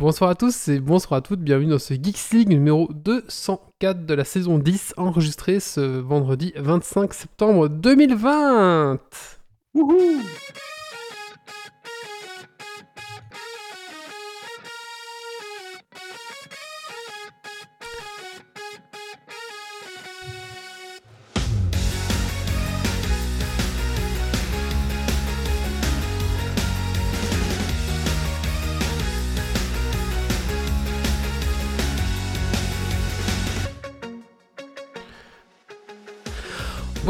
Bonsoir à tous et bonsoir à toutes, bienvenue dans ce Geeks League numéro 204 de la saison 10, enregistré ce vendredi 25 septembre 2020. Wouhou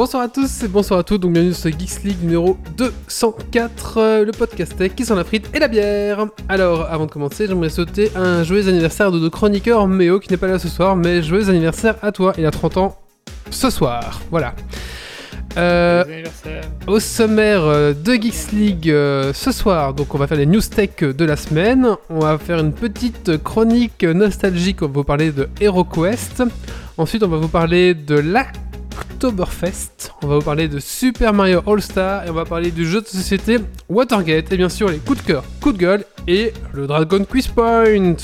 Bonsoir à tous et bonsoir à toutes, donc bienvenue sur Geeks League numéro 204, euh, le podcast tech qui sont la frite et la bière. Alors, avant de commencer, j'aimerais sauter un joyeux anniversaire de nos chroniqueurs Méo qui n'est pas là ce soir, mais joyeux anniversaire à toi, il a 30 ans ce soir, voilà. Euh, au sommaire euh, de Geeks League ce soir, donc on va faire les news tech de la semaine. On va faire une petite chronique nostalgique. On va vous parler de HeroQuest. Ensuite, on va vous parler de la Oktoberfest. On va vous parler de Super Mario All-Star et on va parler du jeu de société Watergate et bien sûr les coups de cœur, coups de gueule et le Dragon Quiz Point.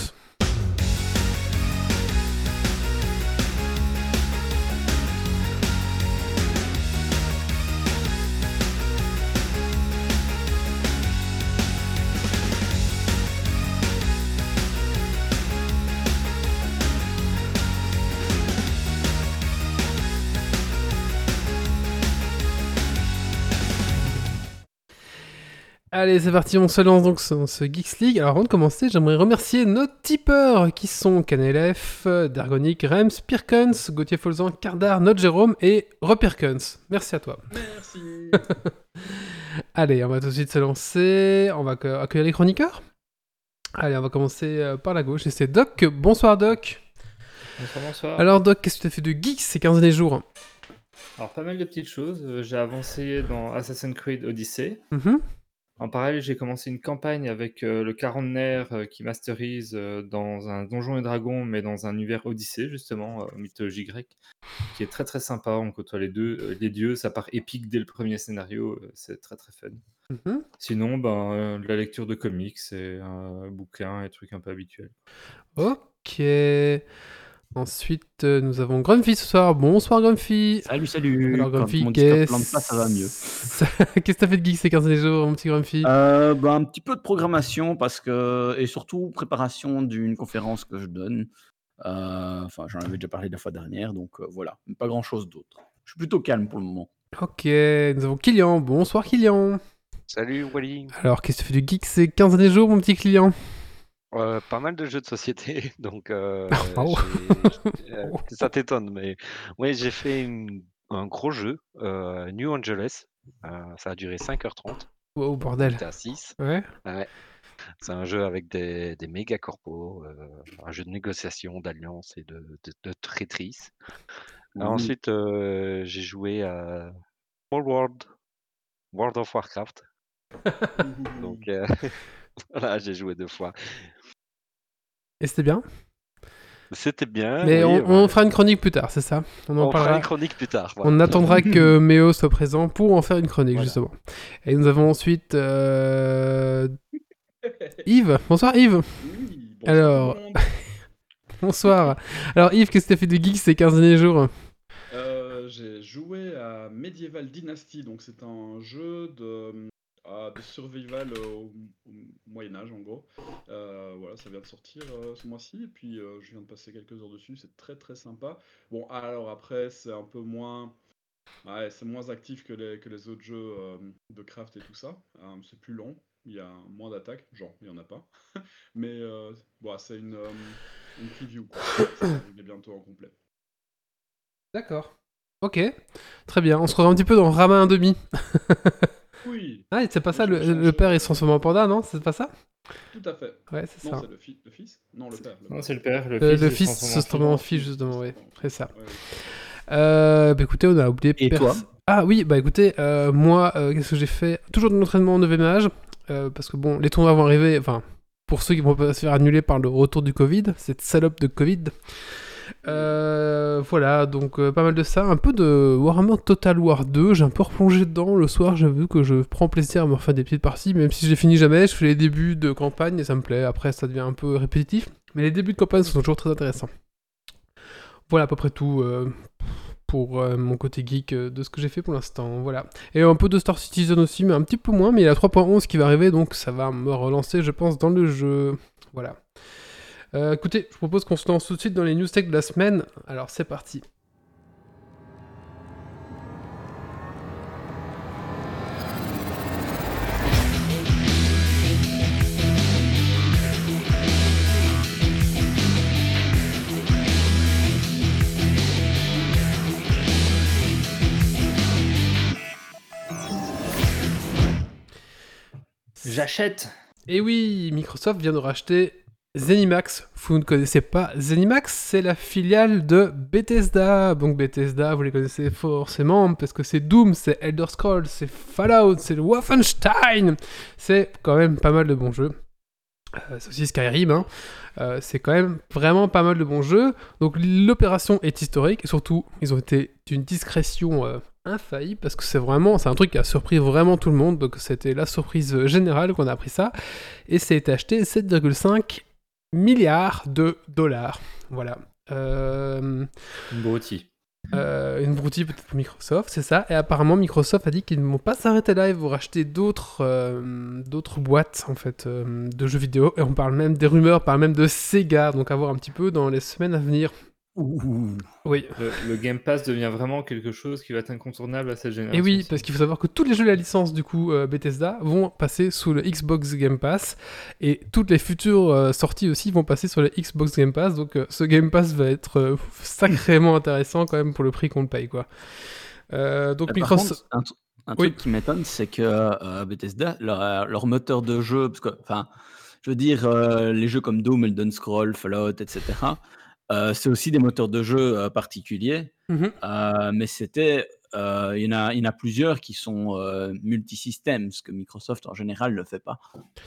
Allez, c'est parti, on se lance donc sur ce Geeks League. Alors avant de commencer, j'aimerais remercier nos tipeurs qui sont Canelef, Dergonic, Rems, Pirkens, Gauthier Folzan, Cardar, Note Jérôme et Repirkens. Merci à toi. Merci. Allez, on va tout de suite se lancer. On va accueillir les chroniqueurs. Allez, on va commencer euh, par la gauche et c'est Doc. Bonsoir Doc. Bonsoir, bonsoir. Alors Doc, qu'est-ce que tu as fait de geeks ces 15 derniers jours? Alors pas mal de petites choses. Euh, j'ai avancé dans Assassin's Creed Odyssey. Mhm. En parallèle, j'ai commencé une campagne avec euh, le quarantenaire euh, qui masterise euh, dans un donjon et dragon, mais dans un univers Odyssée, justement, mythologie grecque, qui est très très sympa. On côtoie les deux, les dieux, ça part épique dès le premier scénario, c'est très très fun. Mhm. Sinon, ben, la lecture de comics, c'est un bouquin et trucs un peu habituels. Ok. Ensuite, euh, nous avons Grumpy ce soir. Bonsoir Grumpy. Salut, salut. Alors Grumpy, Quand mon qu'est-ce plante pas, ça va mieux. qu'est-ce que t'as fait de geek ces 15 derniers jours, mon petit Grumpy? Euh, bah, un petit peu de programmation parce que et surtout préparation d'une conférence que je donne. Euh, Enfin, j'en avais déjà parlé la fois dernière, donc euh, voilà, Mais pas grand chose d'autre. Je suis plutôt calme pour le moment. Ok, nous avons Kylian. Bonsoir Kylian. Salut Wally. Alors, qu'est-ce que tu fais de geek ces 15 derniers jours, mon petit client Euh, pas mal de jeux de société, donc euh, Oh. euh, ça t'étonne, mais oui, j'ai fait une- un gros jeu, New Angeles. Ça a duré 5h30, Oh bordel. à 6. Ouais. C'est un jeu avec des, des méga corpos, un jeu de négociation, d'alliance et de, de, de traîtrise. Ouh. Ensuite, euh, j'ai joué à World World, World of Warcraft. Donc voilà, j'ai joué deux fois. Et c'était bien C'était bien. Mais oui, on, fera une chronique plus tard, c'est ça On en On fera parlera. une chronique plus tard. voilà. On attendra que Méo soit présent pour en faire une chronique, Voilà. justement. Et nous avons ensuite euh, Yves. Bonsoir Yves. Oui, bonsoir Alors-. Bonsoir. Alors Yves, qu'est-ce que t'as fait de geek ces 15 derniers jours? Euh, J'ai joué à Medieval Dynasty, donc c'est un jeu de, euh, de survival au, au Moyen Âge en gros. Euh, voilà, ça vient de sortir euh, ce mois-ci et puis euh, je viens de passer quelques heures dessus, c'est très très sympa. Bon, alors après c'est un peu moins, ouais, c'est moins actif que les, que les autres jeux euh, de craft et tout ça. Euh, c'est plus long, il y a moins d'attaques, genre il y en a pas. Mais euh, bon, c'est une, euh, une preview quoi. Arriver bientôt en complet. D'accord. Ok. Très bien. On se retrouve un petit peu dans Rama 1,5. Oui, Ah, c'est pas ça, le, le père il se transforme en panda, non? C'est pas ça? Tout à fait. Ouais, c'est Non, ça. c'est le, fi- le fils? Non, le père. le Non, c'est le père. Le fils, le il fils se transforme en fille. fille, justement, ouais. C'est ça. Ouais, ouais. Euh, bah écoutez, on a oublié Et pers- toi? Ah oui, bah écoutez, euh, moi, euh, qu'est-ce que j'ai fait? Toujours de l'entraînement au 9 âge, euh, parce que bon, les tournois vont arriver, enfin, pour ceux qui vont pas se faire annuler par le retour du Covid, cette salope de Covid. Euh, voilà, donc euh, pas mal de ça. Un peu de Warhammer Total War 2. J'ai un peu replongé dedans le soir. J'avoue que je prends plaisir à me refaire des petites parties. Même si je les finis jamais, je fais les débuts de campagne et ça me plaît. Après, ça devient un peu répétitif. Mais les débuts de campagne sont toujours très intéressants. Voilà à peu près tout euh, pour mon côté geek de ce que j'ai fait pour l'instant. Voilà. Et un peu de Star Citizen aussi, mais un petit peu moins. Mais il y a la 3.11 qui va arriver, donc ça va me relancer, je pense, dans le jeu. Voilà. Euh, écoutez, je propose qu'on se lance tout de suite dans les news tech de la semaine. Alors c'est parti. J'achète. Et oui, Microsoft vient de racheter Zenimax. Vous ne connaissez pas Zenimax, c'est la filiale de Bethesda. Donc Bethesda, vous les connaissez forcément parce que c'est Doom, c'est Elder Scrolls, c'est Fallout, c'est Wolfenstein. C'est quand même pas mal de bons jeux. Euh, c'est aussi Skyrim, hein. Euh, c'est quand même vraiment pas mal de bons jeux. Donc l'opération est historique et surtout ils ont été d'une discrétion euh, infaillible parce que c'est vraiment, c'est un truc qui a surpris vraiment tout le monde. Donc c'était la surprise générale qu'on a appris ça et a été acheté 7,5 milliards de dollars. Voilà. Euh, Une broutille. euh, une broutille peut-être pour Microsoft, c'est ça. Et apparemment, Microsoft a dit qu'ils ne vont pas s'arrêter là, ils vont racheter d'autres euh, d'autres boîtes en fait euh, de jeux vidéo. Et on parle même des rumeurs, parle même de Sega. Donc à voir un petit peu dans les semaines à venir. Ouh. Oui. Le, le Game Pass devient vraiment quelque chose qui va être incontournable à cette génération. Et oui, parce qu'il faut savoir que tous les jeux de la licence du coup euh, Bethesda vont passer sous le Xbox Game Pass et toutes les futures euh, sorties aussi vont passer sur le Xbox Game Pass. Donc euh, ce Game Pass va être euh, sacrément intéressant quand même pour le prix qu'on le paye quoi. Euh, donc par Microsoft. contre, un, un Oui. truc qui m'étonne, c'est que euh, Bethesda, leur, leur moteur de jeu, parce que, enfin, je veux dire, euh, les jeux comme Doom, Elden Scroll, Fallout, etc., euh, c'est aussi des moteurs de jeu euh, particuliers, Mhm. euh, mais c'était, euh, il y, en a- il y en a plusieurs qui sont euh, multisystèmes, ce que Microsoft en général ne fait pas.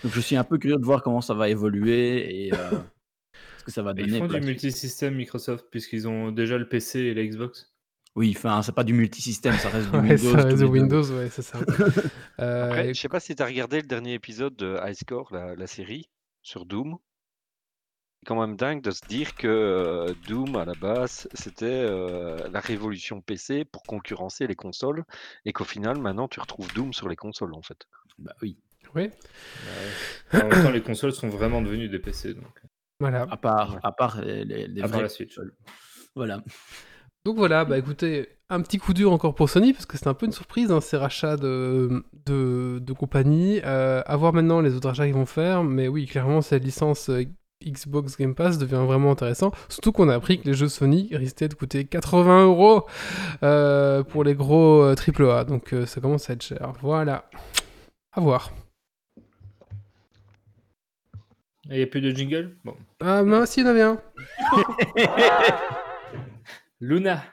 Donc je suis un peu curieux de voir comment ça va évoluer et euh, ce que ça va donner. Ils font du multisystème Microsoft puisqu'ils ont déjà le PC et la Xbox. Oui, enfin, c'est pas du multisystème, ça reste du Ouais, Windows. ça reste deux. Windows, ouais, c'est ça. Euh, Après, et- je sais pas si tu as regardé le dernier épisode de High Score, la, la série, sur Doom. C'est quand même dingue de se dire que euh, Doom, à la base, c'était euh, la révolution PC pour concurrencer les consoles, et qu'au final, maintenant, tu retrouves Doom sur les consoles, en fait. Bah oui. ouais, En même temps, les consoles sont vraiment devenues des PC. Donc, voilà. À part, Ouais. à part les, les, les à part vraies la Switch. Voilà. Donc voilà, bah écoutez, un petit coup dur encore pour Sony, parce que c'est un peu une surprise, hein, ces rachats de, de, de compagnies. Euh, à voir maintenant les autres achats qu'ils vont faire, mais oui, clairement, cette licence euh, Xbox Game Pass devient vraiment intéressant. Surtout qu'on a appris que les jeux Sony risquaient de coûter 80 euros euh, pour les gros euh, AAA, donc euh, ça commence à être cher. Voilà. À voir. Il n'y a plus de jingle? Bon. Ah, mince, il y en avait un. Luna.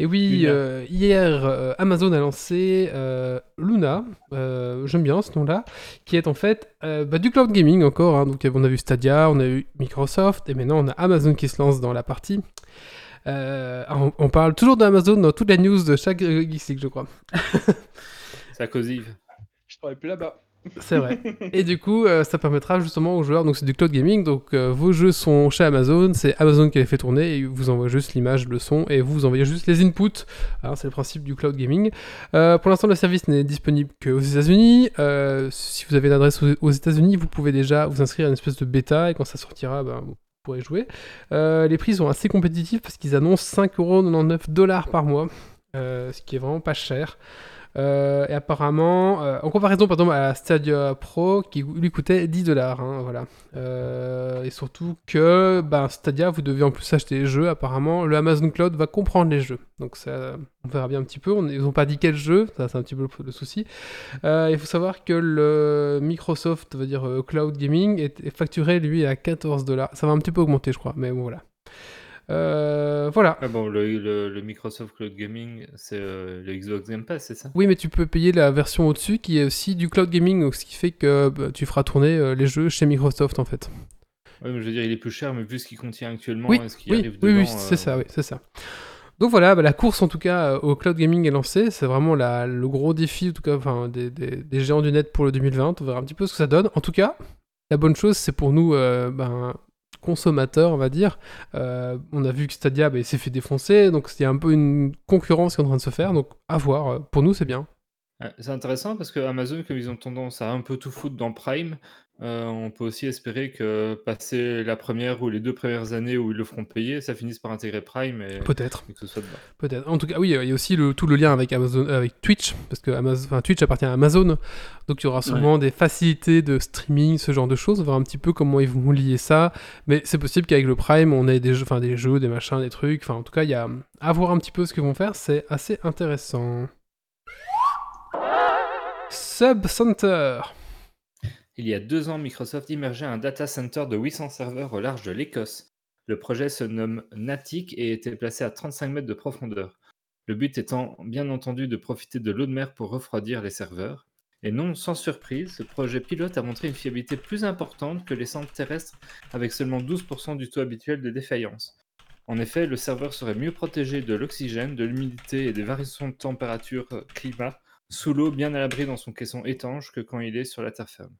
Et oui, euh, hier, euh, Amazon a lancé euh, Luna, euh, j'aime bien ce nom-là, qui est en fait euh, bah, du cloud gaming encore. hein. Donc on a vu Stadia, on a eu Microsoft, et maintenant on a Amazon qui se lance dans la partie. Euh, on, on parle toujours d'Amazon dans toutes les news de chaque euh, Geeks je crois. Ça causive. Je travaille plus là-bas. C'est vrai. Et du coup, euh, ça permettra justement aux joueurs, donc c'est du cloud gaming, donc euh, vos jeux sont chez Amazon, c'est Amazon qui les fait tourner, et vous envoie juste l'image, le son, et vous, envoyez juste les inputs. Hein, c'est le principe du cloud gaming. Euh, pour l'instant, le service n'est disponible qu'aux États-Unis. Si vous avez une adresse aux, États-Unis, vous pouvez déjà vous inscrire à une espèce de bêta, et quand ça sortira, ben, vous pourrez jouer. Les prix sont assez compétitifs parce qu'ils annoncent 5,99€ dollars par mois, ce qui est vraiment pas cher. Euh, et apparemment, euh, en comparaison par exemple à Stadia Pro qui lui coûtait 10 dollars, voilà. Euh, et surtout que ben, Stadia, vous devez en plus acheter les jeux. Apparemment, le Amazon Cloud va comprendre les jeux. Donc ça, on verra bien un petit peu. Ils n'ont pas dit quel jeu, ça c'est un petit peu le, souci. Il faut savoir que le Microsoft, va dire Cloud Gaming, est, est facturé lui à 14 dollars. Ça va un petit peu augmenter, je crois, mais bon voilà. Euh, voilà. Ah bon, le, le- le Microsoft Cloud Gaming, c'est euh, le Xbox Game Pass, c'est ça? Oui, mais tu peux payer la version au-dessus qui est aussi du cloud gaming, donc ce qui fait que bah, tu feras tourner euh, les jeux chez Microsoft en fait. Ouais, mais je veux dire, il est plus cher, mais vu ce qu'il contient actuellement Oui, et ce qui oui, arrive oui, dedans. oui, c'est euh, ça, oui, c'est ça. Donc voilà, bah, la course en tout cas au cloud gaming est lancée. C'est vraiment la- le gros défi, en tout cas, enfin, des, des- des géants du net pour le 2020. On verra un petit peu ce que ça donne. En tout cas, la bonne chose, c'est pour nous, ben, consommateurs, on va dire. Euh, on a vu que Stadia, bah, s'est fait défoncer, donc il y a un peu une concurrence qui est en train de se faire. Donc à voir. Euh, Pour nous, c'est bien. Ouais, C'est intéressant parce que Amazon, comme ils ont tendance à un peu tout foutre dans Prime, euh, on peut aussi espérer que passer la première ou les deux premières années où ils le feront payer, ça finisse par intégrer Prime et, Peut-être. et que ce soit dedans. Peut-être. En tout cas, oui, il y a aussi le, tout le lien avec Amazon, avec Twitch, parce que Amazon, enfin, Twitch appartient à Amazon, donc il y aura sûrement des facilités de streaming, ce genre de choses. On va voir un petit peu comment ils vont lier ça, mais c'est possible qu'avec le Prime, on ait des jeux, enfin des jeux, des machins, des trucs. Enfin, en tout cas, il y a à voir un petit peu ce qu'ils vont faire. C'est assez intéressant. Sub Center. Il y a deux ans, Microsoft immergeait un data center de 800 serveurs au large de l'Écosse. Le projet se nomme Natic et était placé à 35 mètres de profondeur. Le but étant bien entendu de profiter de l'eau de mer pour refroidir les serveurs. Et non sans surprise, ce projet pilote a montré une fiabilité plus importante que les centres terrestres avec seulement 12% du taux habituel de défaillance. En effet, le serveur serait mieux protégé de l'oxygène, de l'humidité et des variations de température euh, climat sous l'eau bien à l'abri dans son caisson étanche que quand il est sur la terre ferme.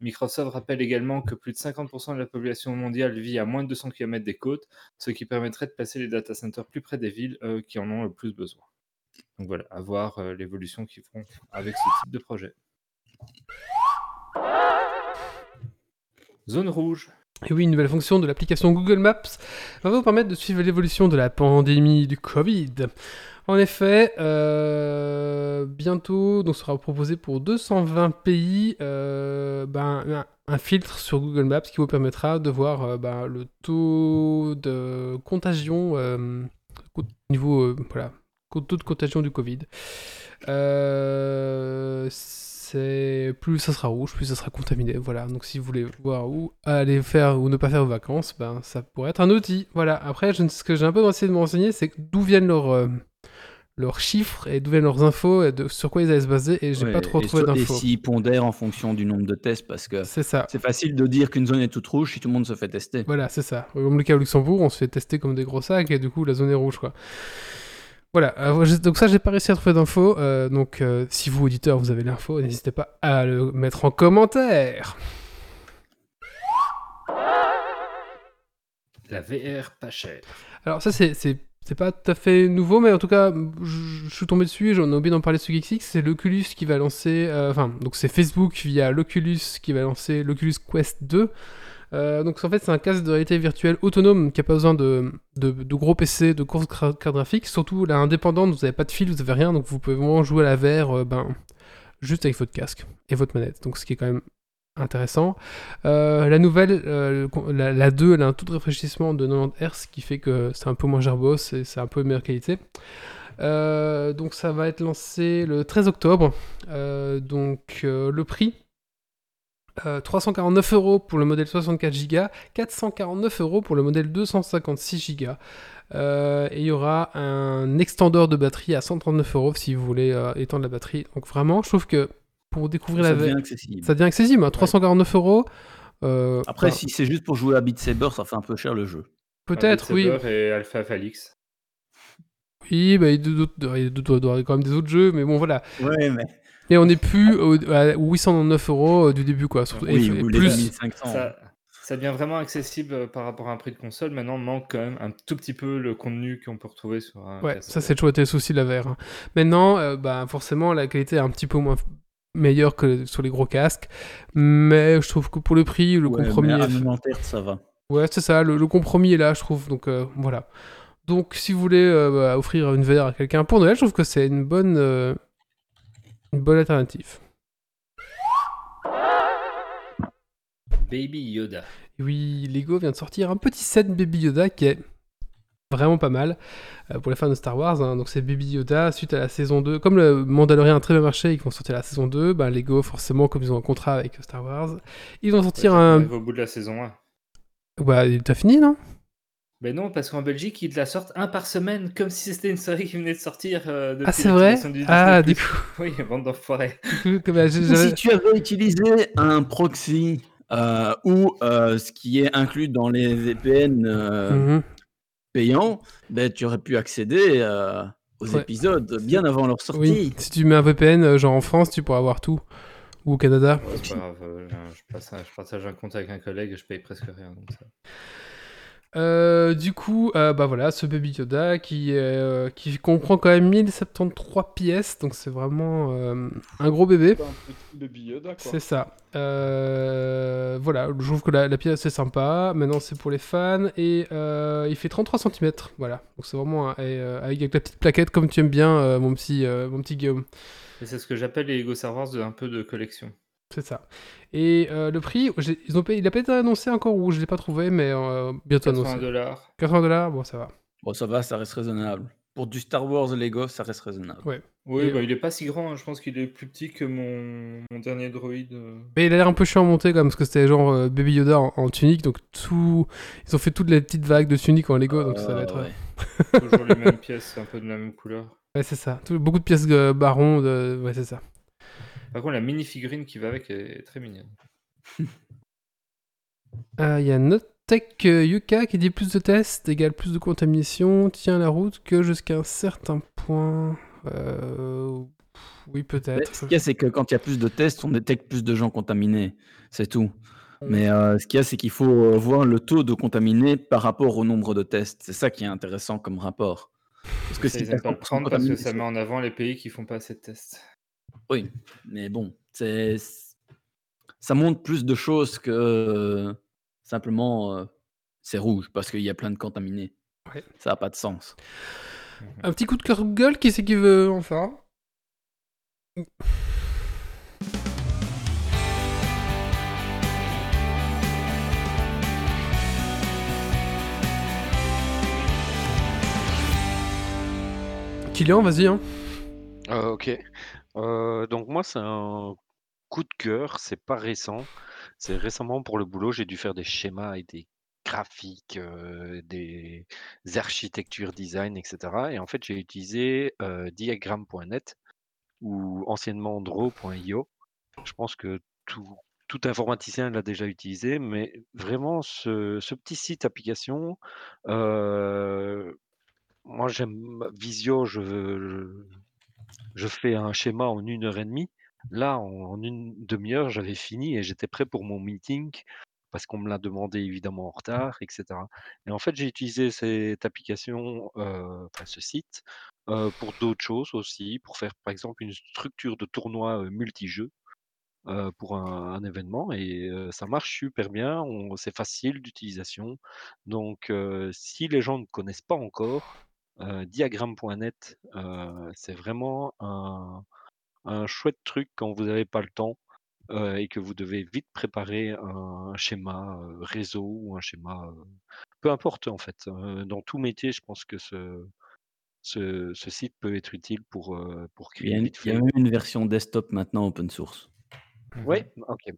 Microsoft rappelle également que plus de 50% de la population mondiale vit à moins de 200 km des côtes, ce qui permettrait de placer les data centers plus près des villes euh, qui en ont le plus besoin. Donc voilà, à voir euh, l'évolution qu'ils feront avec ce type de projet. Zone rouge. Et oui, une nouvelle fonction de l'application Google Maps va vous permettre de suivre l'évolution de la pandémie du Covid. En effet, euh, bientôt, donc sera proposé pour 220 pays euh, ben, un, filtre sur Google Maps qui vous permettra de voir euh, ben, le taux de contagion au niveau voilà, taux de contagion du Covid. C'est plus ça sera rouge, plus ça sera contaminé. Voilà. Donc si vous voulez voir où aller faire ou ne pas faire vos vacances, ben ça pourrait être un outil. Voilà. Après, je, ce que j'ai un peu essayé de me renseigner, c'est d'où viennent leurs euh, leurs chiffres et d'où viennent leurs infos et de, sur quoi ils allaient se baser. Et j'ai Ouais, pas trop et trouvé so- Et d'infos. s'ils pondèrent en fonction du nombre de tests, parce que C'est ça. c'est facile de dire qu'une zone est toute rouge si tout le monde se fait tester. Voilà, c'est ça. Comme le cas au Luxembourg, on se fait tester comme des gros sacs et du coup la zone est rouge quoi. Voilà, euh, donc ça j'ai pas réussi à trouver d'infos. euh, donc euh, si vous auditeurs vous avez l'info, n'hésitez pas à le mettre en commentaire. La VR pas chère. Alors ça c'est pas tout à fait nouveau, mais en tout cas je je suis tombé dessus, j'en ai oublié d'en parler sur Geeks, c'est l'Oculus qui va lancer, euh, enfin donc c'est Facebook via l'Oculus qui va lancer l'Oculus Quest 2. Euh, donc en fait c'est un casque de réalité virtuelle autonome qui a pas besoin de, de, gros PC, de grosses gra- cartes graphiques, surtout là indépendante, vous avez pas de fil, vous avez rien, donc vous pouvez vraiment jouer à la VR euh, ben, juste avec votre casque et votre manette, donc ce qui est quand même intéressant. Euh, la nouvelle, la, la 2, elle a un taux de rafraîchissement de 90 Hz, qui fait que c'est un peu moins gerbos et c'est un peu meilleure qualité. Donc ça va être lancé le 13 octobre. Donc le prix, euh, 349 euros pour le modèle 64 Go, 449 euros pour le modèle 256 Go. Euh, et il y aura un extendeur de batterie à 139 euros si vous voulez euh, étendre la batterie. Donc vraiment, je trouve que pour découvrir Ça la devient accessible. ça devient accessible. hein, 349 euros. euh, Après, enfin, si c'est juste pour jouer à Beat Saber, ça fait un peu cher le jeu. peut-être, oui. Beat Saber Et Alpha Falix. Oui, bah, il doit y avoir quand même des autres jeux, mais bon, voilà. Ouais, mais. Et on n'est plus au, à 809 euros du début, quoi. Surtout- et- Oui, et ou les plus, 2500. Ça, ça devient vraiment accessible euh, par rapport à un prix de console. Maintenant, manque quand même un tout petit peu le contenu qu'on peut retrouver sur un. Ouais, ça c'est toujours été le souci de la VR. hein. Maintenant, euh, bah, forcément, la qualité est un petit peu moins meilleure que sur les gros casques, mais je trouve que pour le prix, le Ouais, compromis, mais à est... 90 Hz, ça va. ouais, c'est ça, le, le compromis est là, je trouve. Donc euh, voilà. Donc si vous voulez euh, bah, offrir une VR à quelqu'un pour Noël, je trouve que c'est une bonne, euh, une bonne alternative. Baby Yoda. Oui, Lego vient de sortir un petit set Baby Yoda qui est vraiment pas mal euh, pour les fans de Star Wars. hein. Donc c'est Baby Yoda suite à la saison 2. Comme le Mandalorian a très bien marché et qu'ils vont sortir la saison 2, bah, Lego forcément comme ils ont un contrat avec Star Wars, ils vont sortir Ouais, un... au bout de la saison 1. Bah t'as fini non? Mais non, parce qu'en Belgique, ils la sortent un par semaine, comme si c'était une série qui venait de sortir. euh, depuis Ah c'est vrai du Ah du coup, Oui, bande d'enfoirés. j'avais- Si tu avais utilisé un proxy euh, ou euh, ce qui est inclus dans les VPN euh, Mhm. payants, ben, tu aurais pu accéder euh, aux Ouais. épisodes bien avant leur sortie. Oui, si tu mets un VPN, euh, genre en France, tu pourras avoir tout. Ou au Canada. Ouais, pas grave, euh, je, passe un- je partage un compte avec un collègue et je paye presque rien. donc ça- Euh, du coup, euh, bah voilà, ce Baby Yoda qui, euh, qui comprend quand même 1073 pièces, donc c'est vraiment euh, un gros bébé. C'est un petit baby Yoda, quoi. C'est ça. Euh, voilà, je trouve que la, la pièce est sympa. Maintenant, c'est pour les fans. Et euh, il fait 33 cm. Voilà. Donc, c'est vraiment un- euh, avec la petite plaquette, comme tu aimes bien, euh, mon, petit, euh, mon petit Guillaume. Et c'est ce que j'appelle les Lego Star Wars de un peu de collection. C'est ça. Et euh, le prix, ils ont payé- il a pas été annoncé encore ou je l'ai pas trouvé, mais euh, bientôt 80 annoncé. dollars. 80 dollars, bon, ça va. Bon, ça va, ça reste raisonnable. Pour du Star Wars Lego, ça reste raisonnable. Ouais. Oui, bah, il est pas si grand. hein, Je pense qu'il est plus petit que mon, mon dernier droïde. euh. Mais il a l'air un peu chiant à monter quand même, parce que c'était genre euh, Baby Yoda en, en tunique, donc tout. Ils ont fait toutes les petites vagues de tunique en Lego, donc ça va Euh, être. ouais. Toujours les mêmes pièces, un peu de la même couleur. Ouais, c'est ça. Tout- beaucoup de pièces euh, baron, de... ouais, c'est ça. Par contre, la mini-figurine qui va avec est très mignonne. Euh, Il y a Nottech euh, Yuka qui dit plus de tests égale plus de contamination, tient la route que jusqu'à un certain point. Euh, Oui, Mais peut-être. Ce qu'il y a, c'est que quand il y a plus de tests, on détecte plus de gens contaminés. C'est tout. Mais euh, ce qu'il y a, c'est qu'il faut euh, voir le taux de contaminés par rapport au nombre de tests. C'est ça qui est intéressant comme rapport. Parce que Ça, si ils t'as aiment pas le 100% prendre parce que ça met en avant les pays qui font pas assez de tests. Oui, mais bon, c'est ça montre plus de choses que euh, simplement euh, c'est rouge parce qu'il y a plein de contaminés. Ouais. Ça n'a pas de sens. Un petit coup de cœur Google, qui c'est qui veut en faire un Kylian, vas-y. Hein. Euh, ok. Euh, donc moi, c'est un coup de cœur. C'est pas récent. C'est récemment pour le boulot, j'ai dû faire des schémas et des graphiques, euh, des architectures design, etc. Et en fait, j'ai utilisé euh, diagram.net ou anciennement draw.io. Je pense que tout, tout informaticien l'a déjà utilisé, mais vraiment ce, petit site application, moi j'aime Visio, je, je, fais un schéma en une heure et demie. Là, en, une demi-heure, j'avais fini et j'étais prêt pour mon meeting parce qu'on me l'a demandé évidemment en retard, etc. Et en fait, j'ai utilisé cette application, euh, ce site, euh, pour d'autres choses aussi, pour faire par exemple une structure de tournoi euh, multijeux euh, pour un, événement et ça marche super bien, c'est facile d'utilisation. Donc, si les gens ne connaissent pas encore, euh, diagram.net, euh, c'est vraiment un, un chouette truc quand vous n'avez pas le temps euh, et que vous devez vite préparer un, schéma euh, réseau ou un schéma, euh, peu importe en fait. Euh, dans tout métier, je pense que ce, ce, ce site peut être utile pour, euh, pour Il y, a créer une, il y a même une version desktop maintenant open source. Oui, ok.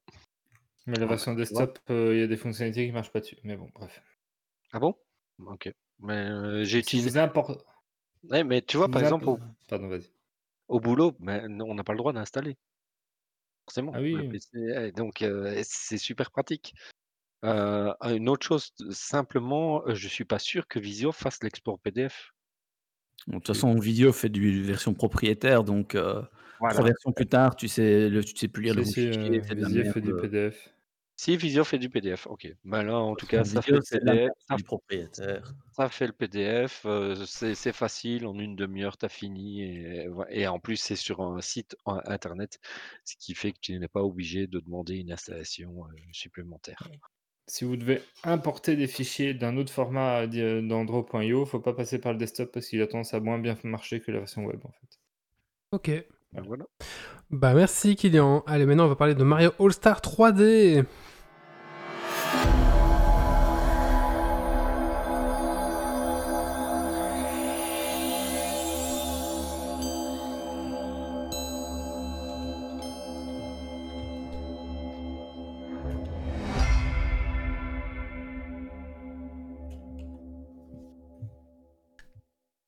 Mais la Ah, version bah, vois. desktop, euh, il y a des fonctionnalités qui marchent pas dessus. Mais bon, bref. Ah bon? Ok. Mais euh, j'ai utilisé. Ouais, mais tu vois, si par exemple, au, Pardon, boulot, ben, on n'a pas le droit d'installer. Forcément. Ah oui. PC, ouais, donc, euh, c'est super pratique. Euh, une autre chose, simplement, je suis pas sûr que Visio fasse l'export PDF. Bon, de toute façon, Visio fait du version propriétaire, donc euh, trois Voilà. versions plus tard, tu sais, le, tu sais plus lire le fichier, merde. fait du PDF. Si Visio fait du PDF, ok. Ben là, en tout cas, ça fait PDF. Ça, du propriétaire. ça fait le PDF. euh, c'est facile, en une demi-heure, tu as fini. Et, en plus, c'est sur un site internet, ce qui fait que tu n'es pas obligé de demander une installation euh, supplémentaire. Si vous devez importer des fichiers d'un autre format di- dans Draw.io, faut pas passer par le desktop parce qu'il a tendance à moins bien marcher que la version web en fait. Ok. Ben voilà. Bah merci Kylian. Allez, maintenant on va parler de Mario All-Star 3D.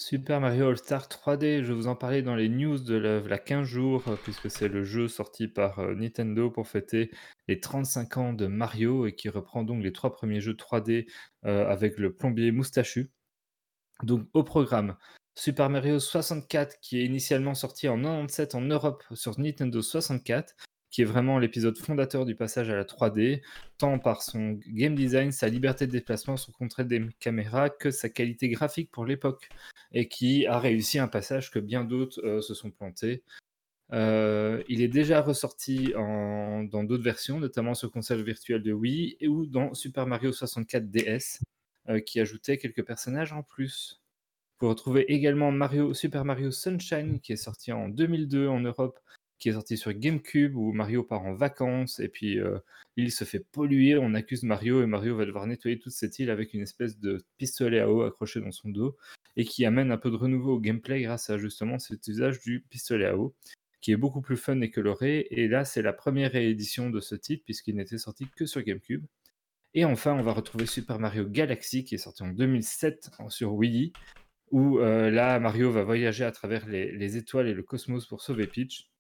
Super Mario All-Star 3D, je vous en parlais dans les news de la, la 15 jours, euh, puisque c'est le jeu sorti par euh, Nintendo pour fêter les 35 ans de Mario et qui reprend donc les trois premiers jeux 3D euh, avec le plombier moustachu. Donc au programme, Super Mario 64 qui est initialement sorti en 97 en Europe sur Nintendo 64, qui est vraiment l'épisode fondateur du passage à la 3D, tant par son game design, sa liberté de déplacement, son contrôle des caméras, que sa qualité graphique pour l'époque et qui a réussi un passage que bien d'autres euh, se sont plantés. Euh, il est déjà ressorti dans d'autres versions, notamment sur console virtuelle de Wii et ou dans Super Mario 64 DS, euh, qui ajoutait quelques personnages en plus. Vous retrouvez également Mario, Super Mario Sunshine, qui est sorti en 2002 en Europe qui est sorti sur GameCube où Mario part en vacances et puis il se fait polluer. On accuse Mario et Mario va devoir nettoyer toute cette île avec une espèce de pistolet à eau accroché dans son dos et qui amène un peu de renouveau au gameplay grâce à justement cet usage du pistolet à eau qui est beaucoup plus fun et coloré. Et là, c'est la première réédition de ce titre puisqu'il n'était sorti que sur GameCube. Et enfin, on va retrouver Super Mario Galaxy qui est sorti en 2007 sur Wii, où euh, là, Mario va voyager à travers les, les, étoiles et le cosmos pour sauver Peach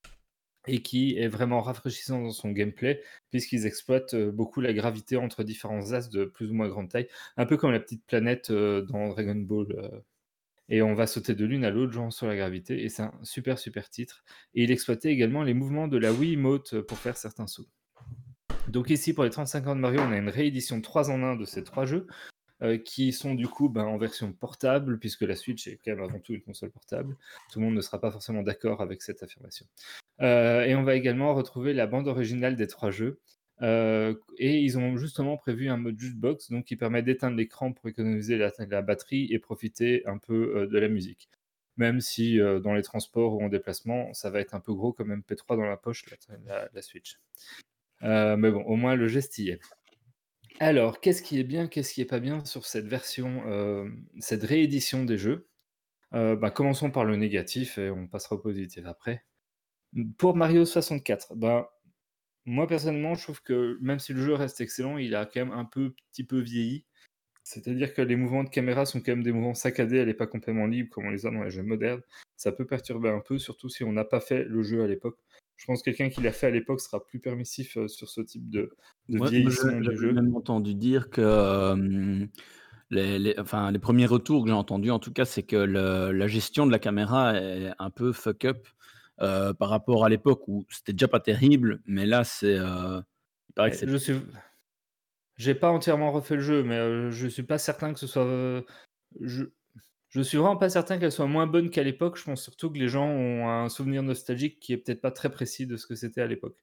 et qui est vraiment rafraîchissant dans son gameplay, puisqu'ils exploitent beaucoup la gravité entre différents as de plus ou moins grande taille, un peu comme la petite planète dans Dragon Ball. Et on va sauter de l'une à l'autre, genre sur la gravité, et c'est un super super titre. Et il exploitait également les mouvements de la Wii Wiimote pour faire certains sauts. Donc ici, pour les 35 ans de Mario, on a une réédition 3 en 1 de ces trois jeux, euh, qui sont du coup ben, en version portable, puisque la Switch est quand même avant tout une console portable. Tout le monde ne sera pas forcément d'accord avec cette affirmation. Euh, et on va également retrouver la bande originale des trois jeux. Euh, et ils ont justement prévu un mode jukebox donc qui permet d'éteindre l'écran pour économiser la, batterie et profiter un peu de la musique. Même si dans les transports ou en déplacement, ça va être un peu gros comme MP3 dans la poche, la, la Switch. mais bon, au moins le geste y est. Alors, qu'est-ce qui est bien, qu'est-ce qui est pas bien sur cette version, euh, cette réédition des jeux? Euh, bah, commençons par le négatif et on passera au positif après. pour Mario 64, bah, moi personnellement, je trouve que même si le jeu reste excellent, il a quand même un peu petit peu vieilli. C'est-à-dire que les mouvements de caméra sont quand même des mouvements saccadés, elle est pas complètement libre comme on les a dans les jeux modernes. Ça peut perturber un peu, surtout si on n'a pas fait le jeu à l'époque je pense que quelqu'un qui l'a fait à l'époque sera plus permissif sur ce type de, de vieillissement du jeu. J'ai même entendu dire que les, les, enfin, les premiers retours que j'ai entendus, en tout cas, c'est que le, la gestion de la caméra est un peu fuck up euh, par rapport à l'époque où c'était déjà pas terrible, mais là, c'est. Euh, il que Je suis. J'ai pas entièrement refait le jeu, mais je suis pas certain que ce soit. Je, je suis vraiment pas certain qu'elle soit moins bonne qu'à l'époque. Je pense surtout que les gens ont un souvenir nostalgique qui est peut-être pas très précis de ce que c'était à l'époque.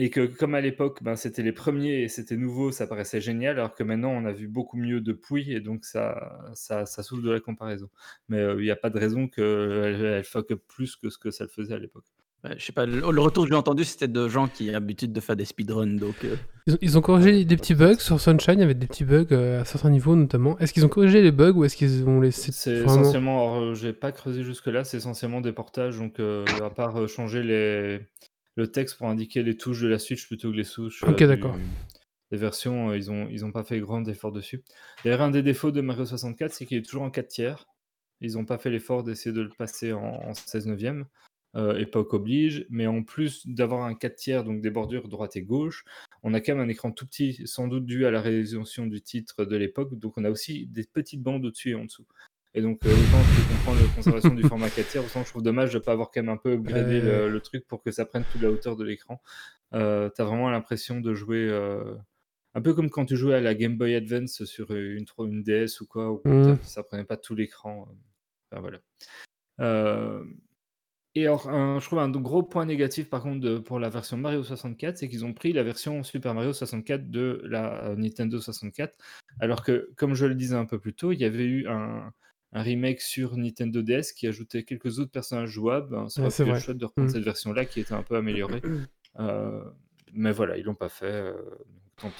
Et que comme à l'époque, ben, c'était les premiers et c'était nouveau, ça paraissait génial, alors que maintenant on a vu beaucoup mieux de Pouille et donc ça, ça, ça souffre de la comparaison. Mais euh, il n'y a pas de raison qu'elle elle fuck up plus que ce que ça le faisait à l'époque je sais pas, le, retour que j'ai entendu, c'était de gens qui ont l'habitude de faire des speedruns. Donc, euh. ils, ont, corrigé des petits bugs sur Sunshine, il y avait des petits bugs euh, à certains niveaux notamment. Est-ce qu'ils ont corrigé les bugs ou est-ce qu'ils ont laissé. C'est essentiellement, alors, j'ai pas creusé jusque-là, c'est essentiellement des portages, donc euh, à part changer les, le texte pour indiquer les touches de la Switch plutôt que les souches. Ok, d'accord. Les versions, ils ont, ils ont pas fait grand effort dessus. D'ailleurs, un des défauts de Mario 64, c'est qu'il est toujours en 4 tiers. Ils n'ont pas fait l'effort d'essayer de le passer en, en 16 neuvième. Euh, époque oblige, mais en plus d'avoir un 4 tiers, donc des bordures droite et gauche, on a quand même un écran tout petit, sans doute dû à la réalisation du titre de l'époque, donc on a aussi des petites bandes au-dessus et en dessous. Et donc, euh, autant je comprends la conservation du format 4 tiers, autant je trouve dommage de ne pas avoir quand même un peu upgradé le, truc pour que ça prenne toute la hauteur de l'écran. Euh, T'as vraiment l'impression de jouer euh, un peu comme quand tu jouais à la Game Boy Advance sur une, une DS ou quoi, où mmh. ça prenait pas tout l'écran. Enfin, voilà. Et alors, je trouve un gros point négatif par contre pour la version Mario 64, c'est qu'ils ont pris la version Super Mario 64 de la euh, Nintendo 64, alors que, comme je le disais un peu plus tôt, il y avait eu un, remake sur Nintendo DS qui ajoutait quelques autres personnages jouables. Hein, c'est chouette de reprendre mmh. cette version-là qui était un peu améliorée. Euh, mais voilà, ils l'ont pas fait, euh, tant pis.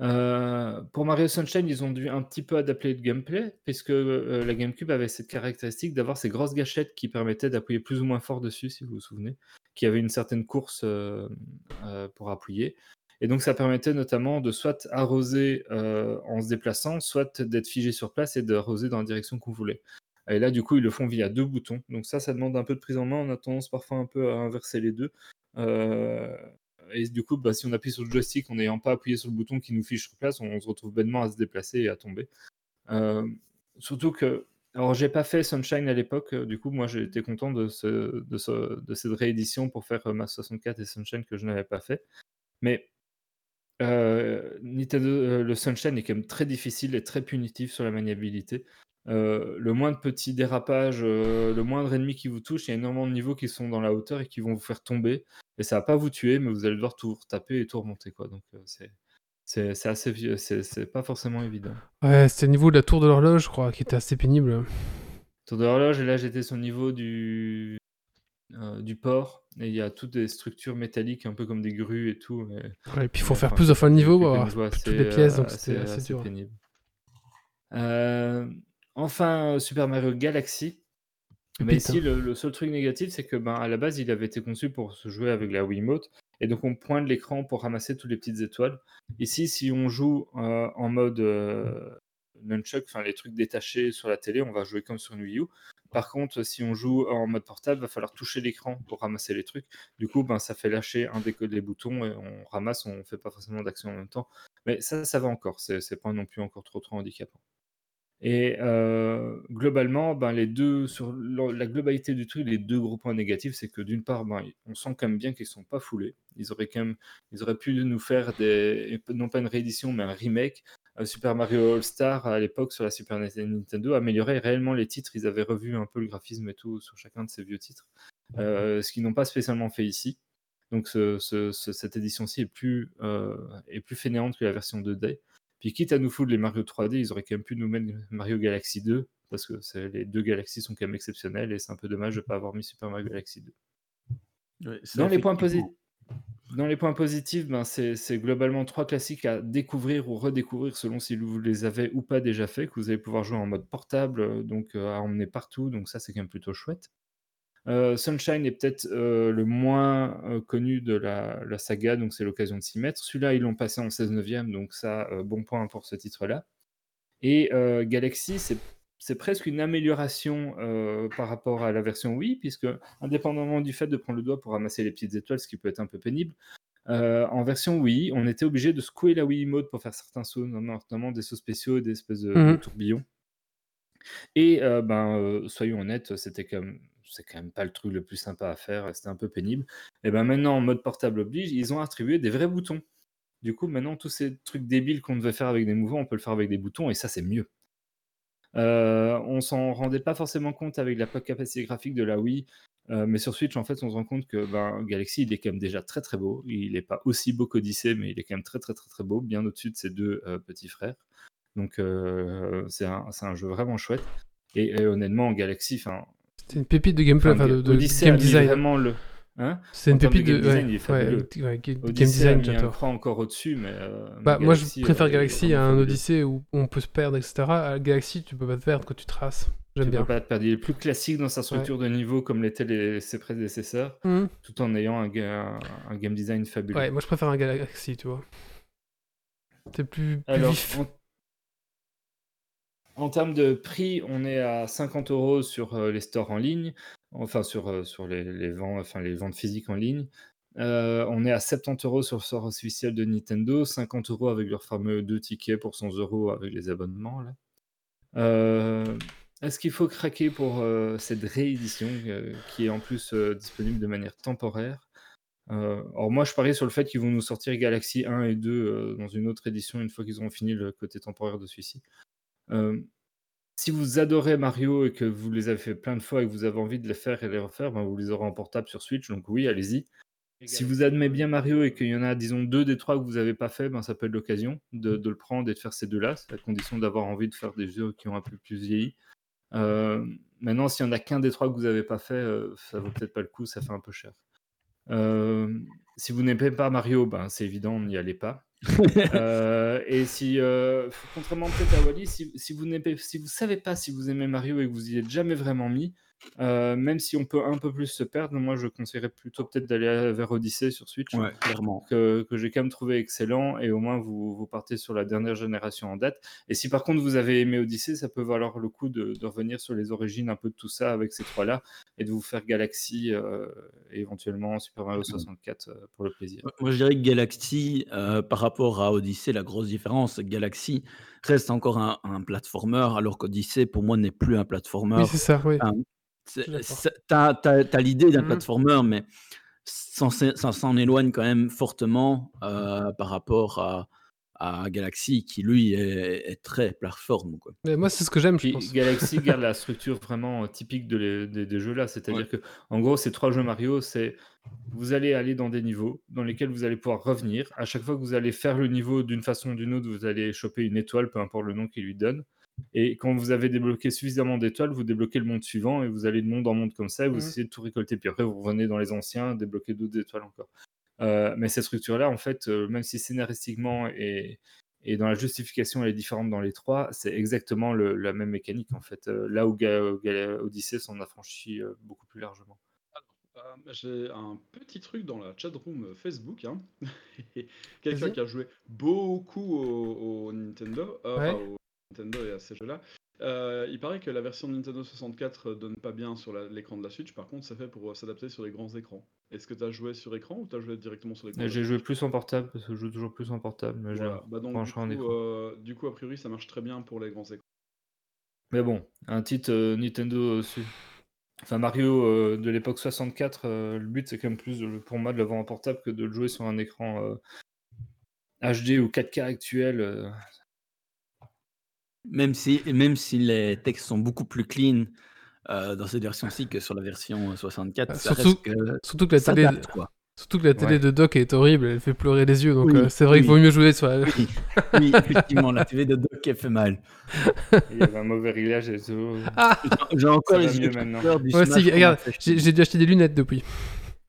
Euh, pour Mario Sunshine, ils ont dû un petit peu adapter le gameplay, puisque la GameCube avait cette caractéristique d'avoir ces grosses gâchettes qui permettaient d'appuyer plus ou moins fort dessus, si vous vous souvenez, qui avait une certaine course pour appuyer. Et donc, ça permettait notamment de soit arroser euh, en se déplaçant, soit d'être figé sur place et d'arroser dans la direction qu'on voulait. Et là, du coup, ils le font via deux boutons. Donc ça, ça demande un peu de prise en main. On a tendance parfois un peu à inverser les deux. Euh, et du coup, bah, si on appuie sur le joystick en n'ayant pas appuyé sur le bouton qui nous fiche sur place, on se retrouve bêtement à se déplacer et à tomber. Euh, surtout que, alors j'ai pas fait Sunshine à l'époque, du coup moi été content de, cette réédition pour faire ma 64 et Sunshine que je n'avais pas fait. Mais euh, Nintendo, euh, le Sunshine est quand même très difficile et très punitif sur la maniabilité. Euh, le moindre petit dérapage, le moindre ennemi qui vous touche, il y a énormément de niveaux qui sont dans la hauteur et qui vont vous faire tomber. Et ça va pas vous tuer, mais vous allez devoir tout taper et tout remonter. Quoi. Donc c'est, c'est, assez c'est, pas forcément évident. Ouais, c'était le niveau de la tour de l'horloge, je crois, qui était assez pénible. Tour de l'horloge, et là j'étais sur le niveau du, du port. Et il y a toutes des structures métalliques, un peu comme des grues et tout. et puis il faut faire plus de fois le niveau, pour toutes les pièces, donc c'était assez, dur. Pénible. enfin, Super Mario Galaxy. Mais ici, le, seul truc négatif, c'est que ben, à la base, il avait été conçu pour se jouer avec la Wiimote. Et donc, on pointe l'écran pour ramasser toutes les petites étoiles. Ici, si on joue en mode nunchuck, enfin les trucs détachés sur la télé, on va jouer comme sur une Wii U. Par contre, si on joue en mode portable, il va falloir toucher l'écran pour ramasser les trucs. Du coup, ben, ça fait lâcher un des, des boutons et on ramasse, on ne fait pas forcément d'action en même temps. Mais ça, ça va encore. C'est pas non plus encore trop trop handicapant. Et euh, globalement, ben, les deux, sur la globalité du truc, les deux gros points négatifs, c'est que d'une part, ben, on sent quand même bien qu'ils ne sont pas foulés. Ils auraient ils auraient pu nous faire des, non pas une réédition, mais un remake Super Mario All-Star à l'époque sur la Super Nintendo améliorait réellement les titres. Ils avaient revu un peu le graphisme et tout sur chacun de ces vieux titres, euh, ce qu'ils n'ont pas spécialement fait ici. Donc cette édition-ci est plus, euh, est plus fainéante que la version 2D. Puis quitte à nous foutre les Mario 3D, ils auraient quand même pu nous mettre Mario Galaxy 2, parce que les deux galaxies sont quand même exceptionnelles, et c'est un peu dommage de ne pas avoir mis Super Mario Galaxy 2. Dans les points positifs. Dans les points positifs, ben c'est globalement trois classiques à découvrir ou redécouvrir selon si vous les avez ou pas déjà fait, que vous allez pouvoir jouer en mode portable, euh, donc euh, à emmener partout, donc ça c'est quand même plutôt chouette. Euh, Sunshine est peut-être le moins connu de la, saga, donc c'est l'occasion de s'y mettre. Celui-là, ils l'ont passé en 16 neuvième, donc ça, bon point pour ce titre-là. Et Galaxy, c'est c'est presque une amélioration euh, par rapport à la version Wii, puisque indépendamment du fait de prendre le doigt pour ramasser les petites étoiles, ce qui peut être un peu pénible, euh, en version Wii, on était obligé de secouer la Wii Mode pour faire certains sauts, notamment des sauts spéciaux, des espèces de, mmh tourbillons. Et euh, ben, soyons honnêtes, c'était quand même c'est quand même pas le truc le plus sympa à faire, c'était un peu pénible. Et ben maintenant, en mode portable oblige, ils ont attribué des vrais boutons. Du coup, maintenant, tous ces trucs débiles qu'on devait faire avec des mouvements, on peut le faire avec des boutons, et ça, c'est mieux. Euh, on s'en rendait pas forcément compte avec la capacité graphique de la Wii, euh, mais sur Switch, en fait, on se rend compte que ben, Galaxy, il est quand même déjà très très beau. Il n'est pas aussi beau qu'Odyssey, mais il est quand même très très très très beau, bien au-dessus de ses deux euh, petits frères. Donc c'est un, jeu vraiment chouette. Et, honnêtement, Galaxy, enfin. C'est une pépite de gameplay, enfin, de, de game design. vraiment le, Hein c'est une pépite de, game design, ouais, game design, j'adore. encore au-dessus, mais. Euh, bah, moi, je préfère Galaxy à un Odyssey où on peut se perdre, etc. À Galaxy, tu peux pas te perdre quand tu traces. J'aime bien. Peux pas te perdre. Il est plus classique dans sa structure de niveau, comme l'étaient ses prédécesseurs, mmh. tout en ayant un, un, game design fabuleux. Ouais, moi, je préfère un Galaxy, tu vois. C'est plus, plus Alors, vif. En... termes de prix, on est à 50 euros sur euh, les stores en ligne enfin sur, euh, sur les, ventes, enfin, les ventes physiques en ligne. Euh, on est à 70 euros sur le sort officiel de Nintendo, 50 euros avec leurs fameux deux tickets pour 100 euros avec les abonnements. Euh, est-ce qu'il faut craquer pour cette réédition qui est en plus disponible de manière temporaire? Alors moi je parie sur le fait qu'ils vont nous sortir Galaxy 1 et 2 dans une autre édition une fois qu'ils auront fini le côté temporaire de celui-ci si vous adorez Mario et que vous les avez fait plein de fois et que vous avez envie de les faire et les refaire, ben vous les aurez en portable sur Switch, donc oui, allez-y. Si vous admettez bien Mario et qu'il y en a, disons, deux des trois que vous n'avez pas fait, ben ça peut être l'occasion de, le prendre et de faire ces deux-là, à condition d'avoir envie de faire des jeux qui ont un peu plus vieilli. Euh, maintenant, s'il n'y en a qu'un des trois que vous n'avez pas fait, euh, ça vaut peut-être pas le coup, ça fait un peu cher. Euh, si vous n'aimez pas Mario, ben c'est évident, n'y allez pas. Euh, et si, euh, contrairement peut-être à Wally, si, vous ne si vous savez pas si vous aimez Mario et que vous y êtes jamais vraiment mis, Euh, même si on peut un peu plus se perdre, moi je conseillerais plutôt peut-être d'aller vers Odyssey sur Switch, Ouais, clairement. que, que j'ai quand même trouvé excellent, et au moins vous, vous partez sur la dernière génération en date. Et si par contre vous avez aimé Odyssey, ça peut valoir le coup de, de revenir sur les origines un peu de tout ça avec ces trois-là, et de vous faire Galaxy euh, et éventuellement Super Mario 64 euh, pour le plaisir. Moi, je dirais que Galaxy, euh, par rapport à Odyssey, la grosse différence, c'est que Galaxy reste encore un, un platformer, alors qu'Odyssey, pour moi, n'est plus un platformer. Oui, c'est ça, oui. T'as as, l'idée d'un Mhm. platformer, mais ça s'en- éloigne quand même fortement euh, par rapport à, à Galaxy, qui lui est, est très plateforme. Quoi. Mais moi, c'est ce que j'aime. Galaxy garde la structure vraiment euh, typique de les- des, des jeux là, c'est-à-dire que en gros ces trois jeux Mario, c'est vous allez aller dans des niveaux dans lesquels vous allez pouvoir revenir. À chaque fois que vous allez faire le niveau d'une façon ou d'une autre, vous allez choper une étoile, peu importe le nom qu'il lui donne. Et quand vous avez débloqué suffisamment d'étoiles, vous débloquez le monde suivant et vous allez de monde en monde comme ça et vous Mhm. essayez de tout récolter. Puis après, vous revenez dans les anciens, débloquer d'autres étoiles encore. Euh, mais cette structure-là, en fait, euh, même si scénaristiquement et, et dans la justification elle est différente dans les trois, c'est exactement le- la même mécanique en fait. Euh, là où Ga- Ga- Odyssey s'en affranchit euh, beaucoup plus largement. Euh, J'ai un petit truc dans la chatroom Facebook. Hein. Quelqu'un qui a joué beaucoup au, au Nintendo, euh, Ouais. au Nintendo et à ces jeux-là. Euh, il paraît que la version Nintendo 64 donne pas bien sur l'écran de la Switch, par contre, c'est fait pour euh, s'adapter sur les grands écrans. Est-ce que tu as joué sur écran ou tu as joué directement sur l'écran de J'ai joué plus en portable parce que je joue toujours plus en portable. Mais, je- Voilà. Bah donc, du en coup, écran. euh, du coup, a priori, ça marche très bien pour les grands écrans. mais bon, un titre euh, Nintendo aussi. Enfin Mario euh, de l'époque 64, euh, le but c'est quand même plus de pour moi de l'avoir en portable que de le jouer sur un écran euh, HD ou 4K actuel. Euh. Même, si, même si les textes sont beaucoup plus clean euh, dans cette version-ci que sur la version euh, 64, Ah, ça surtout- reste que Surtout que la ça télé, date, quoi. surtout que la télé Ouais. de Doc est horrible, elle fait pleurer les yeux, donc Oui, euh, c'est vrai qu'il vaut mieux jouer sur la... Oui, oui, effectivement, la TV de Doc elle fait mal. Il y avait un mauvais réglage et tout. Ah J'ai encore les yeux maintenant. du Moi aussi, regarde, j'ai dû acheter des lunettes depuis.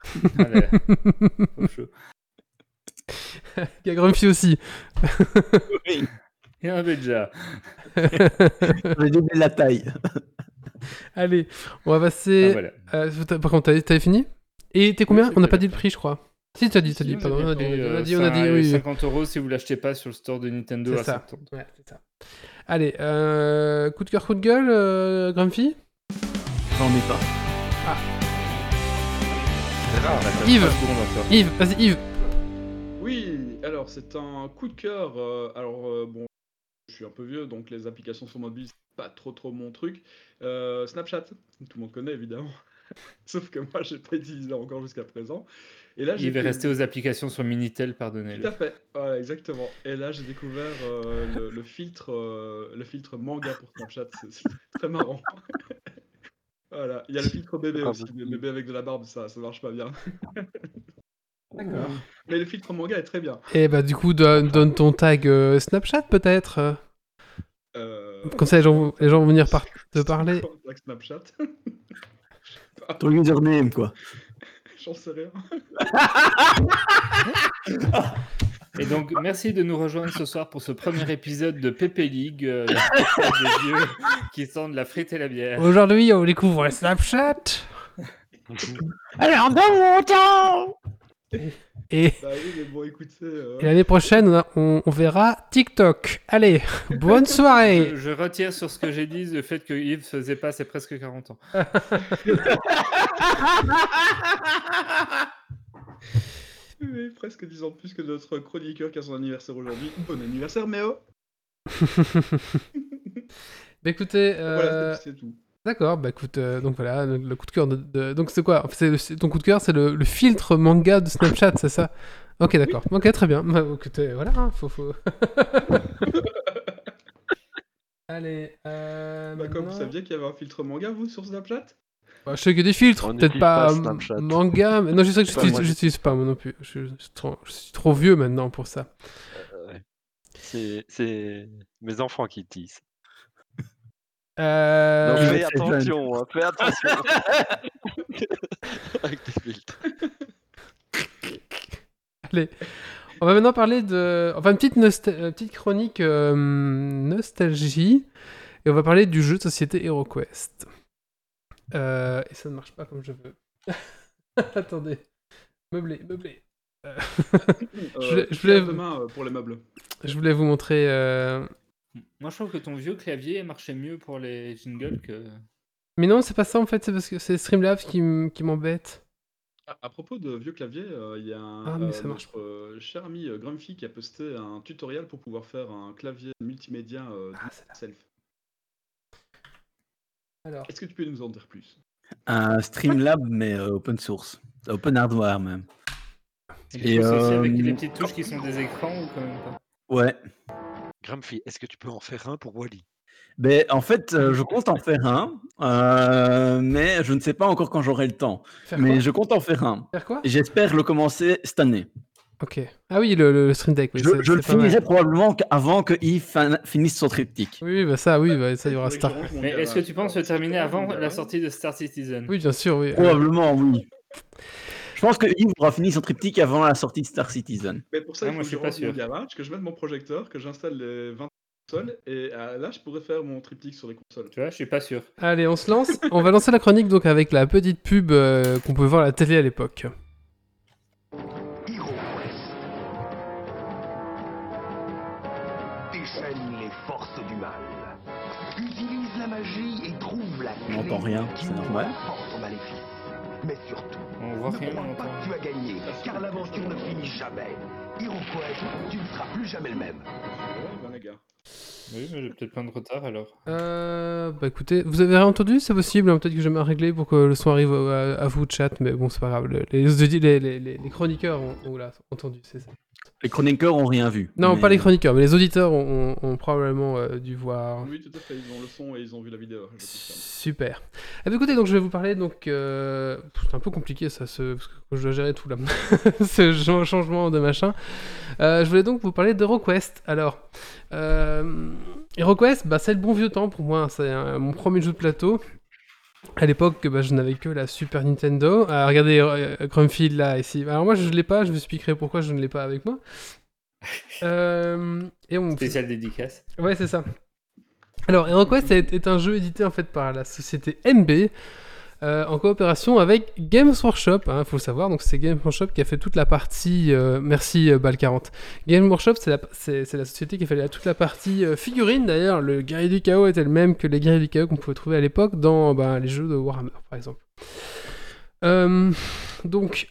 Allez, au chaud. Il y a Grumpy aussi. Oui, Il y en avait déjà. J'ai doublé la taille. Allez, on va Ah, passer... voilà. euh, par contre, t'avais fini? Et t'es combien? Oui, On n'a pas dit le prix, je crois. Si, t'as dit, t'as Si, dit, pardon. dit, On a dit, on a dit, on a dit, ça, oui. 50 euros si vous l'achetez pas sur le store de Nintendo C'est à ça. 70. Ouais, c'est ça. Allez, euh, coup de cœur, coup de gueule, euh, Grumpy? J'en ai pas. C'est rare. Yves. Yves, vas-y, Yves. Oui, alors c'est un coup de cœur. euh, alors euh, bon, je suis un peu vieux, donc les applications sur mobile, c'est pas trop trop mon truc. Euh, Snapchat, tout le monde connaît évidemment. Sauf que moi, j'ai pas utilisé encore jusqu'à présent. Et là, Il va fait- rester aux applications sur Minitel, Tout pardonnez-le. à fait, voilà, exactement. Et là, j'ai découvert euh, le, le filtre, euh, le filtre manga pour Snapchat. C'est très marrant. voilà, il y a le filtre bébé aussi. Le bébé avec de la barbe, ça, ça marche pas bien. D'accord. Mais le filtre manga est très bien. Et bah, du coup, donne, donne ton tag euh, Snapchat, peut-être Euh, Comme ça, les gens, vont- les gens vont venir par- te parler. Avec Snapchat. Ton username, quoi. J'en sais rien. Et donc, merci de nous rejoindre ce soir pour ce premier épisode de Pepe League, euh, la des vieux qui sentent la frite et la bière. Aujourd'hui, on découvre Snapchat. Alors, dans mon temps Et, Bah oui, mais bon, écoutez. euh, et l'année prochaine, on, a- on- on verra TikTok. Allez, bonne soirée. Je, je retire sur ce que j'ai dit le fait que Yves faisait pas ses presque 40 ans. oui, presque 10 ans de plus que notre chroniqueur qui a son anniversaire aujourd'hui. Bon anniversaire, Méo Bah, écoutez, Voilà, euh, c'est- c'est tout. D'accord, bah écoute, euh, donc voilà, le, le coup de cœur de, de- donc c'est quoi? C'est le- c'est- Ton coup de cœur, c'est le, le filtre manga de Snapchat, c'est ça? Ok, d'accord. Ok, très bien. Bah, écoutez, voilà, hein, faut, faut... Allez, euh, Bah, comme vous saviez qu'il y avait un filtre manga, vous, sur Snapchat? Bah, je sais qu'il y a des filtres, On peut-être pas, pas euh, manga, mais non, je sais que Pas j'utilise moi. j'utilise pas moi non plus. Je, je suis trop, je suis trop vieux maintenant pour ça. Euh, ouais. C'est c'est mes enfants qui disent. Euh, Non, fais attention, hein, fais attention. Avec tes filtres. Allez, on va maintenant parler de, enfin une petite, euh, petite chronique euh, nostalgie, et on va parler du jeu de société HeroQuest. Euh, et ça ne marche pas comme je veux. Attendez. Meublé, meublé. Voulais- je voulais- demain pour les meubles. je voulais vous montrer. Euh, Moi, je trouve que ton vieux clavier marchait mieux pour les jingles que. Mais non, c'est pas ça en fait, c'est parce que c'est Streamlabs qui, m'embête. À, à propos de vieux claviers, euh, il y a un, Ah, mais euh, ça marche notre euh, cher ami euh, Grumpy qui a posté un tutoriel pour pouvoir faire un clavier multimédia euh, Ah, self. Alors. Est-ce que tu peux nous en dire plus? Un Streamlab, mais euh, open source. Open hardware même. Et Et, aussi avec les petites touches qui sont des écrans ou quand même pas Ouais. Grumpy, est-ce que tu peux en faire un pour Wally? Ben, en fait, euh, je compte en faire un, euh, mais je ne sais pas encore quand j'aurai le temps. Faire mais je compte en faire un. Faire quoi? J'espère le commencer cette année. Ok. Ah oui, le, le Stream Deck. oui, je le mal. finirai probablement avant que Yves fin- finisse son triptyque. Oui, bah ça, oui, bah, ça y aura Star. Mais est-ce que tu penses le terminer avant la sortie de Star Citizen? Oui, bien sûr, oui. Probablement, oui. Je pense que Yves aura fini son triptyque avant la sortie de Star Citizen. Mais pour ça, Ah, il faut je que suis je pas sûr. garage, que je mette mon projecteur, que j'installe les 20 consoles, et euh, là, je pourrais faire mon triptyque sur les consoles. Tu vois, je suis pas sûr. Allez, on se lance. on va lancer la chronique donc avec la petite pub euh, qu'on pouvait voir à la télé à l'époque. Forces du mal. Utilise la magie et trouve la On n'entend rien, c'est normal. Mais surtout, On voit ne rien, crois pas que tu as gagné, car l'aventure ne finit jamais. Quest, tu ne seras plus jamais le même. Ouais, ben les gars. Oui, mais j'ai peut-être plein de retard alors. Euh, bah écoutez, vous avez rien entendu? C'est possible, hein, peut-être que je vais me régler pour que le son arrive à, à vous, chat, mais bon, c'est pas grave. le- Les, les, les, les- les chroniqueurs ont, ont, là, entendu, c'est ça. Les chroniqueurs ont rien vu. Non, mais- pas les chroniqueurs, mais les auditeurs ont, ont- ont probablement euh, dû voir. Oui, tout à fait, ils ont le son et ils ont vu la vidéo. je. Super. Eh bien, écoutez, donc je vais vous parler donc euh, c'est un peu compliqué ça, ce, parce que je dois gérer tout là, ce ch- changement de machin. Euh, je voulais donc vous parler d'HeroQuest. Alors, euh, HeroQuest, bah, c'est le bon vieux temps pour moi. C'est un- mon premier jeu de plateau. À l'époque, bah, je n'avais que la Super Nintendo. Ah, regardez euh, Grumpy là ici. Alors moi, je ne l'ai pas. Je vous expliquerai pourquoi je ne l'ai pas avec moi. Euh, et on Spécial dédicace. Ouais, c'est ça. Alors, HeroQuest est, est un jeu édité en fait par la société MB euh, en coopération avec Games Workshop. Il faut le savoir, donc c'est Games Workshop qui a fait toute la partie. euh, merci euh, Bal40. Games Workshop, c'est la, société qui a fait toute la partie figurine. D'ailleurs, le guerrier du chaos était le même que les guerriers du chaos qu'on pouvait trouver à l'époque dans ben, les jeux de Warhammer, par exemple. Donc,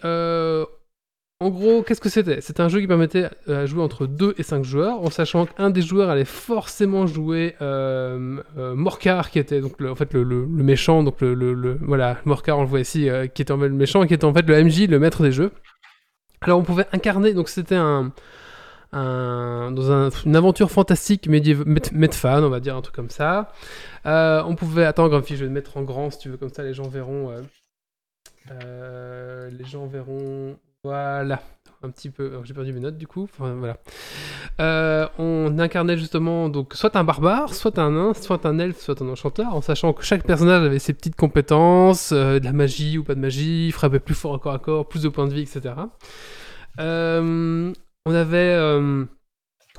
en gros, qu'est-ce que c'était? C'était un jeu qui permettait euh, à jouer entre 2 et 5 joueurs, en sachant qu'un des joueurs allait forcément jouer euh, euh, Morcar, qui était donc le, en fait le, méchant, donc le, voilà Morcar, on le voit ici, euh, qui était en fait le méchant, qui était en fait le MJ, le maître des jeux. Alors on pouvait incarner, donc c'était un, dans un- une aventure fantastique Medfan, on va dire un truc comme ça. On pouvait, attends, Grumpy, je vais le mettre en grand si tu veux, comme ça les gens verront. les gens verront. Voilà, un petit peu. J'ai perdu mes notes du coup. Euh, on incarnait justement donc soit un barbare, soit un nain, soit un elfe, soit un enchanteur, en sachant que chaque personnage avait ses petites compétences, euh, de la magie ou pas de magie, frappait plus fort à corps à corps, plus de points de vie, etc. Euh, on avait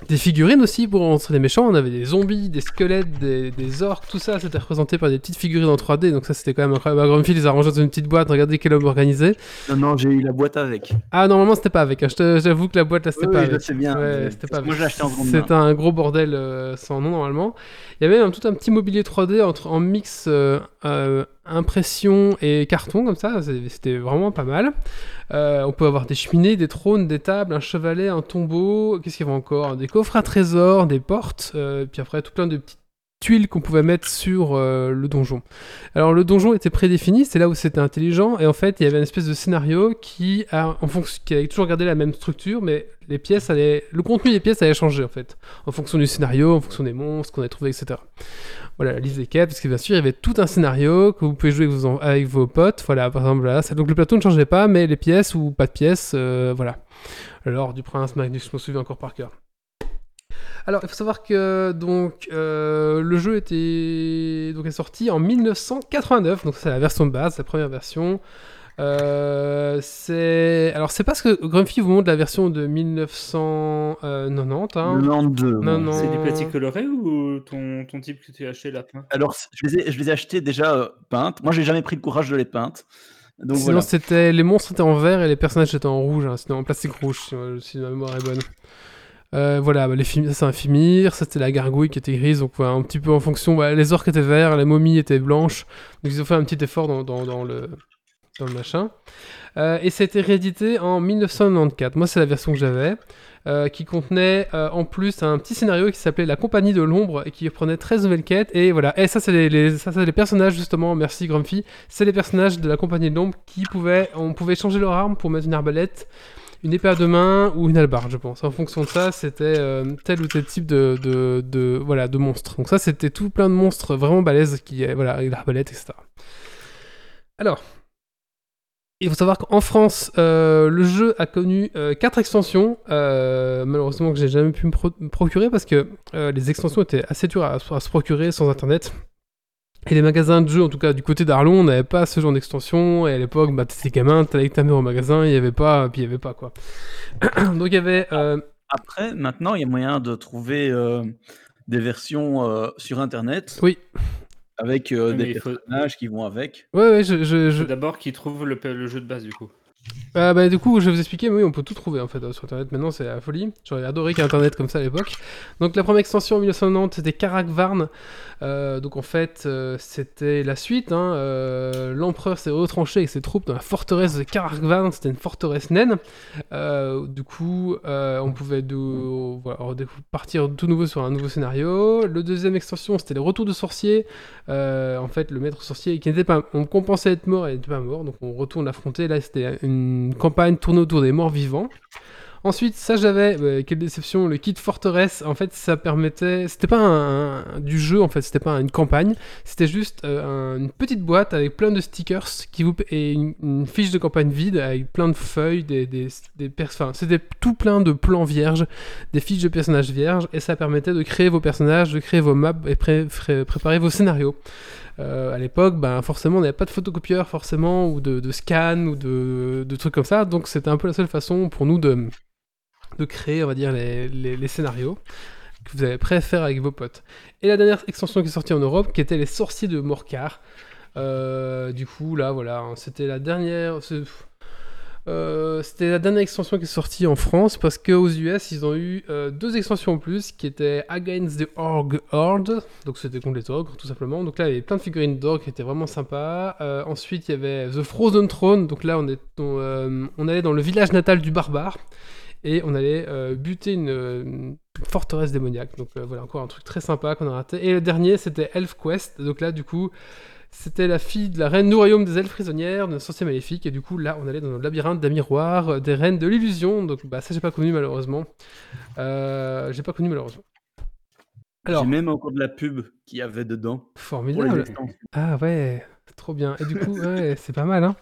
des figurines aussi pour montrer les méchants. On avait des zombies, des squelettes, des, des orques, tout ça c'était représenté par des petites figurines en 3D. Donc ça c'était quand même incroyable. Bah, Grumpy les a rangés dans une petite boîte. Regardez quel homme organisé. Non, non, j'ai eu la boîte avec. Ah normalement c'était pas avec. hein. Je J'avoue que la boîte là c'était Oui, pas oui, je avec. sais bien. Ouais, c'était pas Moi, je acheté en seconde. C'était un gros bordel euh, sans nom normalement. Il y avait même tout un petit mobilier 3D entre, en mix euh, euh, impression et carton comme ça. C'était vraiment pas mal. Euh, on peut avoir des cheminées, des trônes, des tables, un chevalet, un tombeau. Qu'est-ce qu'il y avait encore? Des coffres à trésors, des portes. euh, puis après tout plein de petites tuiles qu'on pouvait mettre sur euh, le donjon. Alors le donjon était prédéfini, c'est là où c'était intelligent, et en fait il y avait une espèce de scénario qui, a, avait toujours gardé la même structure, mais les pièces allaient, le contenu des pièces allait changer en fait, en fonction du scénario, en fonction des monstres qu'on avait trouvé, etc. Voilà, la liste des quêtes, parce que bien sûr il y avait tout un scénario que vous pouvez jouer avec vos, potes, voilà, par exemple là, donc le plateau ne changeait pas, mais les pièces ou pas de pièces, euh, voilà. L'or du prince Magnus, je m'en souviens encore par cœur. Alors, il faut savoir que donc euh, le jeu était donc est sorti en 1989, donc c'est la version de base, la première version. Euh, c'est alors c'est parce que Grumpy vous montre la version de 1990. Hein. 92. Non, non. C'est des plastiques colorés ou ton, ton type que tu as acheté lapin Alors, c- je les ai, je les ai achetés déjà euh, peintes. Moi, j'ai jamais pris le courage de les peindre. Donc Sinon voilà. c'était les monstres étaient en vert et les personnages étaient en rouge. Hein. C'était en plastique rouge si, euh, si ma mémoire est bonne. Euh, voilà, bah, les Fim- ça c'est un Fimir, ça c'était la gargouille qui était grise, donc voilà, un petit peu en fonction. voilà, les orques étaient verts, les momies étaient blanches, donc ils ont fait un petit effort dans, dans- dans le, dans le machin. Euh, et été réédité en 1994. Moi, c'est la version que j'avais, euh, qui contenait euh, en plus un petit scénario qui s'appelait La Compagnie de l'Ombre et qui reprenait 13 nouvelles quêtes. Et voilà, et ça, c'est les, les- ça, les personnages, justement, merci Grumpy, c'est les personnages de la Compagnie de l'Ombre qui pouvaient, on pouvait changer leur arme pour mettre une arbalète. Une épée à deux mains ou une hallebarde, je pense. En fonction de ça, c'était euh, tel ou tel type de, de, de- voilà, de monstre. Donc ça, c'était tout plein de monstres vraiment balèzes qui, voilà, avec l'arbalète, etc. Alors, il faut savoir qu'en France, euh, le jeu a connu euh, quatre extensions, euh, malheureusement que j'ai jamais pu me, pro- me procurer parce que euh, les extensions étaient assez dures à, à se procurer sans internet. Et les magasins de jeux, en tout cas du côté d'Arlon, n'avaient pas ce genre d'extension. Et à l'époque, bah, t'étais gamin, t'allais avec ta mère au magasin, il y avait pas, puis il y avait pas quoi. Donc il y avait. Après, maintenant, il y a moyen de trouver des versions sur Internet Oui. Avec euh, des faut- personnages qui vont avec. Ouais, ouais, je, je, je- Faut d'abord qu'ils trouvent le, le jeu de base du coup. Ah bah du coup je vais vous expliquer, mais oui on peut tout trouver en fait euh, sur internet maintenant c'est la folie. J'aurais adoré qu'il y ait internet comme ça à l'époque. Donc la première extension en 1990 c'était Karakvarn. Euh, donc en fait euh, c'était la suite. hein. Euh, L'empereur s'est retranché avec ses troupes dans la forteresse de Karakvarn, c'était une forteresse naine. Euh, du coup euh, on pouvait partir tout nouveau sur un nouveau scénario. Le deuxième extension c'était les retours de sorciers. Euh, en fait le maître sorcier qui n'était pas... On compensait être mort et n'était pas mort, donc on retourne l'affronter. Là c'était une campagne tournée autour des morts vivants. Ensuite, ça j'avais, euh, quelle déception, le kit forteresse, en fait ça permettait, c'était pas un, du jeu en fait, c'était pas une campagne, c'était juste euh, un- une petite boîte avec plein de stickers qui vous, et une, fiche de campagne vide avec plein de feuilles, des, des, enfin, c'était tout plein de plans vierges, des fiches de personnages vierges, et ça permettait de créer vos personnages, de créer vos maps et pré- préparer vos scénarios. Euh, à l'époque, ben, forcément, on n'avait pas de photocopieur, forcément, ou de, de scan, ou de, trucs comme ça. Donc, c'était un peu la seule façon pour nous de, de créer, on va dire, les, les- les scénarios que vous avez prêt à faire avec vos potes. Et la dernière extension qui est sortie en Europe, qui était les sorciers de Morcar. Euh, du coup, là, voilà, hein, c'était la dernière. Euh, c'était la dernière extension qui est sortie en France parce qu'aux US ils ont eu euh, deux extensions en plus qui étaient Against the Org Horde, donc c'était contre les ogres tout simplement. Donc là il y avait plein de figurines d'ogres qui étaient vraiment sympas. Euh, ensuite il y avait The Frozen Throne, donc là on, est, on, allait dans le village natal du barbare et on allait buter une, une forteresse démoniaque. Donc voilà encore un truc très sympa qu'on a raté. Et le dernier c'était Elf Quest, donc là du coup c'était la fille de la reine du royaume des elfes prisonnières, d'un sorcier maléfique, et du coup là on allait dans le labyrinthe d'un miroir, euh, des reines de l'illusion, donc bah ça j'ai pas connu malheureusement. Euh, j'ai pas connu malheureusement. Alors, J'ai même encore de la pub qu'il y avait dedans formidable. Ah ouais, trop bien. Et du coup, ouais, c'est pas mal, hein.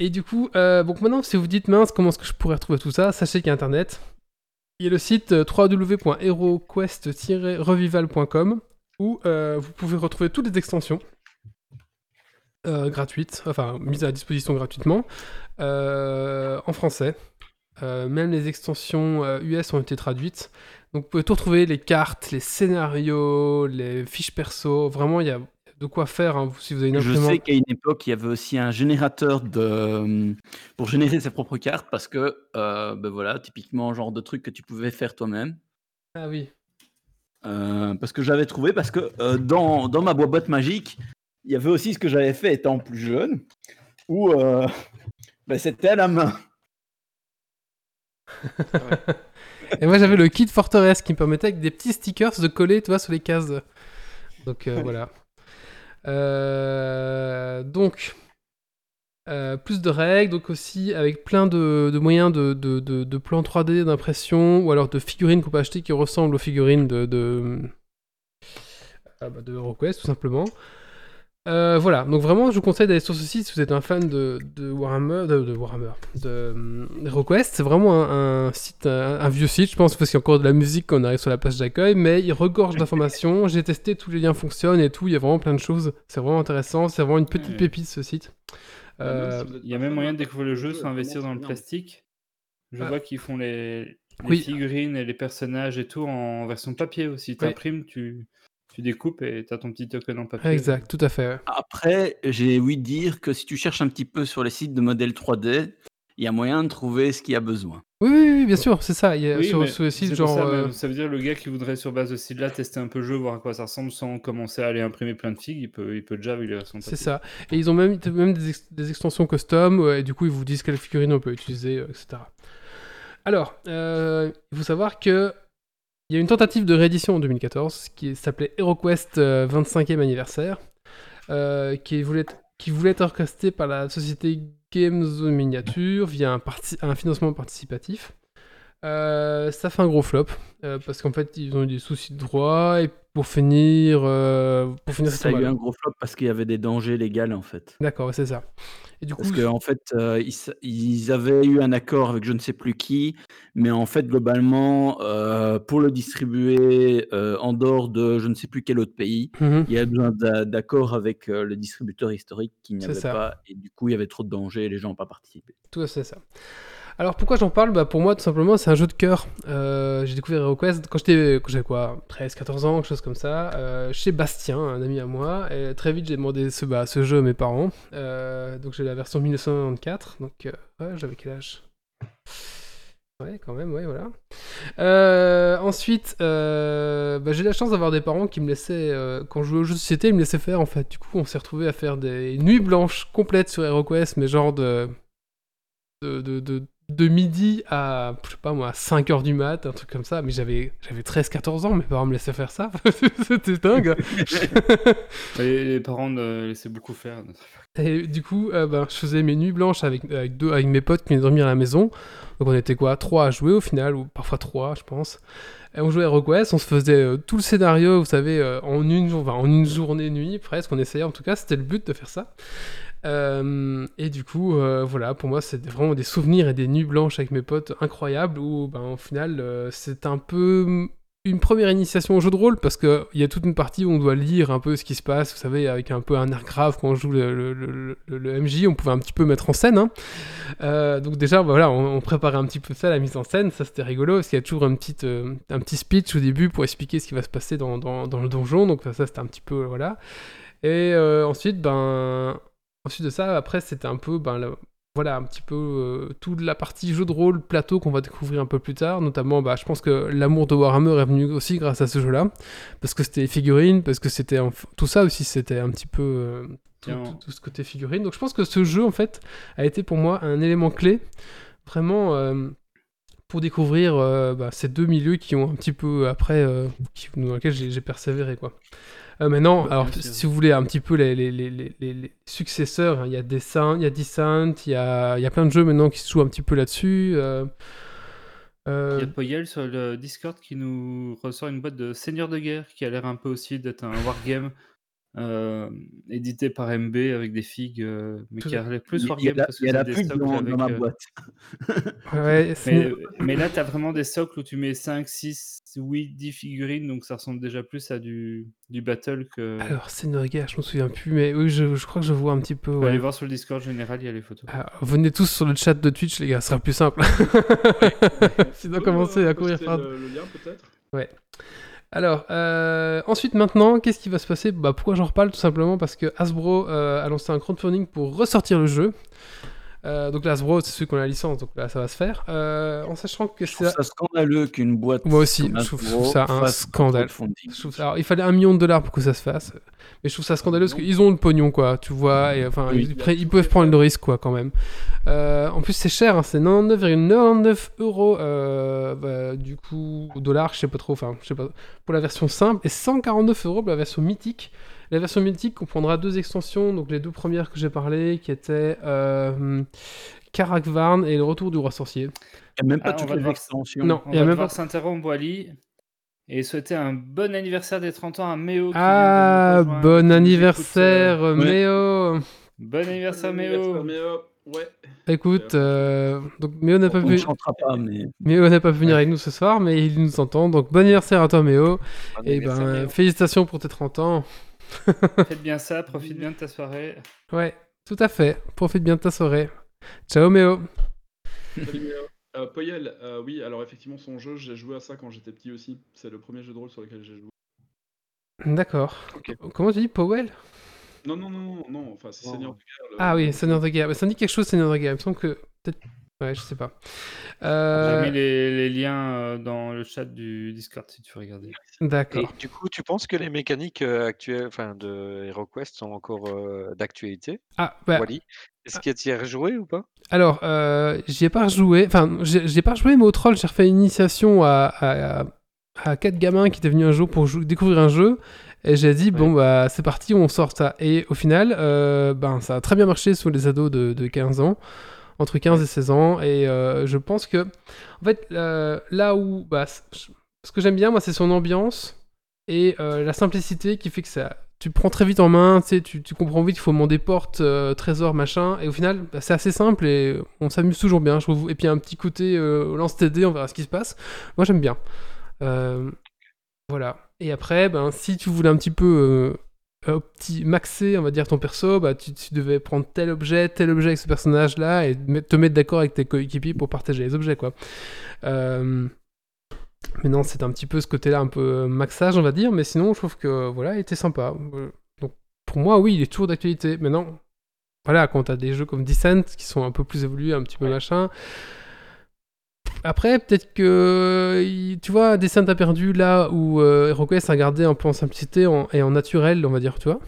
Et du coup, euh, donc maintenant, si vous dites mince, comment est-ce que je pourrais retrouver tout ça Sachez qu'il y a Internet. Il y a le site euh, www.heroquest-revival.com où euh, vous pouvez retrouver toutes les extensions euh, gratuites, enfin mises à disposition gratuitement, euh, en français. Euh, même les extensions US ont été traduites. Donc vous pouvez tout retrouver, les cartes, les scénarios, les fiches perso. Vraiment, il y a de quoi faire hein, si vous avez une Je imprimante. sais qu'à une époque, il y avait aussi un générateur de pour générer ses propres cartes parce que ben voilà, typiquement genre de truc que tu pouvais faire toi-même. Ah oui. Euh, parce que j'avais trouvé parce que euh, dans, dans ma boîte magique, il y avait aussi ce que j'avais fait étant plus jeune, où euh, ben, c'était à la main. Et moi j'avais le kit forteresse qui me permettait avec des petits stickers de coller, tu vois, sur les cases. Donc euh, voilà. Euh, donc plus de règles, donc aussi avec plein de, moyens de, de, plans 3D, d'impression, ou alors de figurines qu'on peut acheter qui ressemblent aux figurines de, de, ah bah, tout simplement. Euh, voilà, donc vraiment je vous conseille d'aller sur ce site si vous êtes un fan de, de Warhammer, de, de Warhammer, de hum, HeroQuest. C'est vraiment un, un site, un, un vieux site, je pense, parce qu'il y a encore de la musique quand on arrive sur la page d'accueil, mais il regorge d'informations. J'ai testé, tous les liens fonctionnent et tout, il y a vraiment plein de choses. C'est vraiment intéressant, c'est vraiment une petite Ouais. pépite ce site. Euh, êtes Il y a même moyen de découvrir le jeu sans investir dans le plastique. Je Ah. vois qu'ils font les, les Oui. figurines et les personnages et tout en version papier aussi. Tu Oui. imprimes, tu, tu découpes et tu as ton petit token en papier. exact, tout à fait. ouais. Après, j'ai ouï dire que si tu cherches un petit peu sur les sites de modèles 3D, il y a moyen de trouver ce qu'il y a besoin. Oui, oui, oui, bien sûr, c'est ça. Il y a Oui, sur, sur le site, c'est pour genre. ça, euh, ça veut dire le gars qui voudrait sur base de ce site-là tester un peu le jeu, voir à quoi ça ressemble sans commencer à aller imprimer plein de figues, il peut, il peut déjà avec les versions C'est ça. Et ils ont même, même des, ex- des extensions custom, ouais, et du coup, ils vous disent quelle figurine on peut utiliser, euh, etc. Alors, euh, il faut savoir que il y a une tentative de réédition en 2014 qui s'appelait HeroQuest euh, 25e anniversaire, euh, qui, voulait être, qui voulait être orchestrée par la société Games Miniature via un, parti- un financement participatif. Euh, ça fait un gros flop euh, parce qu'en fait ils ont eu des soucis de droit et pour finir euh, pour finir Ça a eu un gros flop parce qu'il y avait des dangers légaux en fait. D'accord, c'est ça. Et du coup, Parce qu'en en fait, euh, ils, avaient eu un accord avec je ne sais plus qui, mais en fait, globalement, euh, pour le distribuer euh, en dehors de je ne sais plus quel autre pays, Mhm. il y a besoin d'a- d'accord avec le distributeur historique qui n'y C'est avait ça. pas, et du coup, il y avait trop de dangers et les gens n'ont pas participé. Tout à fait ça. Alors pourquoi j'en parle bah, Pour moi, tout simplement, c'est un jeu de cœur. Euh, j'ai découvert HeroQuest quand j'étais, j'avais quoi 13, 14 ans, quelque chose comme ça, euh, chez Bastien, un ami à moi. Très vite, j'ai demandé ce, bah, jeu à mes parents. Euh, donc j'ai la version 1994. Donc j'avais quel âge? Ouais, quand même, ouais, voilà. Ensuite, euh, bah, j'ai la chance d'avoir des parents qui me laissaient, quand je jouais aux jeux de société, ils me laissaient faire en fait. Du coup, on s'est retrouvé à faire des nuits blanches complètes sur HeroQuest, mais genre de, de, de midi à, je sais pas moi, 5h du mat, un truc comme ça. Mais j'avais, j'avais 13-14 ans, mes parents me laissaient faire ça. C'était dingue. Les parents ne laissaient beaucoup faire. Et du coup, euh, ben, je faisais mes nuits blanches avec, avec, deux, avec mes potes qui venaient dormir à la maison. Donc on était quoi Trois à jouer au final, ou parfois trois, je pense. Et on jouait à RogueQuest, on se faisait euh, tout le scénario, vous savez, euh, en, une, enfin, en une journée nuit presque. On essayait en tout cas, c'était le but de faire ça. Euh, et du coup, euh, voilà, pour moi, c'était vraiment des souvenirs et des nuits blanches avec mes potes incroyables où, ben, au final, euh, c'est un peu une première initiation au jeu de rôle parce qu'il y a toute une partie où on doit lire un peu ce qui se passe, vous savez, avec un peu un air grave quand on joue le, le- MJ, on pouvait un petit peu mettre en scène. hein. Donc déjà, voilà, on, préparait un petit peu ça, la mise en scène, ça c'était rigolo parce qu'il y a toujours un petit, un petit speech au début pour expliquer ce qui va se passer dans, dans- le donjon, donc ça, c'était un petit peu, voilà. Et ensuite, ben, ensuite de ça, après c'était un peu, ben, le- voilà, un petit peu euh, toute la partie jeu de rôle, plateau qu'on va découvrir un peu plus tard. Notamment, bah, je pense que l'amour de Warhammer est venu aussi grâce à ce jeu-là. Parce que c'était figurines, parce que c'était. Tout ça aussi, c'était un petit peu. euh, tout, Tiens. tout- tout ce côté figurine. Donc je pense que ce jeu, en fait, a été pour moi un élément clé. Vraiment. euh, pour découvrir euh, bah, ces deux milieux qui ont un petit peu après, qui- dans lesquels j'ai j'ai persévéré quoi. Euh, maintenant, alors si vous voulez un petit peu les, les, les, les, successeurs, hein, il y a Descent, il y a Descent, il y a, y a plein de jeux maintenant qui se jouent un petit peu là-dessus. euh, euh, Il y a Poyel sur le Discord qui nous ressort une boîte de Seigneur de guerre qui a l'air un peu aussi d'être un wargame euh, édité par MB avec des figues, euh, mais Tout qui à- a l'air plus Il y a wargame la, parce il que y a c'est la des pub socles dans, avec, dans ma euh, boîte. ouais, c'est- Mais, mais là, tu as vraiment des socles où tu mets 5, 6, 8, 10 figurines, donc ça ressemble déjà plus à du, du battle que. Alors, c'est Noga, je me souviens plus, mais oui, je, je crois que je vois un petit peu. Ouais. aller voir sur le Discord général, il y a les photos. Ah, venez tous sur le chat de Twitch, les gars, ce sera plus simple. Sinon, euh, à courir le, le lien peut-être? Alors, euh, ensuite, maintenant, qu'est-ce qui va se passer? Bah, Pourquoi j'en reparle? Tout simplement parce que Hasbro euh, a lancé un crowdfunding pour ressortir le jeu. Euh, donc, là, Hasbro, c'est celui qui a la licence, donc là, ça va se faire. Euh, en sachant que c'est. ça scandaleux qu'une boîte. Moi aussi, je trouve ça un scandale. crowdfunding. Je trouve ça- Alors, il fallait un million de dollars pour que ça se fasse. Mais je trouve ça scandaleux parce qu'ils ont le pognon, quoi, tu vois. Et, enfin, Oui. ils, peuvent prendre le risque, quoi, quand même. Euh, en plus, c'est cher, hein, c'est 99,99 euros, euh, bah, du coup, au dollar, je sais pas trop, enfin, je sais pas, pour la version simple, et 149 euros pour la version mythique. La version mythique comprendra deux extensions, donc les deux premières que j'ai parlé, qui étaient euh, Karakvarn et le retour du roi sorcier. Il n'y a même pas Ah, on toutes va les devoir- extensions. Non. On Il y a va même pas- s'interrompre, Wally, et souhaiter un bon anniversaire des 30 ans à Méo. qui Ah, bon anniversaire, écoute, euh, ouais. Méo Bon anniversaire, Bon Méo. anniversaire, Méo. Ouais. Écoute, euh, donc Méo n'a pas pu... pas, mais Méo n'a pas pu venir avec nous ce soir, mais il nous entend. Donc bon anniversaire à toi, Méo. Bon Et ben, Méo. félicitations pour tes 30 ans. Faites bien ça, profite bien de ta soirée. Ouais, Tout à fait. Profite bien de ta soirée. Ciao Méo. Salut, Léo. Euh, Poyel, euh, oui, alors effectivement, son jeu, j'ai joué à ça quand j'étais petit aussi. C'est le premier jeu de rôle sur lequel j'ai joué. D'accord. Comment tu dis Powell? Non, non, non, non, non, enfin, c'est Oh. Seigneur de guerre. le- Ah oui, Seigneur de guerre. Mais ça me dit quelque chose, Seigneur de guerre. Il me semble que. Peut-être. Ouais, je sais pas. Euh, J'ai mis les, les liens euh, dans le chat du Discord si tu veux regarder. Et D'accord. du coup, tu penses que les mécaniques euh, actuelles, enfin de HeroQuest sont encore euh, d'actualité? Ah, bah, Wally Est-ce qu'il y a rejoué ou pas? Alors, euh, j'y ai pas rejoué. Enfin, j'ai pas rejoué, mais au troll, j'ai refait une initiation à, à, à quatre gamins qui étaient venus un jour pour découvrir un jeu. Et j'ai dit, bon, bah, c'est parti, on sort ça. Et au final, euh, ben, ça a très bien marché sur les ados de, de 15 ans, entre 15 et 16 ans. Et euh, je pense que, en fait, euh, là où. Bah, ce que j'aime bien, moi, c'est son ambiance et euh, la simplicité qui fait que ça. Tu prends très vite en main, tu, sais, tu, comprends vite qu'il faut demander porte, euh, trésor, machin. Et au final, bah, c'est assez simple et on s'amuse toujours bien, je trouve. Et puis, un petit côté euh, lance TD, on verra ce qui se passe. Moi, j'aime bien. Voilà. Et après, ben, si tu voulais un petit peu opti- maxer, on va dire, ton perso, bah, tu, tu devais prendre tel objet, tel objet avec ce personnage-là et te mettre d'accord avec tes coéquipiers pour partager les objets, quoi. Euh, Mais non, c'est un petit peu ce côté-là, un peu euh, maxage, on va dire. Mais sinon, je trouve que, voilà, il était sympa. Euh, Donc, pour moi, oui, il est toujours d'actualité. Maintenant, voilà, quand t'as des jeux comme Descent qui sont un peu plus évolués, un petit peu machin. Après, peut-être que, tu vois, Descent a perdu là où euh, HeroQuest a gardé un peu en simplicité en- et en naturel, on va dire, tu vois.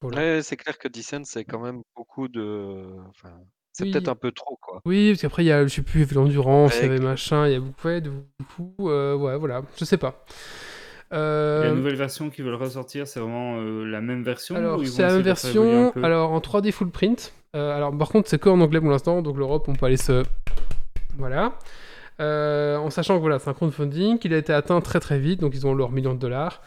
Voilà. Ouais, c'est clair que Descent, c'est quand même beaucoup de. Enfin, c'est Oui. peut-être un peu trop, quoi. Oui, parce qu'après, il y a, je sais plus, l'endurance, il y avait machin, il y a beaucoup, ouais, de- beaucoup, euh, ouais, voilà, je sais pas. La Euh, nouvelle version qu'ils veulent ressortir, c'est vraiment euh, la même version alors, c'est la même version, alors en 3D full print. Euh, alors, par contre, c'est que en anglais pour l'instant, donc l'Europe, on peut aller se. Voilà. Euh, en sachant que voilà, c'est un crowdfunding, qu'il a été atteint très très vite, donc ils ont leur million de dollars.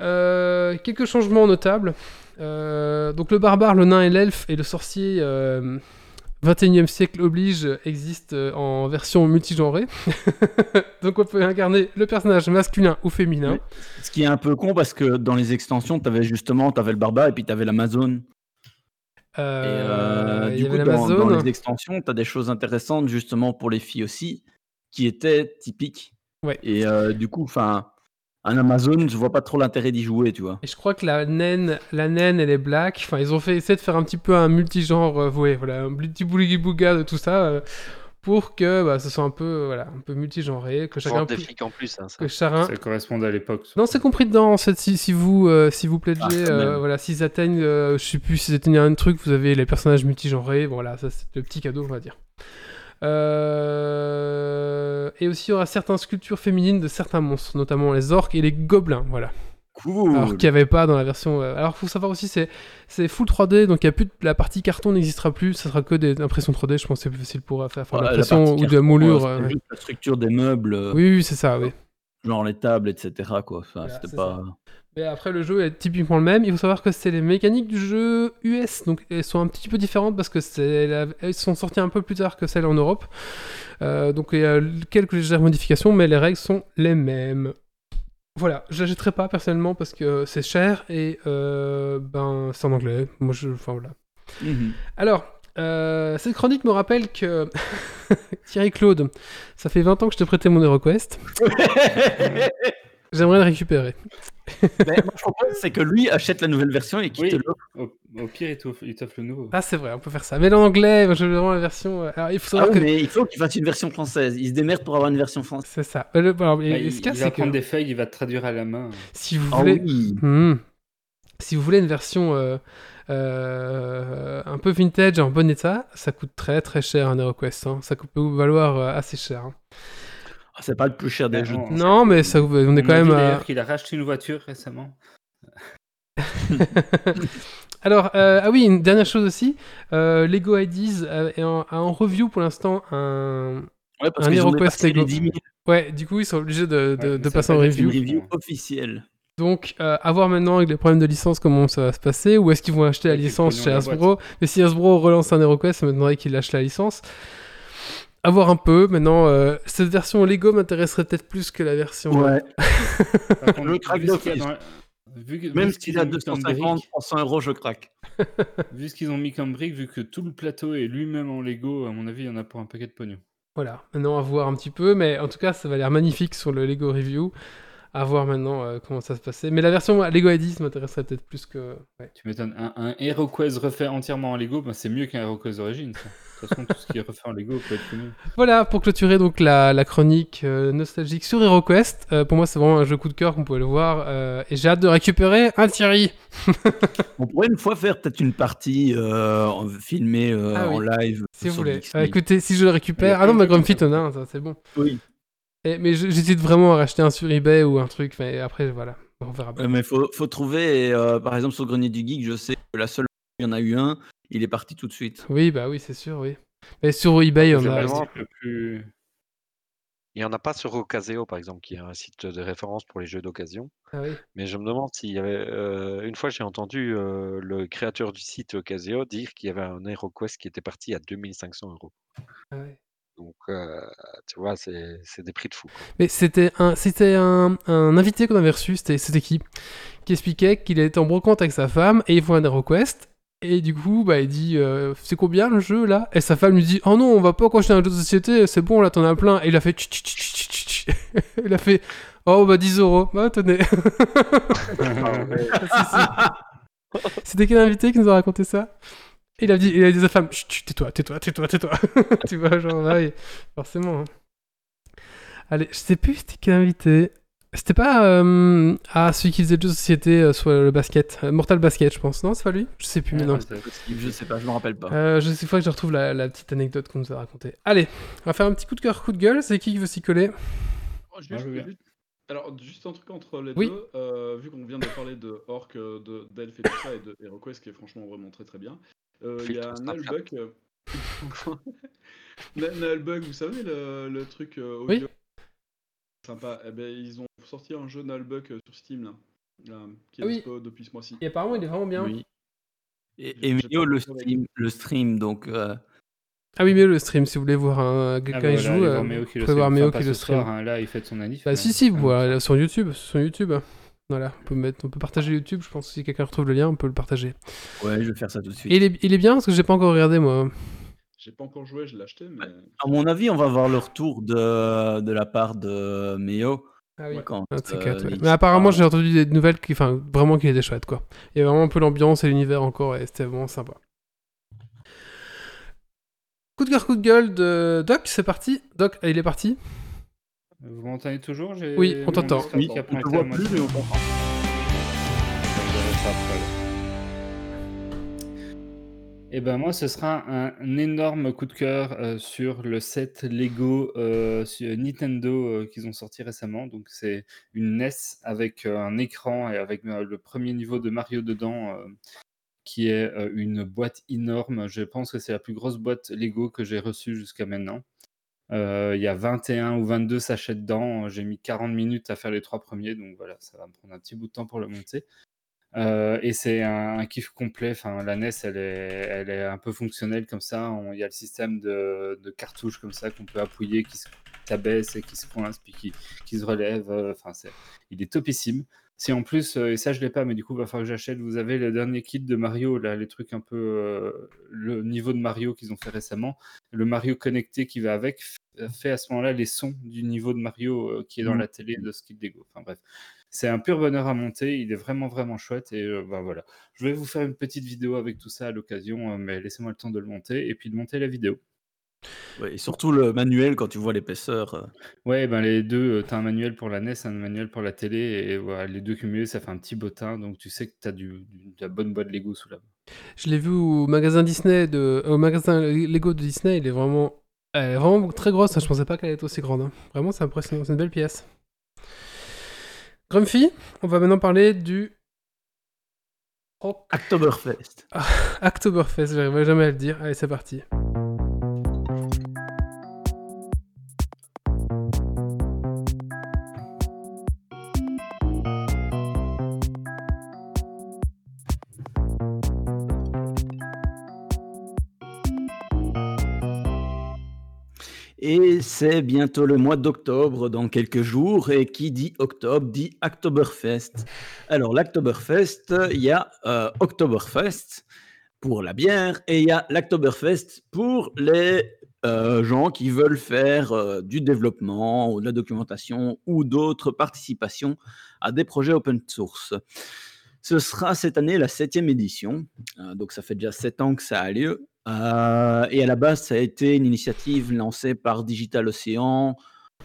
Euh, quelques changements notables. Euh, donc le barbare, le nain et l'elfe et le sorcier euh, 21e siècle oblige existent euh, en version multigenrée. donc on peut incarner le personnage masculin ou féminin. Ce qui est un peu con parce que dans les extensions, tu avais justement t'avais le barbare et puis tu avais Et Euh, euh, du coup, dans, dans les extensions, tu as des choses intéressantes justement pour les filles aussi, qui étaient typiques. Ouais. Et euh, du coup, enfin, un Amazon, je vois pas trop l'intérêt d'y jouer, tu vois. Et je crois que la naine, la naine, elle est black. Enfin, ils ont fait essayer de faire un petit peu un multigenre, euh, ouais, voilà, un petit bouligi bouga de tout ça, pour que bah, ce soit un peu, voilà, un peu multigenré, que chacun des flics en plus, hein, ça. que chacun. Ça correspond à l'époque. Non, c'est compris dedans. En fait, si, si vous, euh, si vous pledgez, Ah, euh, voilà, s'ils atteignent, euh, je sais plus, s'ils atteignent un truc, vous avez les personnages multigenrés. Voilà, ça c'est le petit cadeau, on va dire. Euh, Et aussi, il y aura certaines sculptures féminines de certains monstres, notamment les orques et les gobelins. Voilà. Cool. Alors qu'il n'y avait pas dans la version. euh, Alors, faut savoir aussi, c'est c'est full 3D, donc il y a plus de... la partie carton n'existera plus. Ça sera que des impressions 3D. Je pense que c'est plus facile pour faire, l'impression partie ou de la moulure. euh, ouais. la structure des meubles, euh, Oui, oui, c'est ça. Oui. genre les tables, etc. Quoi. Enfin, Voilà, c'était. Mais après, le jeu est typiquement le même. Il faut savoir que c'est les mécaniques du jeu US, donc elles sont un petit peu différentes parce que c'est la- elles sont sorties un peu plus tard que celles en Europe. Euh, donc il y a quelques légères modifications, mais les règles sont les mêmes. Voilà, je l'achèterai pas personnellement parce que c'est cher et euh, ben c'est en anglais. Moi, je, enfin voilà. Mhm. Alors, euh, cette chronique me rappelle que Thierry Claude, ça fait 20 ans que je t'ai prêté mon HeroQuest. J'aimerais le récupérer. Mais moi, je propose, c'est que lui achète la nouvelle version et qu'il Oui. te l'offre. Au, au pire, il t'offre le nouveau. Ah, c'est vrai, on peut faire ça. Mais en anglais, je veux vraiment la version. euh, Alors, il faut Ah savoir oui, que. mais il faut qu'il fasse une version française. Il se démerde pour avoir une version française. C'est ça. Euh, le- alors, Bah, il, ce a, il va c'est que prendre des feuilles, il va te traduire à la main. si vous Ah voulez, oui. Hmm. si vous voulez une version euh, euh, un peu vintage en bon état, ça coûte très très cher un HeroQuest. hein. Ça peut vous valoir euh, assez cher. hein. C'est pas le plus cher des Ben, jeux. on- Non, mais ça, vous- on est On quand même. à- d'ailleurs qu'il a racheté une voiture récemment. Alors, euh, ah oui, une dernière chose aussi. euh, Lego IDs euh, est en, a en review pour l'instant un. Ouais, parce Un qu'ils HeroQuest Lego. les 10 000. Ouais, du coup, ils sont obligés de, de- Ouais, de ça passer en s'appelle Une review. review officielle. Donc, euh, à voir maintenant avec les problèmes de licence comment ça va se passer, ou est-ce qu'ils vont acheter la licence chez Hasbro Mais si Hasbro relance un HeroQuest, ça m'étonnerait qu'il lâche la licence. À voir un peu. Maintenant, euh, cette version Lego m'intéresserait peut-être plus que la version. Ouais. Par contre, Le crack vu ce qu'il y a d'office. dans- Vu que, Même s'il a ont mis comme 250, brique- 300 euros, je craque. vu ce qu'ils ont mis comme brique, vu que tout le plateau est lui-même en Lego, à mon avis, il y en a pour un paquet de pognon. Voilà, maintenant à voir un petit peu, mais en tout cas, ça va l'air magnifique sur le Lego Review. À voir maintenant euh, comment ça se passait. Mais la version Lego ID m'intéresserait peut-être plus que. ouais. Tu m'étonnes, un, un HeroQuest refait entièrement en Lego, ben c'est mieux qu'un HeroQuest d'origine. De toute façon, tout ce qui est refait en Lego peut être connu. Voilà, pour clôturer donc la, la chronique euh, nostalgique sur HeroQuest. Euh, pour moi, c'est vraiment un jeu coup de cœur, comme vous pouvez le voir. euh, et j'ai hâte de récupérer un Thierry. On pourrait une fois faire peut-être une partie euh, filmée euh, Ah oui. en live. Si vous voulez. League. écoutez, si je le récupère. Ah non, ma Grumpy, t'en un, ça, c'est bon. Oui. Et- mais j'hésite vraiment à racheter un sur eBay ou un truc. Mais après, voilà. On verra bien. Euh, mais faut, faut trouver, et, euh, par exemple, sur le Grenier du Geek, je sais que la seule il y en a eu un, il est parti tout de suite. Oui, bah oui, c'est sûr, oui. Mais sur eBay, on a. Plus... Il n'y en a pas sur Ocaseo, par exemple, qui est un site de référence pour les jeux d'occasion. Ah oui. Mais je me demande s'il y avait. euh, une fois, j'ai entendu euh, le créateur du site Ocaseo dire qu'il y avait un HeroQuest qui était parti à 2500 euros. Ah ouais. Donc, euh, tu vois, c'est des prix de fou. quoi. Mais c'était un, c'était un, un invité qu'on avait reçu, c'était, c'était qui? Qui expliquait qu'il était en brocante avec sa femme et ils font un HeroQuest. Et du coup, bah, il dit euh, C'est combien le jeu là? Et sa femme lui dit Oh non, on va pas encore acheter un jeu de société, c'est bon, là t'en as plein. Et il a fait Tch, tch, tch, tch, tch, tch. Il a fait Oh bah 10 euros. Bah tenez. Ah. C'était quel invité qui nous a raconté ça? Il a dit, il a dit à sa femme, tais-toi, tais-toi, tais-toi, tais-toi. tu vois, genre, bah oui, forcément. hein. Allez, je sais plus c'était quel invité. C'était pas euh, ah celui qui faisait le jeu de société euh, sur le basket, Euh, Mortal Basket, je pense. Non, c'est pas lui? Je sais plus. mais non. Je sais pas, je me rappelle pas. Euh, je sais pas que je retrouve la, la petite anecdote qu'on nous a racontée. Allez, on va faire un petit coup de cœur, coup de gueule. C'est qui qui veut s'y coller? Oh, je Alors, juste un truc entre les Oui. deux, euh, vu qu'on vient de parler de Orc, de d'Elf et tout ça, et de HeroQuest qui est franchement vraiment très très bien, il y a Snapchat. Nullbug. euh, Nullbug, vous savez le, le truc euh, Oui. audio Sympa. Eh ben, ils ont sorti un jeu Nullbug euh, sur Steam là, là, qui est Ah oui. dispo depuis ce mois-ci. Et apparemment, il est vraiment bien. Oui. Et, Mio le stream, le stream, donc euh, Ah oui, mais le stream, si vous voulez voir un quelqu'un Ah, bah, voilà, joue, euh, Méo vous qui le pouvez voir stream. Méo qui le soir, stream. hein, là, il fête son anniv. Bah si si, Ah, voilà, sur YouTube, sur YouTube. Voilà, on peut mettre, on peut partager YouTube. Je pense que si quelqu'un retrouve le lien, on peut le partager. ouais, je vais faire ça tout de suite. Et il est, il est bien parce que j'ai pas encore regardé moi. J'ai pas encore joué, je l'ai acheté, mais. À mon avis, on va voir le retour de, de la part de Mio. Ah oui. Quand, euh, ouais. Mais apparemment, j'ai entendu des nouvelles qui, enfin, vraiment qu'il était chouette, quoi. Il y avait vraiment un peu l'ambiance et l'univers encore, et c'était vraiment sympa. Coup de cœur, coup de gueule de Doc, c'est parti. Doc, il est parti. Vous m'entendez toujours? Oui, on t'entend. Oui, on voit plus, mais on. Et ben moi, ce sera un, un énorme coup de cœur euh, sur le set Lego euh, sur Nintendo euh, qu'ils ont sorti récemment. Donc c'est une NES avec euh, un écran et avec euh, le premier niveau de Mario dedans, euh, qui est euh, une boîte énorme. Je pense que c'est la plus grosse boîte Lego que j'ai reçue jusqu'à maintenant. Euh, Il y a 21 ou 22 sachets dedans. J'ai mis 40 minutes à faire les trois premiers, donc voilà, ça va me prendre un petit bout de temps pour le monter. Euh, et c'est un, kiff complet. Enfin, la NES, elle est, elle un peu fonctionnelle comme ça. Il y a le système de, cartouches comme ça qu'on peut appuyer, qui se- s'abaisse et qui se coince, puis qui, qui se relève. Euh, Enfin, c'est, il est topissime. Si en plus, euh, et ça je l'ai pas, mais du coup, il va falloir que j'achète. Vous avez le dernier kit de Mario, là, les trucs un peu. euh, le niveau de Mario qu'ils ont fait récemment. Le Mario connecté qui va avec fait à ce moment-là les sons du niveau de Mario euh, qui est dans Mhm. la télé de ce kit Lego. Enfin bref. C'est un pur bonheur à monter, il est vraiment vraiment chouette et euh, ben voilà. Je vais vous faire une petite vidéo avec tout ça à l'occasion, mais laissez-moi le temps de le monter et puis de monter la vidéo. Ouais, et surtout le manuel, quand tu vois l'épaisseur. euh, Ouais, ben les deux, tu as un manuel pour la NES, un manuel pour la télé et voilà, les deux cumulés, ça fait un petit bottin, donc tu sais que tu as du, du- de la bonne boîte Lego sous la main. Je l'ai vu au magasin Disney, de, au magasin Lego de Disney. Il est vraiment, elle est vraiment très grosse. hein. Je pensais pas qu'elle allait être aussi grande. hein. Vraiment, c'est impressionnant. C'est une belle pièce. Grumpy, on va maintenant parler du Rock Oktoberfest. Oktoberfest. J'arriverai jamais à le dire. Allez, c'est parti. Et c'est bientôt le mois d'octobre, dans quelques jours, et qui dit octobre dit Oktoberfest. Alors, l'Oktoberfest, il y a euh, Oktoberfest pour la bière, et il y a l'Oktoberfest pour les euh, gens qui veulent faire euh, du développement ou de la documentation ou d'autres participations à des projets open source. Ce sera cette année la septième édition, donc ça fait déjà sept ans que ça a lieu. Euh, et à la base, ça a été une initiative lancée par Digital Ocean.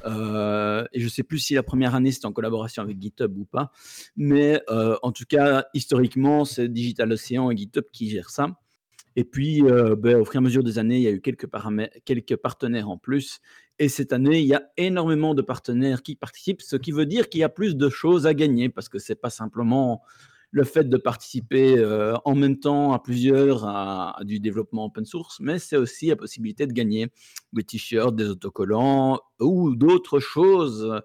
euh, et je ne sais plus si la première année c'était en collaboration avec GitHub ou pas, mais euh, en tout cas, historiquement, c'est Digital Ocean et GitHub qui gèrent ça. Et puis, ben, au fur et à mesure des années, il y a eu quelques, quelques partenaires en plus. Et cette année, il y a énormément de partenaires qui participent, ce qui veut dire qu'il y a plus de choses à gagner, parce que c'est pas simplement le fait de participer euh, en même temps à plusieurs à, du développement open source, mais c'est aussi la possibilité de gagner des t-shirts, des autocollants ou d'autres choses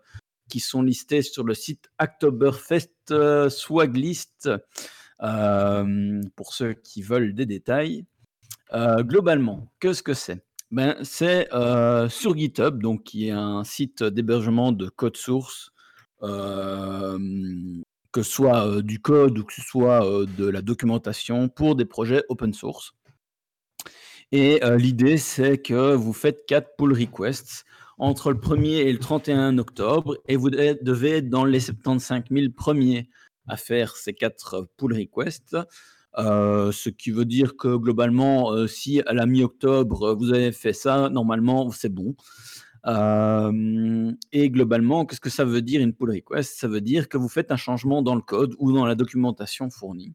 qui sont listées sur le site Oktoberfest euh, Swaglist euh, pour ceux qui veulent des détails. Euh, globalement, qu'est-ce que c'est? Ben, C'est sur GitHub, donc qui est un site d'hébergement de code source, que ce soit euh, du code ou que ce soit euh, de la documentation pour des projets open source. Et euh, l'idée, c'est que vous faites quatre pull requests entre le 1er et le 31 octobre, et vous de- devez être dans les 75 000 premiers à faire ces quatre pull requests. Ce qui veut dire que globalement, si à la mi-octobre, vous avez fait ça, normalement, c'est bon. Euh, et globalement, qu'est-ce que ça veut dire une pull request? Ça veut dire que vous faites un changement dans le code ou dans la documentation fournie.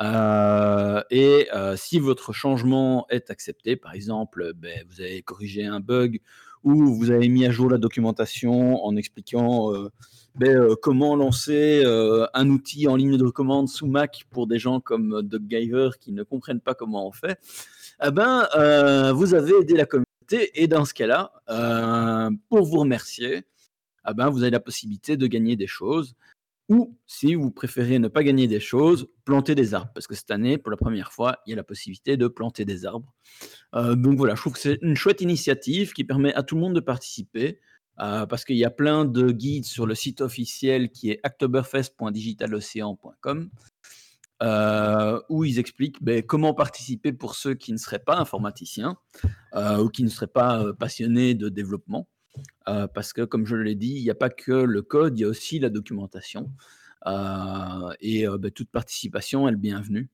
Euh, et euh, si votre changement est accepté, par exemple, ben, vous avez corrigé un bug ou vous avez mis à jour la documentation en expliquant ben, comment lancer un outil en ligne de commande sous Mac pour des gens comme Doug Giver qui ne comprennent pas comment on fait, eh ben, vous avez aidé la communauté et dans ce cas-là, euh, pour vous remercier, eh ben, vous avez la possibilité de gagner des choses ou si vous préférez ne pas gagner des choses, planter des arbres. Parce que cette année, pour la première fois, il y a la possibilité de planter des arbres. Euh, donc voilà, je trouve que c'est une chouette initiative qui permet à tout le monde de participer. euh, parce qu'il y a plein de guides sur le site officiel qui est octoberfest.digitalocean.com euh, où ils expliquent ben, comment participer pour ceux qui ne seraient pas informaticiens euh, ou qui ne seraient pas euh, passionnés de développement. Parce que, comme je l'ai dit, il n'y a pas que le code, il y a aussi la documentation. Et ben, toute participation est le bienvenue.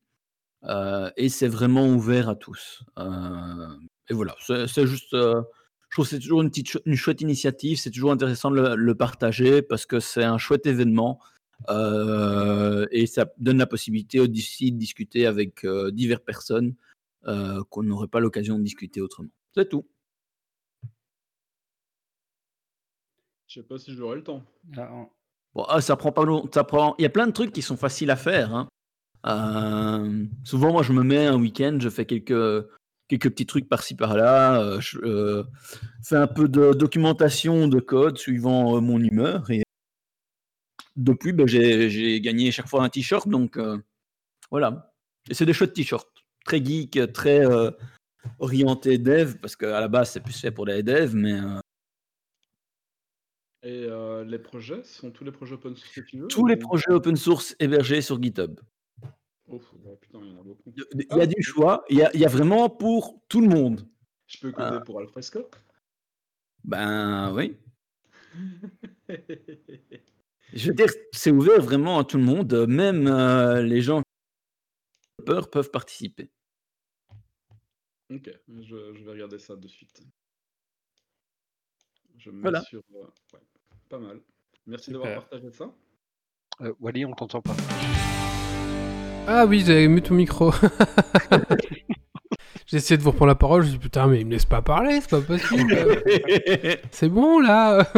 Et c'est vraiment ouvert à tous. Et voilà, c'est juste. je trouve que c'est toujours une, chouette initiative. C'est toujours intéressant de le partager parce que c'est un chouette événement. Euh, et ça donne la possibilité aussi de discuter avec euh, diverses personnes euh, qu'on n'aurait pas l'occasion de discuter autrement. C'est tout. Je sais pas si j'aurai le temps. Ah, Bon, ah, ça prend pas long- ça prend. Il y a plein de trucs qui sont faciles à faire. hein. Euh, souvent, moi, je me mets un week-end, je fais quelques quelques petits trucs par-ci par-là. euh, je euh, fais un peu de documentation de code suivant euh, mon humeur et depuis, ben, j'ai gagné chaque fois un t-shirt. Donc euh, voilà. Et c'est des chouettes t-shirts, très geek, très euh, orienté dev parce qu'à la base, c'est plus fait pour les devs, mais euh, Et les projets, ce sont tous les projets open source que tu veux tous les projets open source hébergés sur GitHub. Oh, putain, il y en a beaucoup. Il y a Ah, du choix, il y a, il y a vraiment pour tout le monde. Je peux coder pour Alfresco? Ben oui. Je veux dire, c'est ouvert vraiment à tout le monde, même euh, les gens qui ont peur peuvent participer. Ok, je, je vais regarder ça de suite. Je me mets Voilà. sur. euh, ouais, pas mal. Merci d'avoir partagé ça. Euh, Wally, on t'entend pas. Ah oui, j'avais mis ton micro. J'ai essayé de vous reprendre la parole, je me suis dit putain, mais il me laisse pas parler, c'est pas possible. c'est bon là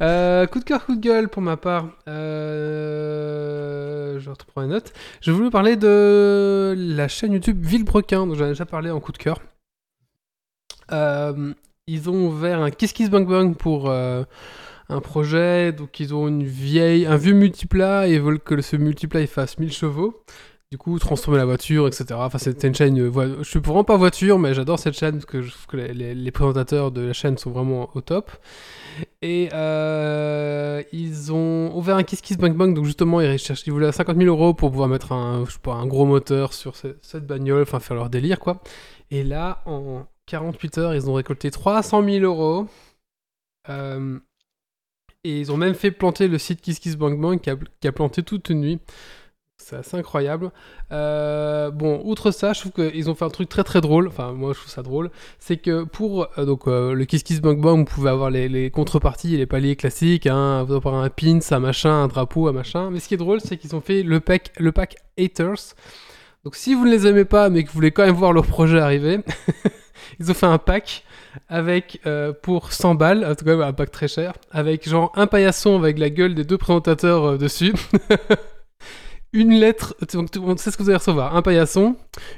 Euh, Coup de cœur, coup de gueule pour ma part. Euh, Je reprends les notes. Je voulais parler de la chaîne YouTube Villebrequin, dont j'en ai déjà parlé en coup de cœur. Euh, ils ont ouvert un Kiss Kiss Bang Bang pour euh, un projet. Donc ils ont une vieille, un vieux multiplat et ils veulent que ce multiplat fasse 1000 chevaux. Du coup transformer la voiture, etc. Enfin, c'était une chaîne. euh, Je suis vraiment pas voiture, mais j'adore cette chaîne parce que je trouve que les, présentateurs de la chaîne sont vraiment au top. Et euh, ils ont ouvert un Kiss Kiss Bang Bang, donc justement, ils recherchent, ils voulaient 50 000 euros pour pouvoir mettre un, je sais pas, un gros moteur sur ce- cette bagnole, enfin faire leur délire, quoi. Et là, en 48 heures, ils ont récolté 300 000 euros. Euh, et ils ont même fait planter le site Kiss Kiss Bang Bang qui a planté toute une nuit. C'est assez incroyable. Euh, bon, outre ça, je trouve qu'ils ont fait un truc très très drôle. Enfin, moi je trouve ça drôle. C'est que pour euh, donc, euh, le Kiss Kiss Bang Bang, vous pouvez avoir les, contreparties et les paliers classiques. Hein, vous avoir un pins, un machin, un drapeau, un machin. Mais ce qui est drôle, c'est qu'ils ont fait le pack, le pack Haters. Donc si vous ne les aimez pas, mais que vous voulez quand même voir leur projet arriver, ils ont fait un pack avec pour 100 balles, en tout cas un pack très cher, avec genre un paillasson avec la gueule des deux présentateurs euh, dessus. une lettre, donc tout le monde sait ce que vous allez recevoir, un paillasson,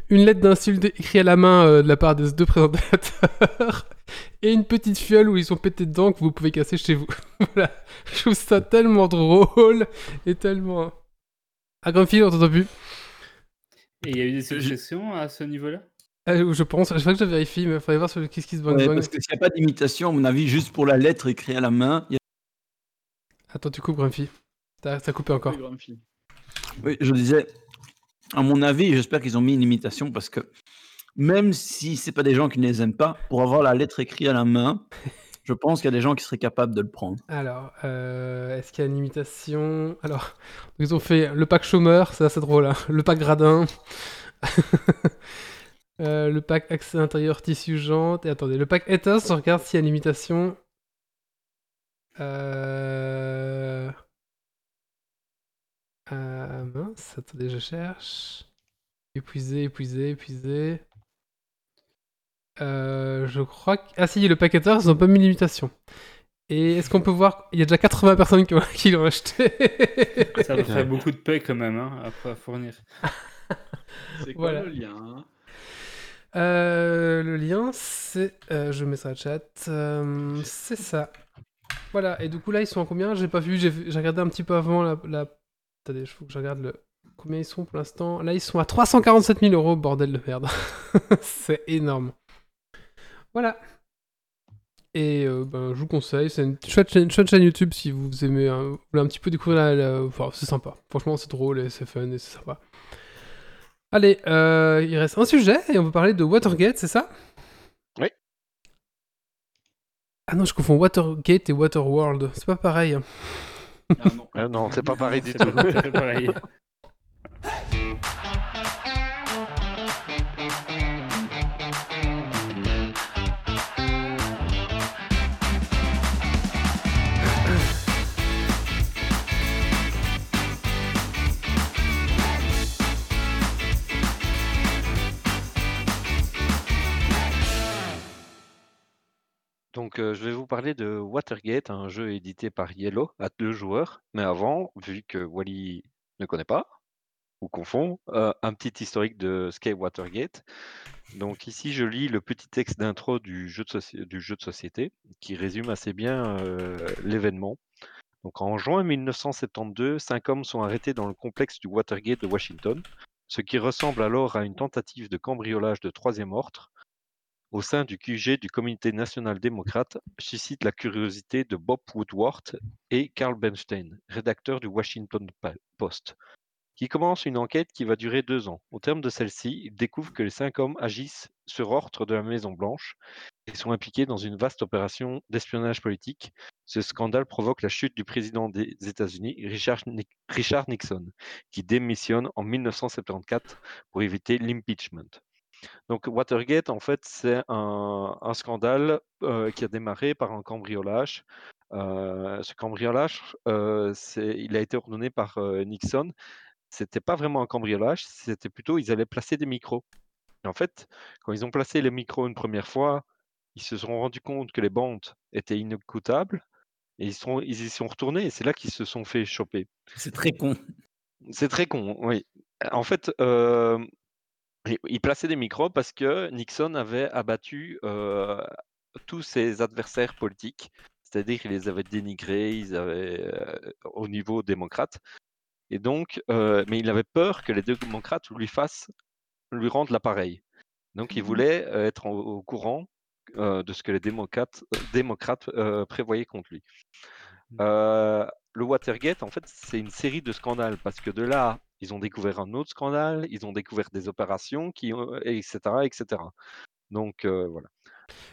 une lettre d'insulte écrite à la main euh, de la part des deux présentateurs, et une petite fiole où ils sont pétés dedans que vous pouvez casser chez vous. voilà, je trouve ça tellement drôle et tellement... Ah, Grumpy, on t'entend plus Et il y a eu des successions à ce niveau-là? Euh, Je pense, je crois que je vérifie, mais il faudrait voir sur le Kiss Kiss Bang Ouais, Bang. parce que s'il n'y a pas d'imitation, à mon avis, juste pour la lettre écrite à la main, y a- Attends, tu coupes Grumpy. T'as t'as coupé encore. Oui, Grumpy. Oui, je disais, à mon avis, j'espère qu'ils ont mis une imitation parce que même si c'est pas des gens qui ne les aiment pas, pour avoir la lettre écrite à la main, je pense qu'il y a des gens qui seraient capables de le prendre. Alors, euh, est-ce qu'il y a une imitation? Alors, ils ont fait le pack chômeur, c'est assez drôle, hein. le pack gradin, Euh, le pack accès intérieur tissu jante, et attendez, le pack ethos, on regarde s'il y a une imitation. Euh... Euh, mince, attendez, je cherche. Épuisé, épuisé, épuisé. Euh, je crois que... Ah si, le ethos, ils n'ont pas mis l'imitation. Et est-ce qu'on peut voir Il y a déjà 80 personnes qui, ont- qui l'ont acheté. Ça va faire beaucoup de paix quand même hein, après à fournir. C'est quoi Voilà. le lien hein? Euh, le lien, c'est. euh, je mets ça dans le chat. euh, c'est ça. Voilà, et du coup là, ils sont à combien? J'ai pas vu, j'ai j'ai regardé un petit peu avant la. la... Attendez, il faut que je regarde le. Combien ils sont pour l'instant Là, ils sont à 347 000 euros, bordel de merde. c'est énorme. Voilà. Et euh, ben, je vous conseille, c'est une chouette chaîne, chouette chaîne YouTube si vous aimez, vous voulez un petit peu découvrir la. la- Enfin, c'est sympa. Franchement, c'est drôle et c'est fun et c'est sympa. Allez, euh, il reste un sujet et on va parler de Watergate, c'est ça? Oui. Ah non, je confonds Watergate et Waterworld. C'est pas pareil. Ah non. Ah non, c'est pas pareil du C'est tout. pas pareil. Je vais vous parler de Watergate, un jeu édité par Yellow à deux joueurs. Mais avant, vu que Wally ne connaît pas, ou confond, un petit historique de ce qu'est Watergate. Donc ici, je lis le petit texte d'intro du, jeu de société qui résume assez bien l'événement. Donc en juin 1972, cinq hommes sont arrêtés dans le complexe du Watergate de Washington, ce qui ressemble alors à une tentative de cambriolage de troisième ordre au sein du QG du Comité national démocrate suscite la curiosité de Bob Woodward et Carl Bernstein, rédacteurs du Washington Post, qui commence une enquête qui va durer deux ans. Au terme de celle-ci, ils découvrent que les cinq hommes agissent sur ordre de la Maison-Blanche et sont impliqués dans une vaste opération d'espionnage politique. Ce scandale provoque la chute du président des États-Unis, Richard, Ni- Richard Nixon, qui démissionne en 1974 pour éviter l'impeachment. Donc Watergate, en fait, c'est un, un scandale euh, qui a démarré par un cambriolage. Euh, ce cambriolage, euh, il a été ordonné par Nixon. C'était pas vraiment un cambriolage, c'était plutôt ils allaient placer des micros. Et en fait, quand ils ont placé les micros une première fois, ils se sont rendus compte que les bandes étaient inécoutables et ils, sont, ils y sont retournés et c'est là qu'ils se sont fait choper. C'est très con. C'est très con, oui. En fait, euh, il il plaçait des micros parce que Nixon avait abattu euh, tous ses adversaires politiques, c'est-à-dire qu'il les avait dénigrés, ils avaient, euh, au niveau démocrate. Et donc, euh, mais il avait peur que les démocrates lui fassent, lui rendent l'appareil. Donc, il Mhm. voulait être au, au courant de ce que les démocrates, démocrates prévoyaient contre lui. Euh, le Watergate, en fait, c'est une série de scandales parce que de là, ils ont découvert un autre scandale, ils ont découvert des opérations, qui, etc., etc. Donc euh, voilà.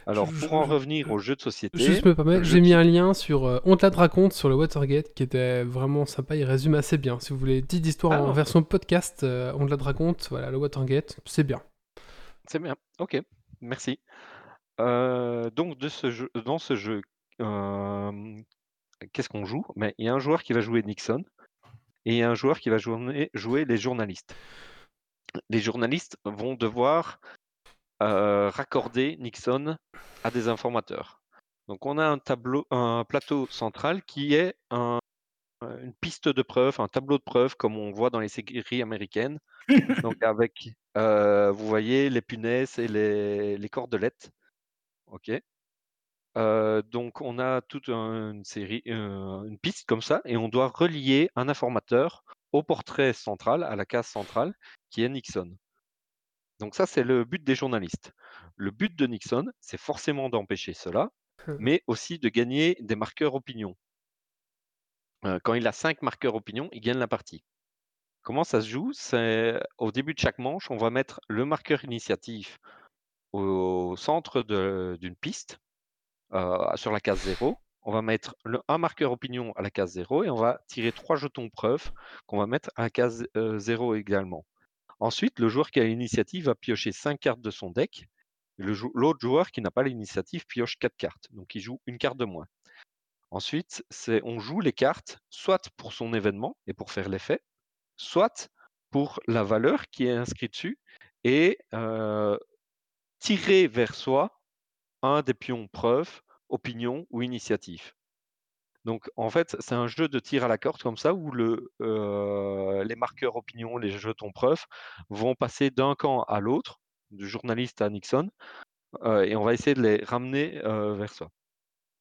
Alors Je- pour en je- revenir au jeu de société, Juste me permettre, j'ai mis un lien sur euh, On te la raconte sur le Watergate qui était vraiment sympa, il résume assez bien. Si vous voulez une petite histoire Ah en non. version podcast, euh, On te la raconte, voilà, le Watergate, c'est bien. C'est bien. Ok, merci. Euh, donc de ce jeu, dans ce jeu, euh, qu'est-ce qu'on joue? Mais il y a un joueur qui va jouer Nixon et un joueur qui va jouer, jouer les journalistes. Les journalistes vont devoir euh, raccorder Nixon à des informateurs. Donc on a un tableau, un plateau central qui est un- une piste de preuve, un tableau de preuve comme on voit dans les séries américaines. Donc avec, euh, vous voyez, les punaises et les, les cordelettes. Ok. Euh, donc on a toute un- une série, euh, une piste comme ça, et on doit relier un informateur au portrait central, à la case centrale, qui est Nixon. Donc ça, c'est le but des journalistes. Le but de Nixon, c'est forcément d'empêcher cela, mais aussi de gagner des marqueurs opinion. Euh, quand il a cinq marqueurs opinion, il gagne la partie. Comment ça se joue? C'est au début de chaque manche, on va mettre le marqueur initiative au centre d'une piste euh, sur la case 0. On va mettre un marqueur opinion à la case 0 et on va tirer trois jetons preuves qu'on va mettre à la case euh, 0 également. Ensuite, le joueur qui a l'initiative va piocher 5 cartes de son deck. L'autre joueur qui n'a pas l'initiative pioche 4 cartes, donc il joue une carte de moins. Ensuite, on joue les cartes soit pour son événement et pour faire l'effet, soit pour la valeur qui est inscrite dessus et euh, tirer vers soi un des pions preuve, opinion ou initiative. Donc en fait, c'est un jeu de tir à la corde comme ça où le, euh, les marqueurs opinion, les jetons preuve vont passer d'un camp à l'autre, du journaliste à Nixon, euh, et on va essayer de les ramener euh, vers soi.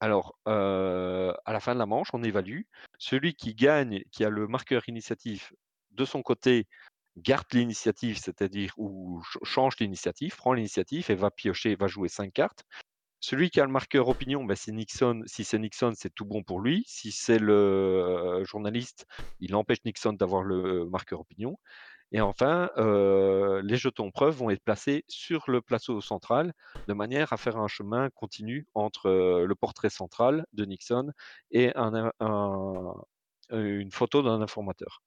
Alors, à la fin de la manche, on évalue. Celui qui gagne, qui a le marqueur initiative de son côté, garde l'initiative, c'est-à-dire ou ch- change l'initiative, prend l'initiative et va piocher, va jouer cinq cartes. Celui qui a le marqueur opinion, ben, c'est Nixon. Si c'est Nixon, c'est tout bon pour lui. Si c'est le euh, journaliste, il empêche Nixon d'avoir le marqueur opinion. Et enfin, euh, les jetons preuves vont être placés sur le plateau central de manière à faire un chemin continu entre euh, le portrait central de Nixon et un- un- une photo d'un informateur.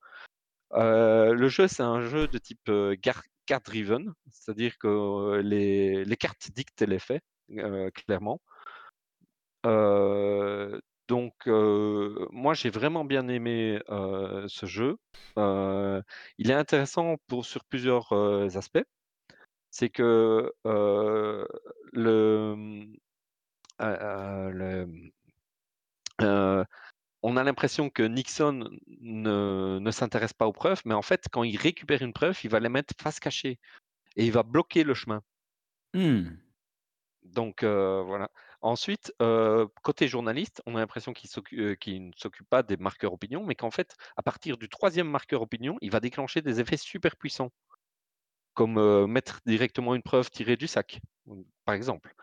Euh, le jeu, c'est un jeu de type euh, card-driven, c'est-à-dire que euh, les, cartes dictent les faits, euh, clairement. Euh, donc, euh, moi, j'ai vraiment bien aimé euh, ce jeu. Euh, il est intéressant pour, sur plusieurs euh, aspects. C'est que euh, le, euh, euh, on a l'impression que Nixon ne, ne s'intéresse pas aux preuves, mais en fait, quand il récupère une preuve, il va la mettre face cachée et il va bloquer le chemin. Hmm. Donc voilà. Ensuite, côté journaliste, on a l'impression qu'il ne s'occupe pas des marqueurs opinion, mais qu'en fait, à partir du troisième marqueur opinion, il va déclencher des effets super puissants, comme mettre directement une preuve tirée du sac, par exemple.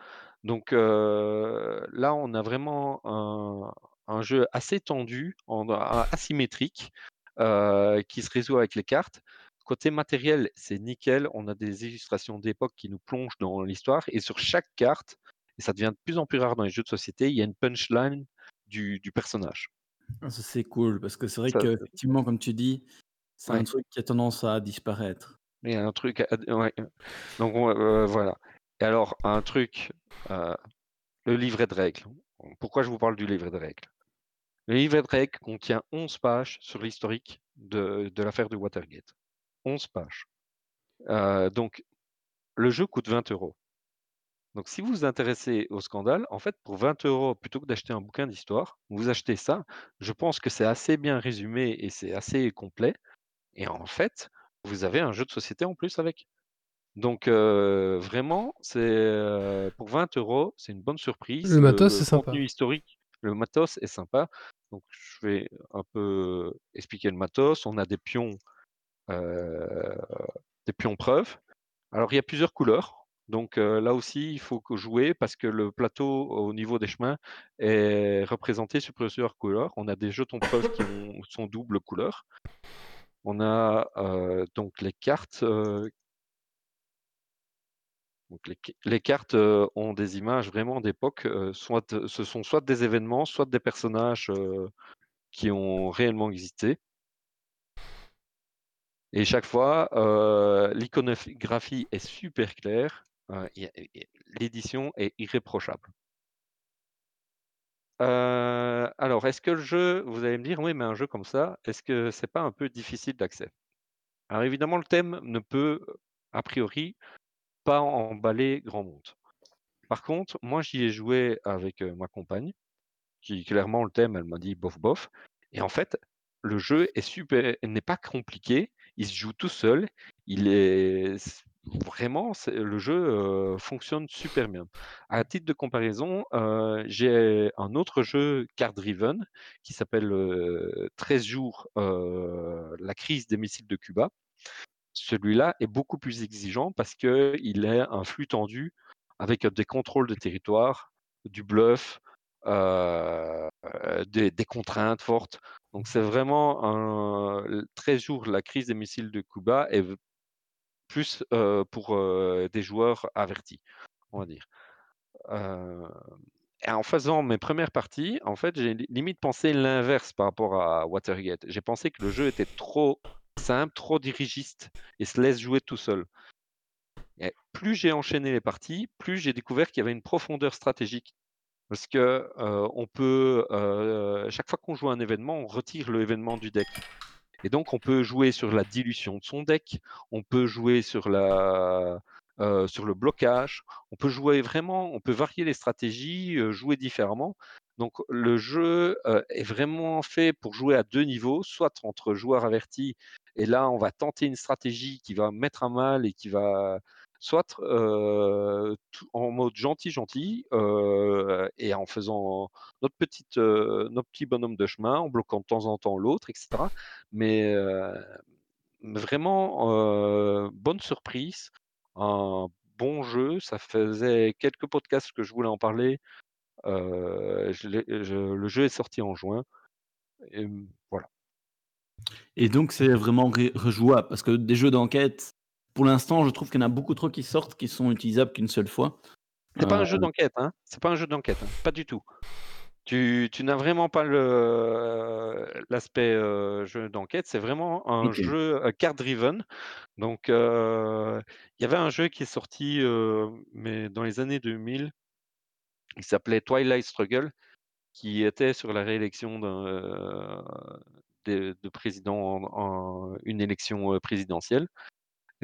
Donc là, on a vraiment un, jeu assez tendu, asymétrique, qui se résout avec les cartes. Côté matériel, c'est nickel. On a des illustrations d'époque qui nous plongent dans l'histoire. Et sur chaque carte, et ça devient de plus en plus rare dans les jeux de société, il y a une punchline du, du personnage. Ah, Ça, c'est cool, parce que c'est vrai Ça- que, effectivement, comme tu dis, c'est Ouais. un truc qui a tendance à disparaître. Il y a un truc. à- ouais. Donc on- euh, voilà. Et alors, un truc, euh, le livret de règles. Pourquoi je vous parle du livret de règles? Le livret de règles contient 11 pages sur l'historique de, de l'affaire du Watergate. 11 pages. Euh, donc, le jeu coûte 20 euros. Donc, si vous vous intéressez au scandale, en fait, pour 20 euros, plutôt que d'acheter un bouquin d'histoire, vous achetez ça. Je pense que c'est assez bien résumé et c'est assez complet. Et en fait, vous avez un jeu de société en plus avec. Donc, euh, vraiment, c'est euh, pour 20 euros, c'est une bonne surprise. Le matos, c'est sympa. contenu historique, Le matos est sympa. Donc, je vais un peu expliquer le matos. On a des pions, des pions preuves. Alors, il y a plusieurs couleurs. Donc euh, là aussi, il faut jouer parce que le plateau au niveau des chemins est représenté sur plusieurs couleurs. On a des jetons preuves qui ont, sont double couleur. On a euh, donc les cartes. euh, les, cartes euh, ont des images vraiment d'époque. euh, ce sont soit des événements, soit des personnages euh, qui ont réellement existé. Et chaque fois, euh, l'iconographie est super claire. euh, L'édition est irréprochable. Euh, alors, est-ce que le jeu, vous allez me dire, oui, mais un jeu comme ça, est-ce que c'est pas un peu difficile d'accès? Alors évidemment, le thème ne peut, a priori, pas emballer grand monde. Par contre, moi, j'y ai joué avec ma compagne, qui clairement, le thème, elle m'a dit bof bof. Et en fait, le jeu n'est pas compliqué, il se joue tout seul, il est vraiment, le jeu fonctionne super bien. À titre de comparaison, j'ai un autre jeu card-driven qui s'appelle euh, 13 jours, la crise des missiles de Cuba. Celui-là est beaucoup plus exigeant parce qu'il est un flux tendu avec des contrôles de territoire, du bluff, des, des contraintes fortes. Donc c'est vraiment un 13 jours, la crise des missiles de Cuba est plus euh, pour euh, des joueurs avertis, on va dire. Euh, et en faisant mes premières parties, en fait, j'ai li- limite pensé l'inverse par rapport à Watergate. J'ai pensé que le jeu était trop simple, trop dirigiste et se laisse jouer tout seul. Et plus j'ai enchaîné les parties, plus j'ai découvert qu'il y avait une profondeur stratégique. Parce que on peut, chaque fois qu'on joue un événement, on retire l'événement du deck. Et donc, on peut jouer sur la dilution de son deck, on peut jouer sur, la, le blocage, on peut jouer vraiment, on peut varier les stratégies, jouer différemment. Donc, le jeu est vraiment fait pour jouer à deux niveaux, soit entre joueurs avertis, et là, on va tenter une stratégie qui va mettre à mal et qui va, soit en mode gentil-gentil, euh, et en faisant notre, petite, notre petit bonhomme de chemin, en bloquant de temps en temps l'autre, etc. Mais vraiment, bonne surprise, un bon jeu. Ça faisait quelques podcasts que je voulais en parler. Le jeu est sorti en juin. Et voilà. Et donc, c'est vraiment rejouable parce que des jeux d'enquête, pour l'instant, je trouve qu'il y en a beaucoup trop qui sortent qui sont utilisables qu'une seule fois. C'est pas Euh, un jeu d'enquête, hein. C'est pas un jeu d'enquête, hein. Pas du tout. Tu, tu n'as vraiment pas le l'aspect euh, jeu d'enquête. C'est vraiment un jeu euh, card-driven. Donc, euh, il y avait un jeu qui est sorti, euh, mais dans les années 2000, il s'appelait Twilight Struggle, qui était sur la réélection euh, de, de président en, en une élection euh, présidentielle.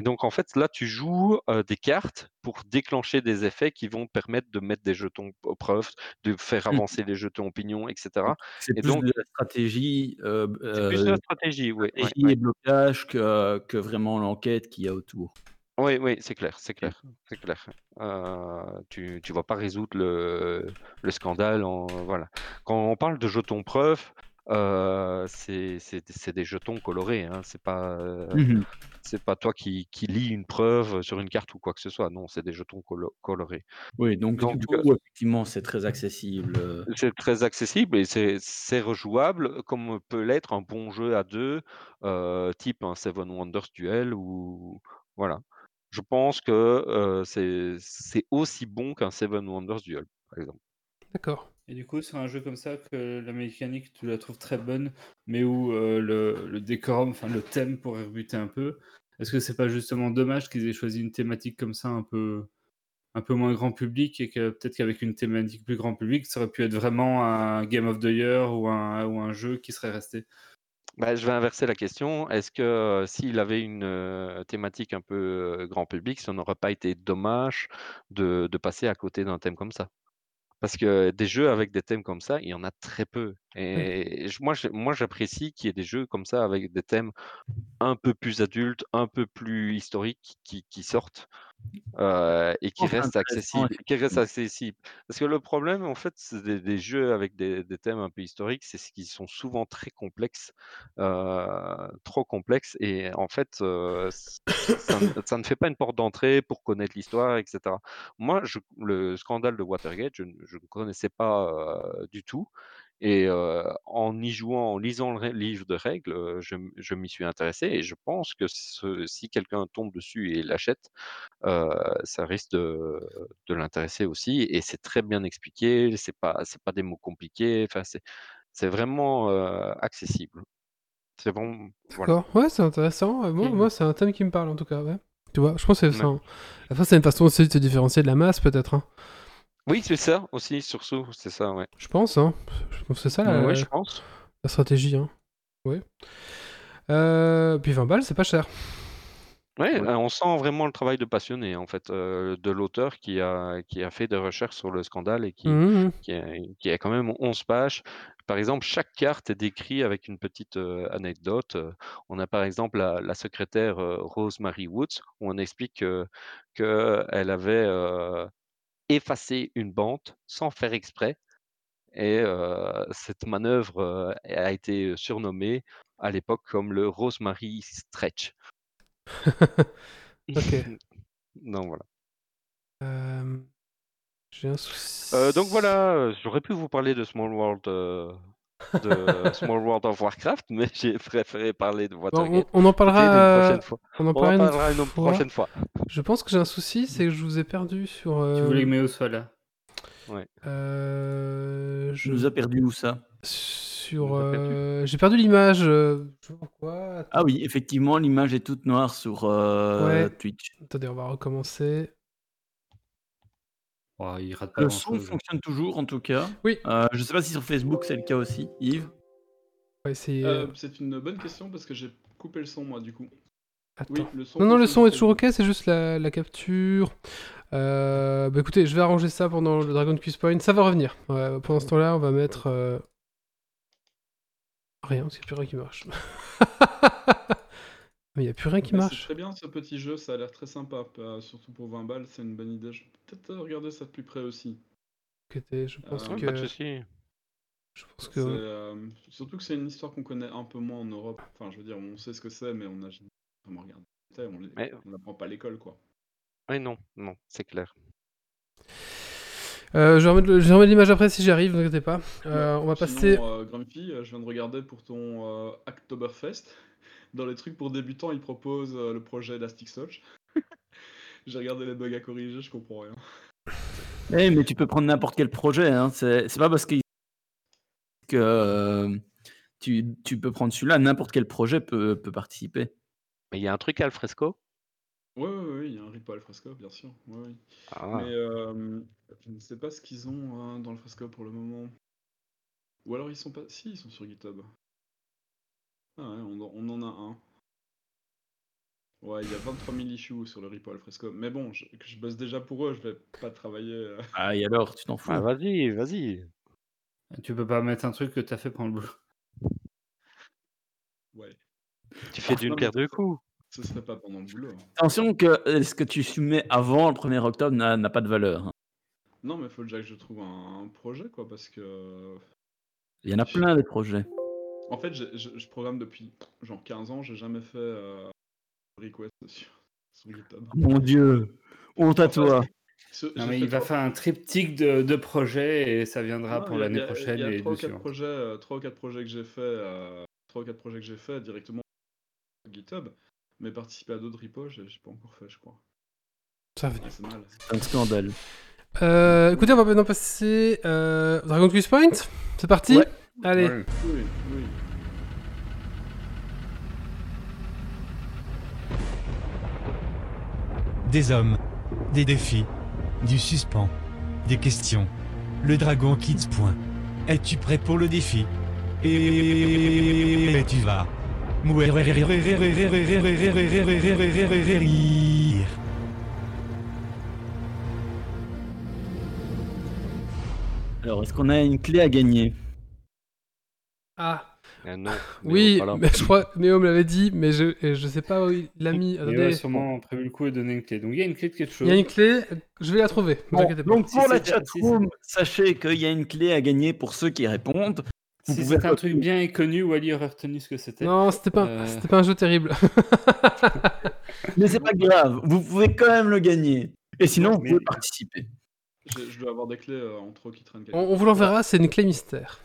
Et donc, en fait, là, tu joues euh, des cartes pour déclencher des effets qui vont te permettre de mettre des jetons aux preuves, de faire Mhm. avancer les jetons opinions, etc. C'est Et plus donc, de la stratégie, euh, c'est plus de euh, la stratégie, oui. oui. et blocage que, que vraiment l'enquête qu'il y a autour. Oui, oui, c'est clair, c'est clair, c'est clair. Euh, tu tu vas pas résoudre le, le scandale en voilà. Quand on parle de jetons preuves, euh, c'est des jetons colorés, hein. C'est pas euh, c'est pas toi qui qui lis une preuve sur une carte ou quoi que ce soit. Non, c'est des jetons colo- colorés. Oui, donc, Donc du euh, coup, effectivement, c'est très accessible. c'est très accessible et c'est rejouable comme peut l'être un bon jeu à deux, euh, type un Seven Wonders Duel ou voilà. Je pense que euh, c'est c'est aussi bon qu'un Seven Wonders Duel, par exemple. D'accord. Et du coup, sur un jeu comme ça, que la mécanique, tu la trouves très bonne, mais où euh, le, décorum, enfin le thème pourrait rebuter un peu, est-ce que c'est pas justement dommage qu'ils aient choisi une thématique comme ça un peu, un peu moins grand public et que peut-être qu'avec une thématique plus grand public, ça aurait pu être vraiment un Game of the Year ou un, ou un jeu qui serait resté? Bah, je vais inverser la question. Est-ce que euh, s'il avait une euh, thématique un peu grand public, ça n'aurait pas été dommage de passer à côté d'un thème comme ça? Parce que des jeux avec des thèmes comme ça, il y en a très peu. Et moi, j'apprécie qu'il y ait des jeux comme ça avec des thèmes un peu plus adultes, un peu plus historiques qui, qui sortent. Euh, et qui reste accessible, qui reste accessible. Parce que le problème, en fait, c'est des, des jeux avec des, des thèmes un peu historiques, c'est ce qu'ils sont souvent très complexes, euh, trop complexes, et en fait, euh, ça, ne- ça ne fait pas une porte d'entrée pour connaître l'histoire, etc. Moi, je- le scandale de Watergate, je, ne je ne connaissais pas du tout. Et euh, en y jouant, en lisant le livre de règles, je, m'y suis intéressé et je pense que ce- si quelqu'un tombe dessus et l'achète, ça risque de, de l'intéresser aussi. Et c'est très bien expliqué, c'est pas, c'est pas des mots compliqués, enfin, c'est, c'est vraiment accessible. C'est bon, voilà. D'accord, ouais, c'est intéressant. Moi, moi c'est un thème qui me parle en tout cas, ouais. Tu vois, je pense que c'est. Ouais. Après, c'est une façon aussi de te différencier de la masse, peut-être. hein. Oui, c'est ça aussi, surtout, c'est ça, ouais. Je pense, hein. Je pense que c'est ça la, Ouais, je pense. la stratégie, hein. Ouais. Euh, puis 20 balles, c'est pas cher. Ouais. euh, on sent vraiment le travail de passionné, en fait, euh, de l'auteur qui a, qui a fait des recherches sur le scandale et qui, qui, a, qui a quand même 11 pages. Par exemple, chaque carte est décrite avec une petite euh, anecdote. Euh, On a par exemple la, la secrétaire euh, Rosemary Woods, où on explique que qu'elle avait euh, effacé une bande sans faire exprès. Et euh, cette manœuvre euh, a été surnommée à l'époque comme le Rosemary Stretch. Ok. Donc voilà. Euh, J'ai un souci. Euh, donc voilà, j'aurais pu vous parler de Small World, euh, de Small World of Warcraft, mais j'ai préféré parler de Bon, Watergate. on, on en Écoutez, une parlera. prochaine fois. On en On en parlera une parlera une fois. prochaine fois. Je pense que j'ai un souci, c'est que je vous ai perdu sur. Tu voulais que Méo soit là. euh, Je je- nous a perdu où ça? Sur. euh, J'ai perdu l'image. euh, Ah oui, effectivement, l'image est toute noire sur euh, Ouais. Twitch. Attendez, on va recommencer. Oh, il rate pas Le son chose. fonctionne toujours en tout cas. Oui. Euh, je sais pas si sur Facebook c'est le cas aussi, Yves. C'est une bonne question parce que j'ai coupé le son moi du coup. Attends. Oui, le son. Non, non, le son est toujours ok, c'est juste la, la capture. Euh, bah écoutez, je vais arranger ça pendant le Dragon Quiz Point. Ça va revenir. Ouais, pendant ce temps-là, on va mettre. euh, Rien, parce qu'il n'y a plus rien qui marche. Mais il n'y a plus rien qui Mais marche. C'est très bien ce petit jeu, ça a l'air très sympa, euh, surtout pour 20 balles, c'est une bonne idée. Je vais peut-être euh, regarder ça de plus près aussi. Écoutez, je pense Euh, que. Pas de. Je pense que. euh, surtout que c'est une histoire qu'on connaît un peu moins en Europe. Enfin, je veux dire, on sait ce que c'est, mais on a jamais vraiment regardé. On les- Mais- n'apprend pas à l'école, quoi. Oui, non, non, c'est clair. Euh, je vais remettre, l'image après si j'y arrive, ne vous inquiétez pas. Euh, on va Sinon, passer. euh, Grumpy, euh, je viens de regarder pour ton euh, Oktoberfest. Dans les trucs pour débutants, ils proposent euh, le projet Elasticsearch. J'ai regardé les bugs à corriger, je comprends rien. Eh, mais tu peux prendre n'importe quel projet. Hein. C'est pas parce que, que euh, tu, tu peux prendre celui-là, n'importe quel projet peut, peut participer. Mais il y a un truc à Alfresco Ouais, ouais, ouais, il y a un repo Alfresco, bien sûr. Ouais, ouais. ah. Mais euh, je ne sais pas ce qu'ils ont hein, dans le Fresco pour le moment. Ou alors ils sont pas. Si, ils sont sur GitHub. Ah ouais, on, en- on en a un. Ouais, il y a 23 000 issues sur le repo Alfresco. Mais bon, je, que je bosse déjà pour eux, je vais pas travailler. euh, Ah, et alors, tu t'en fous? Ah, vas-y, vas-y. Tu peux pas mettre un truc que t'as fait pendant le boulot. Ouais, Tu fais d'une non, pierre deux coups. Ce serait pas pendant le boulot. hein. Attention que euh, ce que tu soumets avant le 1er octobre n'a pas de valeur. hein. Non, mais faut déjà que je trouve un, un projet, quoi, parce que. Il y en a plein des projets. En fait, je, je programme depuis genre 15 ans, j'ai jamais fait euh, request sur, sur GitHub. Mon Dieu, honte à Enfin, toi. Ce- Non, mais il va faire un triptyque de, de projets et ça viendra Non, pour il y a- l'année il y a- prochaine Il y a et les trois ou deux quatre suivantes. projets, euh, trois ou quatre projets que j'ai fait, euh, trois ou quatre projets que j'ai fait directement sur GitHub, mais participer à d'autres repos, j'ai pas encore fait, je crois. Ça va venir. Ouais, c'est mal. C'est un scandale. Euh, écoutez, on va maintenant passer. Euh, Dragon Quiz Point C'est parti Ouais. Allez. Ouais. Oui, oui. Des hommes, des défis, du suspens, des questions. Le dragon quitte point. Es-tu prêt pour le défi? Et tu vas. Alors, est-ce qu'on a une clé à gagner? Ah. Euh, non. Oui, voilà. mais je crois Méo me l'avait dit, mais je, je sais pas où il l'a mis. Il Attendez. a sûrement prévu le coup et donné une clé. Donc il y a une clé de quelque chose. Il y a une clé, je vais la trouver. Bon, donc Si pour la si chatroom, sachez qu'il y a une clé à gagner pour ceux qui répondent. Vous Si c'était un truc bien connu, Wally aurait retenu ce que c'était. Non, c'était pas, Euh. c'était pas un jeu terrible. Mais c'est pas grave, vous pouvez quand même le gagner. Et sinon, vous Mais- pouvez participer. Je, je dois avoir des clés euh, en trop qui traînent quelque on, part. on vous l'enverra, c'est une clé mystère.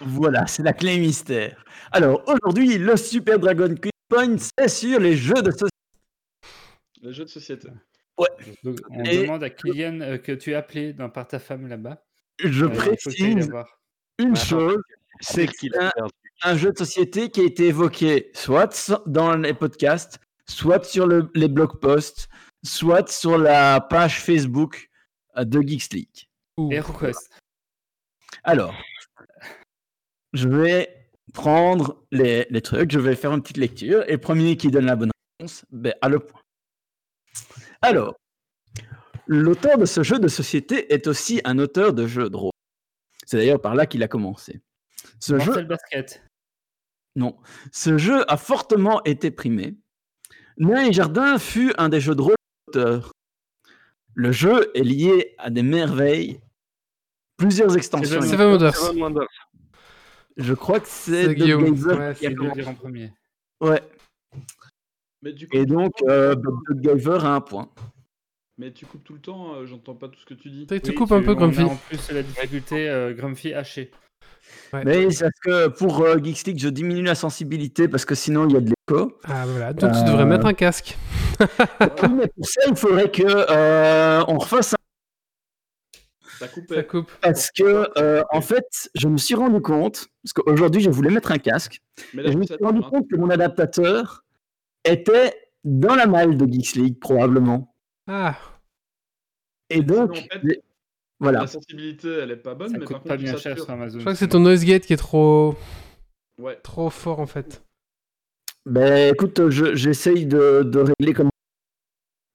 Voilà, c'est la clé mystère. Alors aujourd'hui, le Super Dragon Quiz Point, c'est sur les jeux de société. Les jeux de société. Donc, on Et- demande à Kylian euh, que tu as appelé dans, par ta femme là-bas. Je Euh, précise. Une chose, c'est qu'il c'est a un, un jeu de société qui a été évoqué soit so- dans les podcasts, soit sur le- les blog posts, soit sur la page Facebook euh, de Geeks League. Alors, je vais prendre les, les trucs, je vais faire une petite lecture, et le premier qui donne la bonne réponse, ben, a le point. Alors, l'auteur de ce jeu de société est aussi un auteur de jeux de rôle. C'est d'ailleurs par là qu'il a commencé. Ce jeu, Basket. non, ce jeu a fortement été primé. Nain et Jardin fut un des jeux de rôle d'auteur. Le jeu est lié à des merveilles, plusieurs extensions. Seven Wonders. Je crois que c'est Guillaume. Ouais, qui a commencé. en premier. Ouais. Mais du coup, Et donc, euh, Gaver a un point. Mais tu coupes tout le temps, euh, j'entends pas tout ce que tu dis. Tu Oui, coupes un peu, Grumpy. En plus, la difficulté euh, Grumpy haché. Ouais. Mais c'est parce que pour euh, Geeks League, je diminue la sensibilité parce que sinon il y a de l'écho. Ah voilà, donc tu Euh, devrais mettre un casque. Oui, mais pour ça, il faudrait que euh, on refasse un... T'as coupé. Ça coupe. Parce que, euh, en fait, je me suis rendu compte, parce qu'aujourd'hui, je voulais mettre un casque, Mais et là, je me ça suis rendu compte que mon adaptateur était dans la malle de Geeks League, probablement. Ah, Et donc, en fait, voilà. La sensibilité, elle est pas bonne, Ça mais coûte par pas contre, bien cher sur Amazon. je crois que c'est ton noise gate qui est trop, Ouais. trop fort en fait. Ben, écoute, je- j'essaye de, de régler comme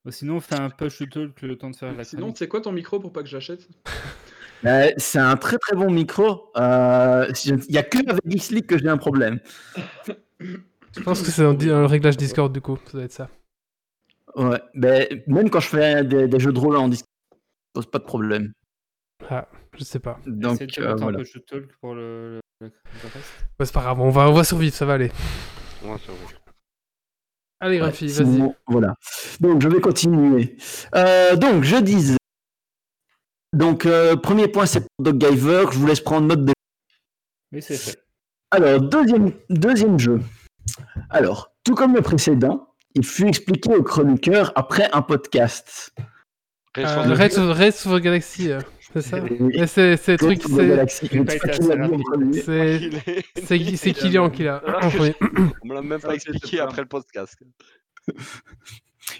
Ou Sinon, fais un push talk le temps de faire la Sinon, c'est quoi ton micro pour pas que j'achète? Euh, c'est un très très bon micro. Euh, Il n'y a que avec Geeks League que j'ai un problème. Je pense que c'est dans, le réglage Discord du coup, ça doit être ça. Ouais, ben, même quand je fais des, des jeux de rôle en Discord, pose pas de problème. Ah, je sais pas. Donc de euh, voilà. un push to talk pour le, le- le reste. Ouais, c'est pas grave, on va, on va survivre, ça va aller. Ouais, c'est vrai. Allez, Ouais, Grumpy, vas-y. sinon, Voilà. Donc je vais continuer. Euh, donc je disais. Donc euh, premier point c'est pour Giver. Je vous laisse prendre note de. Oui, c'est fait. Alors deuxième deuxième jeu. Alors tout comme le précédent, il fut expliqué au chroniqueur après un podcast. Euh, the- Race, of- Race of the Galaxy, euh, c'est ça c'est c'est le truc, c'est c'est Kylian qui l'a. On me l'a même pas expliqué après le podcast.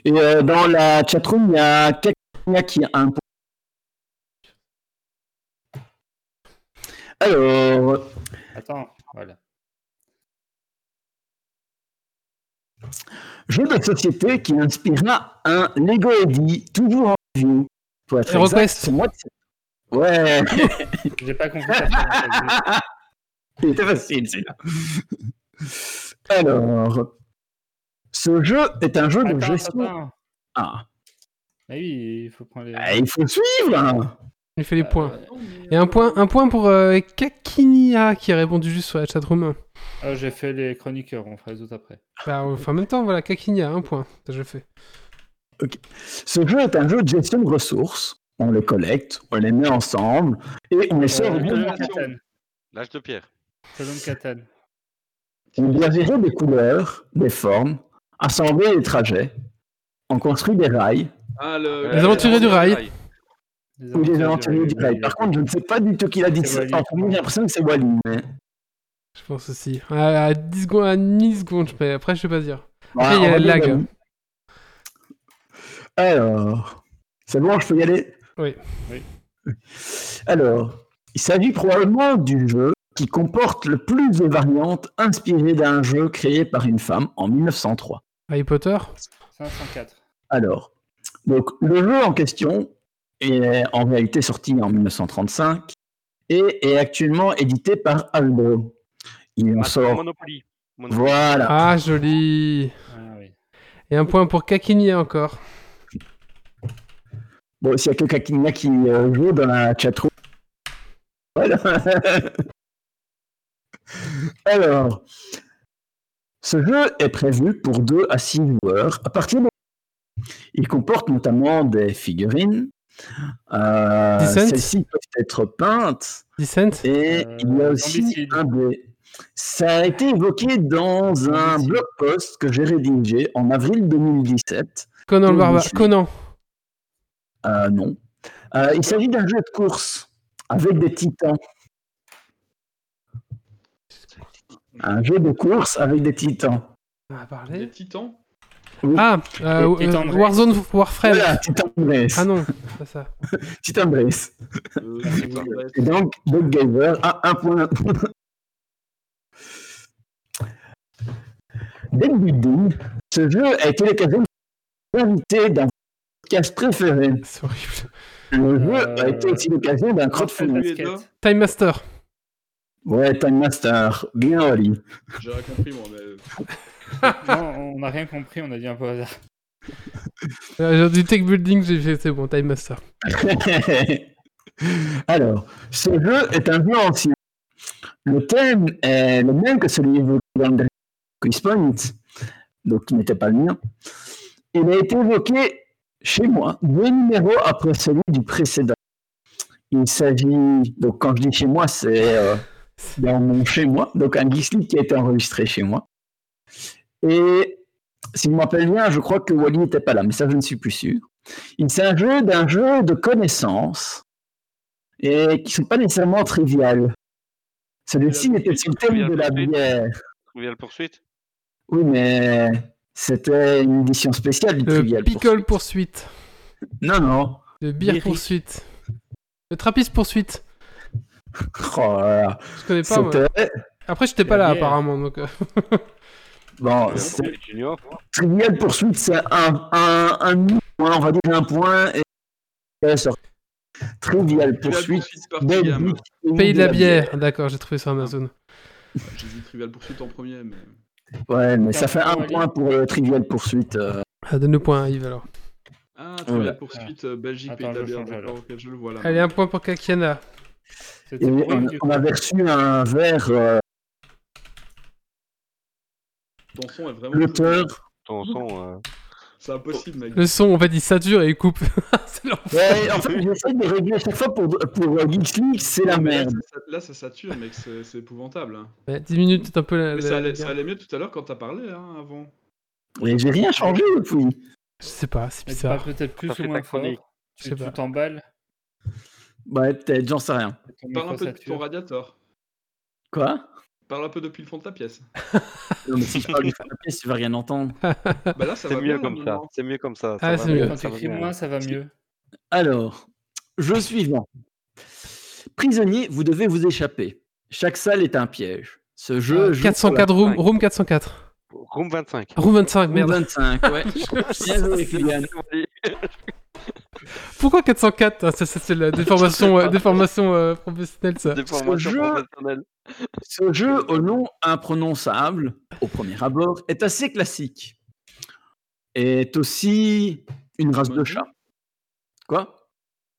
Et euh, dans la chatroom, il y a Kakina qui a un. Alors, Attends, voilà. jeu de société qui inspira un Lego Eddy, toujours en review. Pour être c'est moi Ouais, J'ai pas compris c'était facile celui-là. Alors, ce jeu est un jeu de gestion. attends. Ah, Ah oui, il faut prendre les. ah, il faut suivre. hein. Il fait les points. Euh, Et un point, un point pour euh, Kakinia qui a répondu juste sur la chatroom. ah, j'ai fait les chroniqueurs, on fera les autres après. Bah, enfin, en même temps, voilà, Kakinia, un point. Ça, je le Ce jeu est un jeu de gestion de ressources. On les collecte, on les met ensemble et on les sort Euh. L'âge de pierre. Colonne Catan. On doit gérer des couleurs, des formes, assembler des trajets. On construit des rails Ah, le. Les aventuriers du rail. Les ou aventuriers du rail. Par contre, je ne sais pas du tout qui l'a dit. C'est Wally. En premier, j'ai l'impression que c'est Wally. Mais... Je pense aussi. À, à 10 secondes, à 10 secondes, je peux... après, je sais pas dire. Voilà, il y a dire lag. Alors, c'est bon, je peux y aller? Oui. Oui. Alors, il s'agit probablement du jeu qui comporte le plus de variantes inspirées d'un jeu créé par une femme en 1903. Harry Potter? 504. Alors, donc, le jeu en question est en réalité sorti en 1935 et est actuellement édité par Hasbro. Il en Ah, sort. Monopoly. Monopoly. Voilà. Ah, joli. Ah oui. Et un point pour Kakini encore. Bon, s'il y a quelqu'un qui, là qui euh, joue dans la chatroom. Voilà. Alors, ce jeu est prévu pour 2 à 6 joueurs. À partir de... Il comporte notamment des figurines. Euh, Descent Celles-ci peuvent être peintes. Descent Et Euh, il y a aussi Zombicide. un dé. Ça a été évoqué dans un blog post que j'ai rédigé en avril 2017. Conan le. Conan. Euh, non. Euh, il s'agit d'un jeu de course avec des titans. Un jeu de course avec des titans. On va Les parler. titans Ah, euh, Et- et euh, Tendresse. Warzone Warframe. Voilà, Titan Brace. Ah non, c'est pas ça. Titan Brace. Et donc, Buggiver, ah, un point. Deck Building, ce jeu a été l'occasion d'inviter d'un podcast préféré. C'est horrible. Le jeu Euh, a été aussi l'occasion d'un crowdfunding. Time Master. Ouais, Time Master, bien Oli. J'ai rien compris moi, mais Non, on n'a rien compris, on a dit un peu au hasard. Euh, du tech building, j'ai fait, c'est bon, Time Master. Alors, ce jeu est un jeu ancien. Le thème est le même que celui évoqué dans le Quiz Point, donc qui n'était pas le mien. Il a été évoqué chez moi deux numéros après celui du précédent. Il s'agit, donc quand je dis chez moi, c'est euh, dans mon chez moi, donc un Geeks qui a été enregistré chez moi. Et si je me rappelle bien, je crois que Wally n'était pas là, mais ça je ne suis plus sûr. Il s'agit d'un jeu de connaissances et qui ne sont pas nécessairement triviales. Celui-ci était sur le thème de la bière? Trivial poursuite? Oui, mais c'était une édition spéciale du Le Trivial Pickle Poursuite. poursuite. Non, non. Le Beer poursuite. Le Trappiste poursuite. Oh là là. Je connais pas, moi. C'était. Après, j'étais pas là, apparemment. Donc, euh, Bon, Trivial c'est- poursuite Junior. Trivial Poursuite, c'est un, un, un point, on va dire un point. Et... Trivial Poursuite. Pays de la bière. D'accord, j'ai trouvé sur Amazon. J'ai dit Trivial Poursuite en premier, mais. Ouais, mais ça fait point, un point pour le Trivial Poursuite. euh. Ah, donne le point à Yves alors. Ah, Trivial Voilà. Poursuite, euh, Belgique, Attends, Pays de la je le vois là. Allez, un point pour Kakiana. Et on, on avait reçu un verre. euh, Ton son est vraiment. L'auteur. Ton son. C'est impossible, mec. Le son, on va dire sature et il coupe. c'est l'enfer. Ouais, en fait, j'essaie de régler à chaque fois pour, pour euh, Geeks League, c'est la mais merde. ça- Là, ça sature, mec, c'est épouvantable. hein. Ouais, 10 minutes, c'est un peu la. Mais la- ça allait, la- ça allait mieux tout à l'heure quand t'as parlé, hein, avant. Et j'ai rien changé depuis. Je sais pas, c'est Mais bizarre. peut-être plus ou fait moins fort. Tu t'emballes. Ouais, peut-être, j'en sais rien. Parle un peu depuis ton radiateur. Quoi? Parle un peu depuis le fond de ta pièce. Non, mais si je parle du fond de la pièce, tu vas rien entendre. Bah là, ça C'est va mieux bien, comme ça. C'est mieux comme ça. Ah, ça c'est va mieux. Quand tu cries moins, ça va mieux. Alors, jeu suivant. Prisonnier, vous devez vous échapper. Chaque salle est un piège. Ce jeu joue 404 room, cinq. room 404. Room 25. Room 25, pour la- merde. 25, ouais. Bien joué, Kylian. Pourquoi 404 Ah, ça, ça, C'est la déformation, euh, déformation euh, professionnelle, ça. Jeu-. Ce jeu au nom imprononçable, au premier abord, est assez classique. Est aussi une race de chat. Quoi?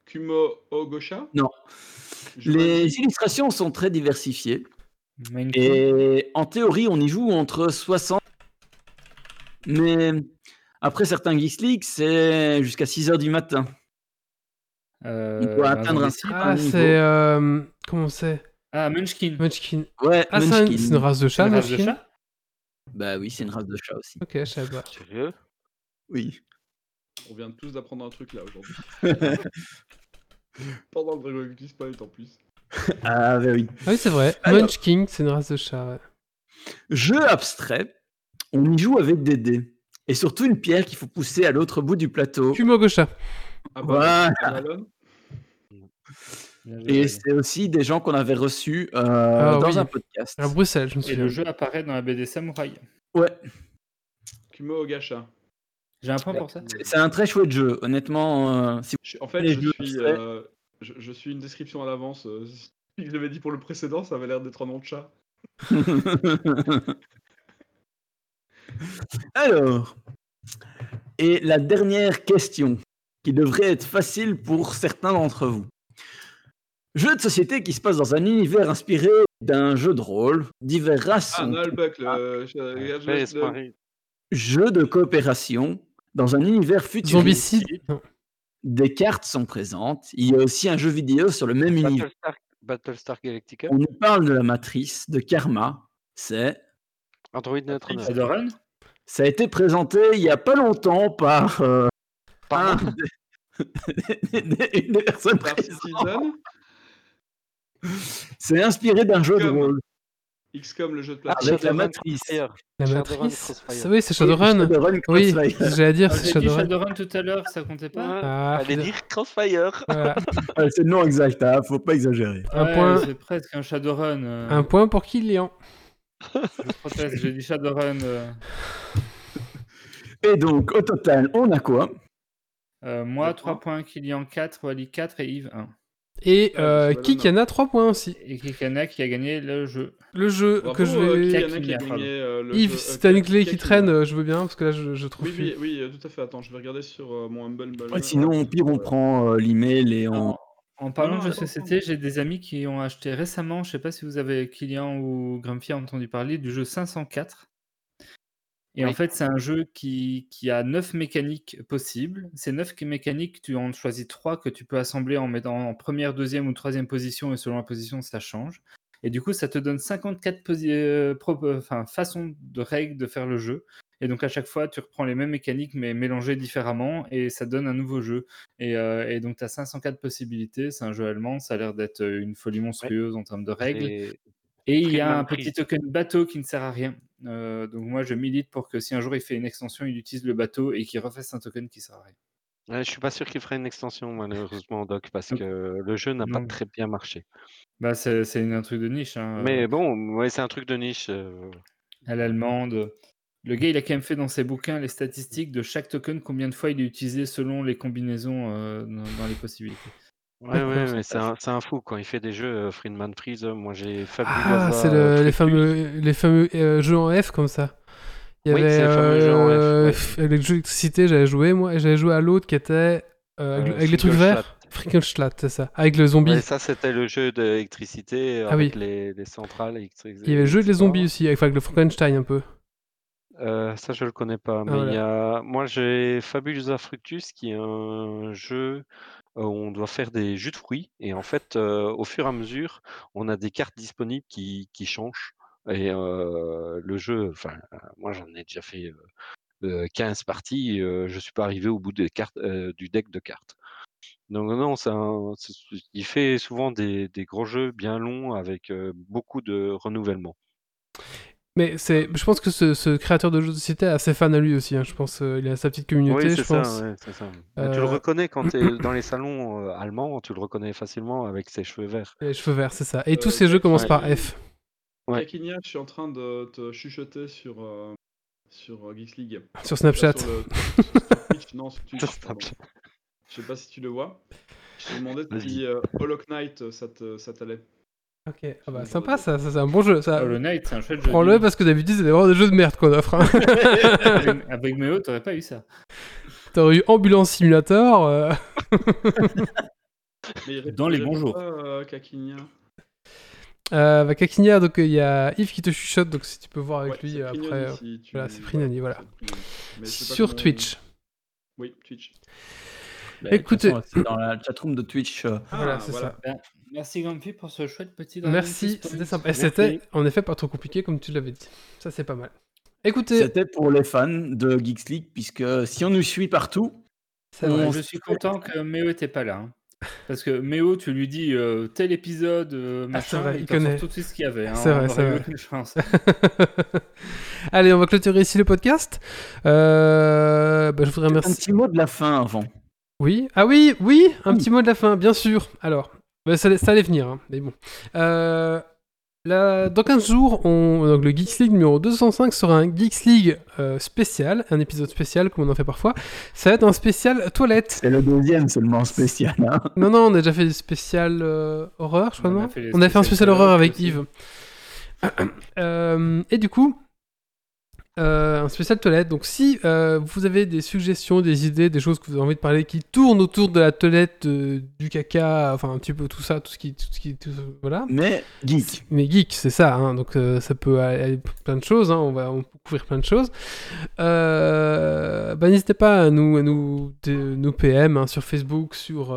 Kumo Ogosha? Non. Les illustrations sont très diversifiées. Et en théorie, on y joue entre 60. Mais après certains Geeks League, c'est jusqu'à 6 heures du matin. Euh, On peut bah, atteindre un certain Ah, c'est. Euh, comment c'est Ah, Munchkin. Munchkin. Ouais, Ah, Munchkin. c'est une race de chat, une race de Munchkin? chat? Bah oui, c'est une race de chat aussi. Ok, je savais pas. Sérieux? Oui. On vient tous d'apprendre un truc là aujourd'hui. Pendant le Dragon Quest Point en plus. ah bah oui. Ah oui, c'est vrai. Alors- Munchkin, c'est une race de chat, ouais. Jeu abstrait, on y joue avec des dés. Et surtout une pierre qu'il faut pousser à l'autre bout du plateau. Kumogocha. Ah Voilà. Joué, Et c'est aussi des gens qu'on avait reçus euh, Ah dans oui. un podcast. À Bruxelles, je me Et le jeu apparaît dans la BD Samouraï. Ouais, Kumo Ogasha. J'ai un point pour ça. c'est- un très chouette jeu. Honnêtement, euh, si Je- En fait, je jeux suis, euh, je, je suis une description à l'avance. euh, je l'avais dit pour le précédent, ça avait l'air d'être un nom de chat. Alors, et la dernière question, qui devrait être facile pour certains d'entre vous. Jeu de société qui se passe dans un univers inspiré d'un jeu de rôle, divers races, Ah, le. je- regarde, je jeu de coopération dans un univers futuriste. Des cartes sont présentes. Il y a aussi un jeu vidéo sur le même univers. Battlestar, Battlestar Galactica, On nous parle de la matrice, de Karma. C'est, Android Neutron. Shadowrun ça a été présenté il y a pas longtemps par euh, un Pardon des- une. Citizen, C'est inspiré d'un jeu de rôle XCOM, le jeu de avec plateau. la Shadowrun matrice. La Shadowrun matrice Oui, c'est Shadowrun. Shadowrun Oui, j'allais dire, Ah, c'est J'ai dit Shadowrun. Shadowrun tout à l'heure, ça comptait pas Ah, Allez faut- dire Crossfire. voilà. C'est le nom exact, hein, faut pas exagérer. Un Ouais, point. C'est presque un Shadowrun. euh, Un point pour Kylian. Je proteste, j'ai dit Shadowrun. euh, Et donc, au total, on a quoi? Euh, moi, Deux 3 points, Kylian 4, Wally 4 et Yves 1. Et Ah, euh, c'est pas Kik, il y en a 3 points aussi. Et Kikana qui a gagné le jeu. Le jeu Bravo, que je euh, vais. Qui a gagné, euh, le Yves, jeu- si euh, t'as une clé qui traîne, je veux bien, parce que là, je, je trouve Oui, oui, oui, tout à fait. Attends, je vais regarder sur euh, mon Humble. Ouais, Sinon, au pire, on prend euh, l'email et on. En, en parlant Non, de société, j'ai des amis qui ont acheté récemment, je sais pas si vous avez Kylian ou Grumpy a entendu parler, du jeu 504. Et en fait, c'est un jeu qui, qui a neuf mécaniques possibles. Ces neuf mécaniques, tu en choisis trois que tu peux assembler en mettant en première, deuxième ou troisième position, et selon la position, ça change. Et du coup, ça te donne 54 posi- euh, pro- euh, enfin, façons de règles de faire le jeu. Et donc, à chaque fois, tu reprends les mêmes mécaniques, mais mélangées différemment, et ça donne un nouveau jeu. Et, euh, et donc, tu as 504 possibilités. C'est un jeu allemand. Ça a l'air d'être une folie monstrueuse en termes de règles. Et- il y a un petit token bateau qui ne sert à rien. Euh, donc, moi, je milite pour que si un jour il fait une extension, il utilise le bateau et qu'il refasse un token qui sert à rien. Ouais, je suis pas sûr qu'il ferait une extension, malheureusement, Doc, parce que le jeu n'a pas très bien marché. Bah, c'est un truc de niche. hein, Mais bon, ouais, c'est un truc de niche. euh, à l'allemande. Le gars, il a quand même fait dans ses bouquins les statistiques de chaque token, combien de fois il est utilisé selon les combinaisons euh, dans, dans les possibilités. Ouais, ouais, mais c'est un, c'est un fou quand il fait des jeux euh, Friedman Freeze. Moi, j'ai Fabulosa. Ah, c'est euh, le- les fameux, les fameux euh, jeux en F comme ça. Il y Oui, avait c'est les fameux jeux en F, euh, ouais. f- avec le jeu d'électricité, j'avais joué moi, et j'avais joué à l'autre qui était euh, avec, Euh, avec les trucs verts. Frickelstadt, c'est ça. Avec le zombie. Ouais, ça, c'était le jeu d'électricité Ah avec les, les centrales électriques. Il y avait le jeu des zombies aussi, avec, avec le Frankenstein un peu. Euh, ça, je le connais pas. Mais Ah, il y a... moi, j'ai Fabulosa Fructus, qui est un jeu on doit faire des jus de fruits. Et en fait, au fur et à mesure, on a des cartes disponibles qui, changent. Et le jeu, enfin, moi, j'en ai déjà fait euh, euh, 15 parties. je suis pas arrivé au bout du deck de cartes. Donc non, c'est un- il fait souvent des, gros jeux bien longs avec beaucoup de renouvellement. Mais c'est, je pense que ce, ce créateur de jeux de société a ses fans à lui aussi. hein. Je pense euh, il a sa petite communauté, Oui, je c'est ça, pense. ouais, c'est ça. Mais tu le Euh, reconnais quand tu es dans les salons euh, allemands, tu le reconnais facilement avec ses cheveux verts. Les cheveux verts, c'est ça. Et Euh, tous ces jeux commencent ouais. par F. Ouais. Kakinia, je suis en train de te chuchoter sur, euh, sur euh, Geeks League. Sur Snapchat. Sur le- sur Twitch, non, sur Twitch, Sur pardon. Snapchat. Je sais pas si tu le vois. Je te demandais Vas-y. si euh, Hollow Knight, ça te- ça t'allait. Ok, ah bah, sympa ça, ça c'est un bon jeu. Ça. Hollow Knight, c'est un chouette jeu. Prends-le parce que d'habitude c'est vraiment des jeux de merde qu'on offre. hein. avec, avec Méo, t'aurais pas eu ça. T'aurais eu Ambulance Simulator. euh, Mais Dans les bons jours. pas, euh, Kakinia. Euh, bah, Kakinia, donc il y a Yves qui te chuchote, donc si tu peux voir avec Ouais, lui après. Prignoni, euh, si tu- voilà, c'est Prignoni, voilà. Mais Sur Twitch. Oui, Twitch. Bah, Écoutez- façon, c'est dans la chatroom de Twitch. euh, Voilà, Ah, c'est voilà. ça. Merci Grumpy pour ce chouette petit Merci, c'était sympa. C'était en effet pas trop compliqué comme tu l'avais dit. Ça c'est pas mal. Écoutez, C'était pour les fans de Geeks League, puisque si on nous suit partout, c'est vrai. Je suis content que Méo était pas là. hein. Parce que Méo, tu lui dis euh, tel épisode, euh, Ah, c'est machin, vrai, il connaît. tout de suite ce qu'il y avait. hein. C'est vrai, c'est vrai. chance. Allez, on va clôturer ici le podcast. Euh, bah, je voudrais un remercier. petit mot de la fin avant. Oui, ah oui, oui, un Oui. petit mot de la fin, bien sûr. Alors, ça, ça allait venir, hein, mais bon. Euh, là, dans 15 jours, on, donc le Geeks League numéro 205 sera un Geeks League euh, spécial, un épisode spécial comme on en fait parfois. Ça va être un spécial toilette. C'est le deuxième seulement spécial. hein. Non, non, on a déjà fait des spécials euh, horreur, je crois, On a non fait les On a fait un spécial horreur avec aussi. Yves. Euh, et du coup, euh, un spécial toilette. Donc, si euh, vous avez des suggestions, des idées, des choses que vous avez envie de parler qui tournent autour de la toilette, euh, du caca, enfin un petit peu tout ça, tout ce qui, tout ce qui, tout- voilà. Mais geek. Mais geek, c'est ça. hein, donc, ça peut aller pour plein de choses. hein, on va on peut couvrir plein de choses. Bah, n'hésitez pas à nous, à nous, de- nous PM hein, sur Facebook, sur,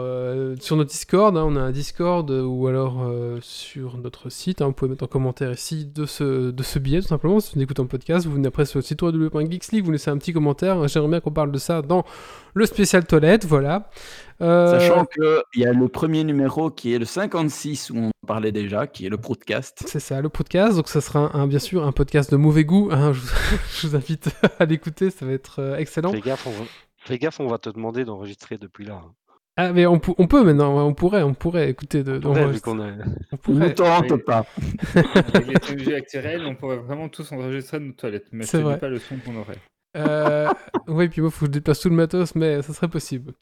sur notre Discord. on a un Discord ou alors sur notre site. vous pouvez mettre en commentaire ici de ce, de ce billet, tout simplement. Si vous écoutez un podcast, vous venez après sur le site www.geeksleague, vous laissez un petit commentaire. J'aimerais bien qu'on parle de ça dans le spécial toilette. Voilà. Euh, Sachant qu'il y a le premier numéro qui est le 56 où on en parlait déjà, qui est le podcast. C'est ça, le podcast. Donc, ça sera un, un- bien sûr un podcast de mauvais goût. hein, je, vous, je vous invite à l'écouter, ça va être euh, excellent. Fais gaffe, on va... Fais gaffe, on va te demander d'enregistrer depuis là. hein. Ah, mais on, on peut maintenant, on pourrait, on pourrait écouter de. Qu'on a... On Ne pourrait. tente Oui. pas. Avec les technologies actuelles, on pourrait vraiment tous enregistrer nos toilettes, mais vrai. dis pas le son qu'on aurait. Euh, oui, puis moi, il faut que je déplace tout le matos, mais ça serait possible.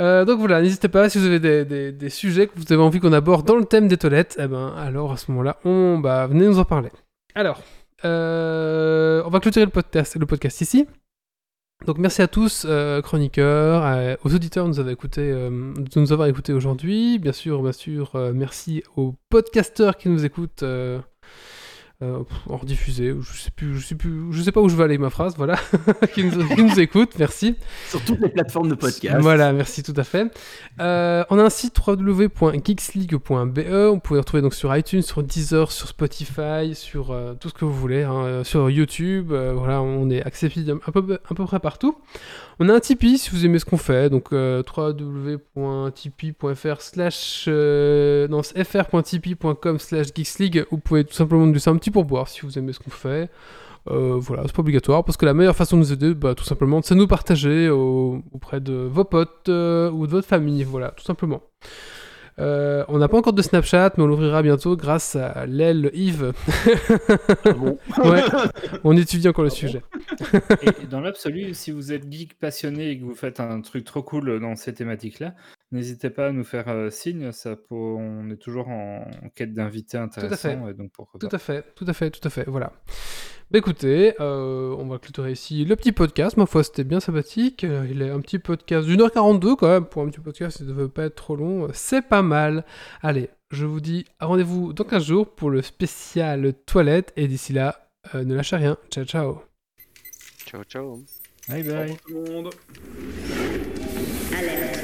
Euh, donc voilà, n'hésitez pas si vous avez des, des- des sujets que vous avez envie qu'on aborde dans le thème des toilettes, eh ben alors à ce moment-là, on bah venez nous en parler. Alors, euh, on va clôturer le podcast, le podcast ici. Donc merci à tous, euh, chroniqueurs, euh, aux auditeurs de nous avoir écoutés, euh, écoutés aujourd'hui. Bien sûr, bien sûr, merci aux podcasteurs qui nous écoutent. Euh, en rediffusé, je sais plus, je sais plus, je sais pas où je vais aller ma phrase, voilà, qui, nous, qui nous écoute, merci. Sur toutes les plateformes de podcast. Voilà, merci tout à fait. Euh, on a un site www.geeksleague.be. On peut le retrouver donc sur iTunes, sur Deezer, sur Spotify, sur euh, tout ce que vous voulez, hein, sur YouTube. voilà, on est accessible à peu, à peu près partout. On a un Tipeee si vous aimez ce qu'on fait, donc euh, www.tipeee.fr slash euh, fr.tipeee.com slash geeksleague. Vous pouvez tout simplement nous laisser un petit pourboire si vous aimez ce qu'on fait. Euh, voilà, c'est pas obligatoire parce que la meilleure façon de nous aider, bah, tout simplement, c'est de nous partager au- auprès de vos potes euh, ou de votre famille. Voilà, tout simplement. Euh, on n'a pas encore de Snapchat, mais on l'ouvrira bientôt grâce à l'aile Yves. bon. ouais, on étudie encore le sujet. Et dans l'absolu, si vous êtes geek passionné et que vous faites un truc trop cool dans ces thématiques-là, n'hésitez pas à nous faire euh, signe. Ça peut- on est toujours en, en quête d'invités intéressants. Et donc pourquoi Tout pas. à fait, tout à fait, tout à fait, voilà. Bah écoutez, euh, on va clôturer ici le petit podcast. Ma foi, c'était bien sympathique. Euh, Il est un petit podcast d'une heure 42 quand même. Pour un petit podcast, ça ne devait pas être trop long. Euh, C'est pas mal. Allez, je vous dis rendez-vous dans 15 jours pour le spécial toilette. Et d'ici là, euh, ne lâchez rien. Ciao, ciao. Ciao, ciao. Bye bye. revoir tout le monde. Alerte.